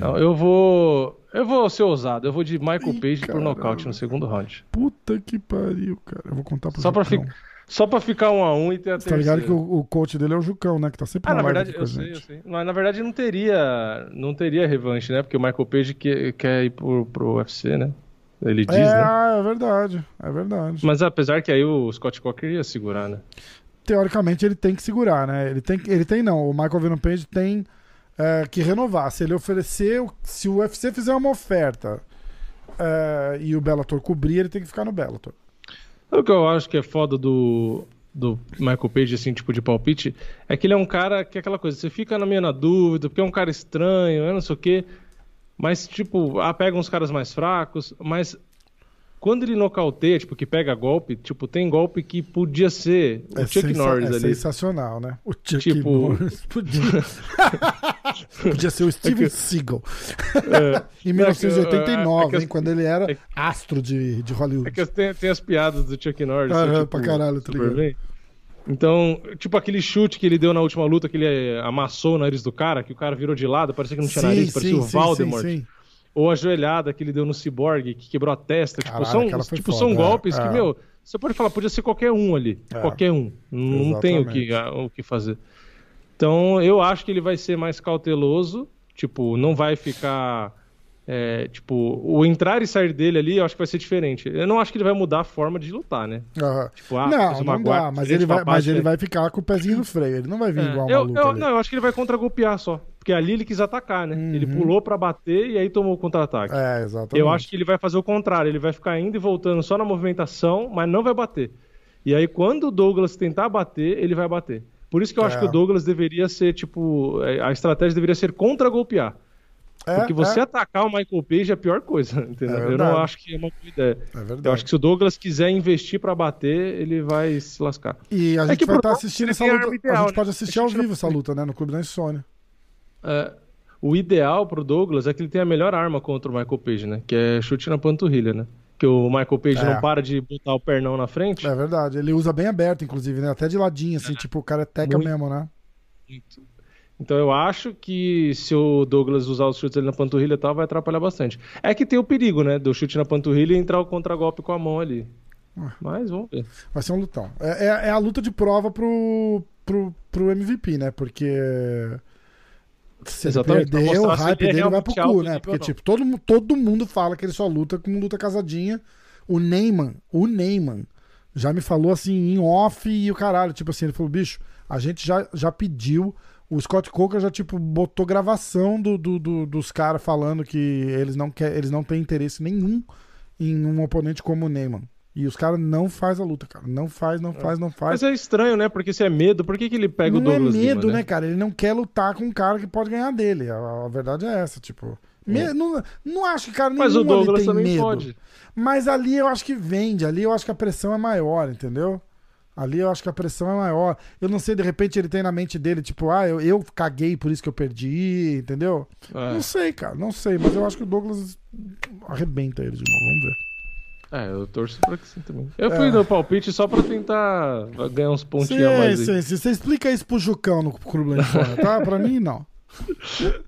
Não, eu vou. Eu vou ser ousado. Eu vou de Michael Ih, Page por caralho. nocaute no segundo round. Puta que pariu, cara. Eu vou contar pro Só pra, Jucão. fi- Só pra ficar um a um e ter a Você tá ligado que o, o coach dele é o Jucão, né? Que tá sempre Ah, na na verdade, eu a sei, eu sei. Mas na verdade não teria, não teria revanche, né? Porque o Michael Page que- quer ir pro, pro UFC, né? Ele diz, É, né? ah, é verdade. É verdade. Mas apesar que aí o Scott Coker ia segurar, né? Teoricamente ele tem que segurar, né? Ele tem, ele tem não. O Michael Venom Page tem é, que renovar. Se ele oferecer, se o UFC fizer uma oferta é, e o Bellator cobrir, ele tem que ficar no Bellator. O que eu acho que é foda do, do Michael Page, assim, tipo de palpite? É que ele é um cara que é aquela coisa, você fica na meio na dúvida, porque é um cara estranho, é não sei o quê. Mas, tipo, ah, pega uns caras mais fracos, mas quando ele nocauteia, tipo, que pega golpe, tipo, tem golpe que podia ser o Chuck sensa- Norris é ali. sensacional, né? O Chuck Tipo- Norris [laughs] podia... [laughs] podia ser o Steven Seagal. É, [laughs] Em Não, é que, 1989, é que- hein, quando ele era é que- astro de, de Hollywood. É que tem, tem as piadas do Chuck Norris. Aham, tipo, pra caralho, tá ligado? bem. Então, tipo aquele chute que ele deu na última luta, que ele eh, amassou o nariz do cara, que o cara virou de lado, parecia que não tinha nariz, parecia o Valdemort. sim, sim. Ou a joelhada que ele deu no Cyborg, que quebrou a testa. Caralho, tipo, são, tipo, foda, são é, golpes é. que, meu, você pode falar, podia ser qualquer um ali. É. Qualquer um. Não tem o que, o que fazer. Então, eu acho que ele vai ser mais cauteloso. Tipo, não vai ficar. É, tipo, o entrar e sair dele ali, eu acho que vai ser diferente. Eu não acho que ele vai mudar a forma de lutar, né? Aham. Tipo, ah, não, não dá, mas ele, vai, mas ele né? vai ficar com o pezinho no freio. Ele não vai vir É, igual eu, maluco eu- não, eu acho que ele vai contra-golpear só. Porque ali ele quis atacar, né? Ele Uhum. pulou pra bater e aí tomou o contra-ataque. É, exatamente. Eu acho que ele vai fazer o contrário, ele vai ficar indo e voltando só na movimentação, mas não vai bater. E aí, quando o Douglas tentar bater, ele vai bater. Por isso que eu acho É. que o Douglas deveria ser, tipo, é, a estratégia deveria ser contra-golpear. É, Porque você é, atacar o Michael Page é a pior coisa, entendeu? É eu não acho que é uma boa ideia. é verdade. Eu acho que se o Douglas quiser investir pra bater, ele vai se lascar. E a É gente vai estar Douglas assistindo essa luta. arma a ideal, gente né? pode assistir ao vivo essa luta, né? No Clube da Insônia. É, o ideal pro Douglas é que ele tenha a melhor arma contra o Michael Page, né? Que é chute na panturrilha, né? Que o Michael Page É. não para de botar o pernão na frente. É verdade. Ele usa bem aberto, inclusive, né? Até de ladinho, assim, tipo, o cara é teca Muito. mesmo, né? Então eu acho que se o Douglas usar os chutes ali na panturrilha e tal, vai atrapalhar bastante. É que tem o perigo, né? Do chute na panturrilha e entrar o contragolpe com a mão ali. Ah. Mas vamos ver. Vai ser um lutão. É, é- é a luta de prova pro, pro, pro MVP, né? Porque. Se ele Exatamente, perder, o hype ele é dele vai pro cu, né? Porque, tipo, todo, todo mundo fala que ele só luta com luta casadinha. O Neyman, o Neyman, já me falou assim, em off e o caralho. Tipo assim, ele falou, bicho, a gente já, já pediu. O Scott Coker já, tipo, botou gravação do, do- do- dos caras falando que eles não, quer, eles não têm interesse nenhum em um oponente como o Neyman. E os caras não faz a luta, cara. Não faz, não faz, não faz. Mas é estranho, né? Porque se é medo, por que, que ele pega o não é Douglas medo, Lima, né, cara? Ele não quer lutar com um cara que pode ganhar dele. A, a verdade é essa, tipo. me- não, não acho que cara nenhum Mas o ali Douglas tem também medo. pode. Mas ali eu acho que vende, ali eu acho que a pressão é maior, entendeu? Ali eu acho que a pressão é maior. Eu não sei, de repente ele tem na mente dele, tipo, ah, eu, eu caguei por isso que eu perdi, entendeu? É. Não sei, cara, não sei, mas eu acho que o Douglas arrebenta ele de novo, vamos ver. É, eu torço pra que sim também. Eu fui É. no palpite só pra tentar ganhar uns Sim, pontinhos a mais aí. sim, sim. Você explica isso pro Jucão no Clube da Insônia, tá? Pra mim, não. [laughs]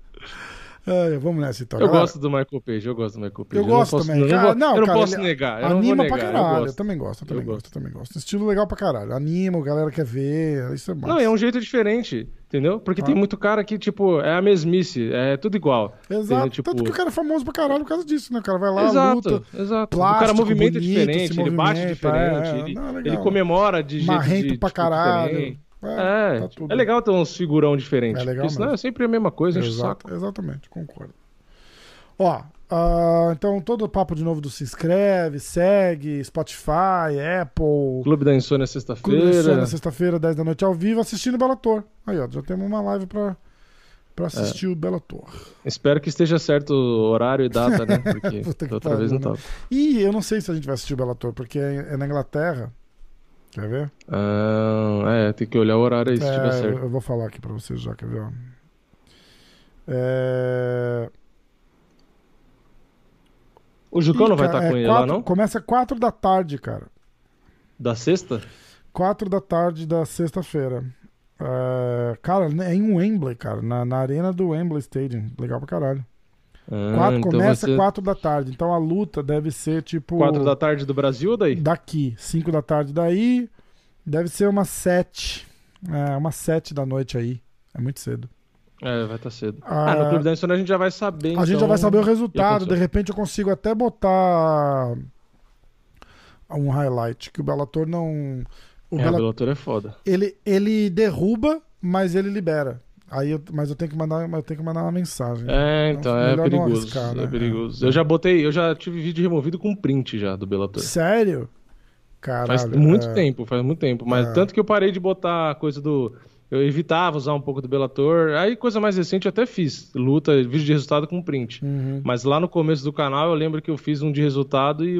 É, vamos nessa então. Eu galera. gosto do Michael Page, eu gosto do Michael Page. Eu gosto posso, também. Eu Cara, não, vou- não, eu não cara, posso ele negar. Eu não Anima vou pra negar. caralho. Eu Eu, gosto. também gosto, eu também gosto, eu também gosto. Estilo legal pra caralho. Anima, a galera quer ver. Isso é massa. Não, é um jeito diferente, entendeu? Porque tem Ah. muito cara que, tipo, é a mesmice, é tudo igual. Exato. entendeu? Tipo, Tanto que o cara é famoso pra caralho por causa disso, né? O cara vai lá, exato, luta. exato. o plástico, cara movimenta bonito, diferente, ele bate diferente, é, ele, não, legal. ele comemora de jeito Marrento de, pra tipo, caralho. diferente. É, É, tá tipo, tudo. é legal ter uns figurão diferentes. É legal porque senão mesmo. é sempre a mesma coisa, enche o saco. Exato, exatamente, concordo. Ó, ah, então todo o papo de novo do se inscreve, segue, Spotify, Apple. Clube da Insônia Clube da sexta-feira. Insônia, sexta-feira, 10 da noite ao vivo, assistindo o Bellator. Aí, ó, já temos uma live pra, pra assistir É. o Bellator. Espero que esteja certo o horário e data, né? [laughs] Porque outra pariu, vez não né? tava. E eu não sei se a gente vai assistir o Bellator, porque é é na Inglaterra. Quer ver? Ah, é, tem que olhar o horário aí se É, tiver certo. eu vou falar aqui pra vocês já, quer ver? É... O Jucão não vai estar com é ele quatro- lá, não? Começa 4 da tarde, cara. Da sexta? 4 da tarde da sexta-feira. É, cara, é em Wembley, cara. Na, na arena do Wembley Stadium. Legal pra caralho. Ah, Quatro, então começa vai ser 4 da tarde. Então a luta deve ser tipo. 4 da tarde do Brasil daí? Daqui. 5 da tarde daí. Deve ser umas sete. É, umas sete da noite aí. É muito cedo. É, vai estar tá cedo. Ah, ah, no Clube da Insônia a gente já vai saber. A então, gente já vai então, saber o resultado. De repente eu consigo até botar um highlight que o Bellator não. O, é, Bella... o Bellator é foda. Ele, ele derruba, mas ele libera. Aí eu, mas eu tenho que mandar, eu tenho que mandar uma mensagem. É, então, é perigoso. Arriscar, né? É perigoso. Eu já botei, eu já tive vídeo removido com print já do Bellator. Sério? Caralho, faz muito é... tempo, faz muito tempo. Mas é. tanto que eu parei de botar coisa do. Eu evitava usar um pouco do Bellator. Aí, coisa mais recente, eu até fiz. Luta, vídeo de resultado com print. Uhum. Mas lá no começo do canal, eu lembro que eu fiz um de resultado e,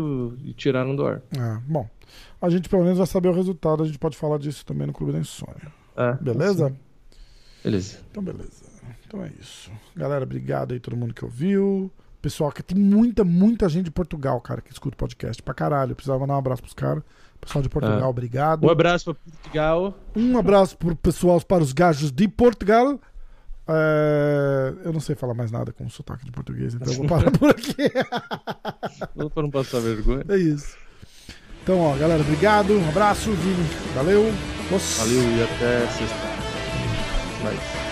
e tiraram do ar. É, bom. A gente pelo menos vai saber o resultado. A gente pode falar disso também no Clube da Insônia. É, Beleza? Beleza. Então, beleza. Então é isso. Galera, obrigado aí todo mundo que ouviu. Pessoal, que tem muita, muita gente de Portugal, cara, que escuta o podcast pra caralho. Eu precisava mandar um abraço pros caras. Pessoal de Portugal, é. obrigado. Um abraço para Portugal. Um abraço pro pessoal, para os gajos de Portugal. É... Eu não sei falar mais nada com o sotaque de português, então eu vou parar por aqui. [laughs] Não para não passar vergonha. É isso. Então, ó, galera, obrigado. Um abraço, Vini. Valeu. Nossa. Valeu e até sexta. Like.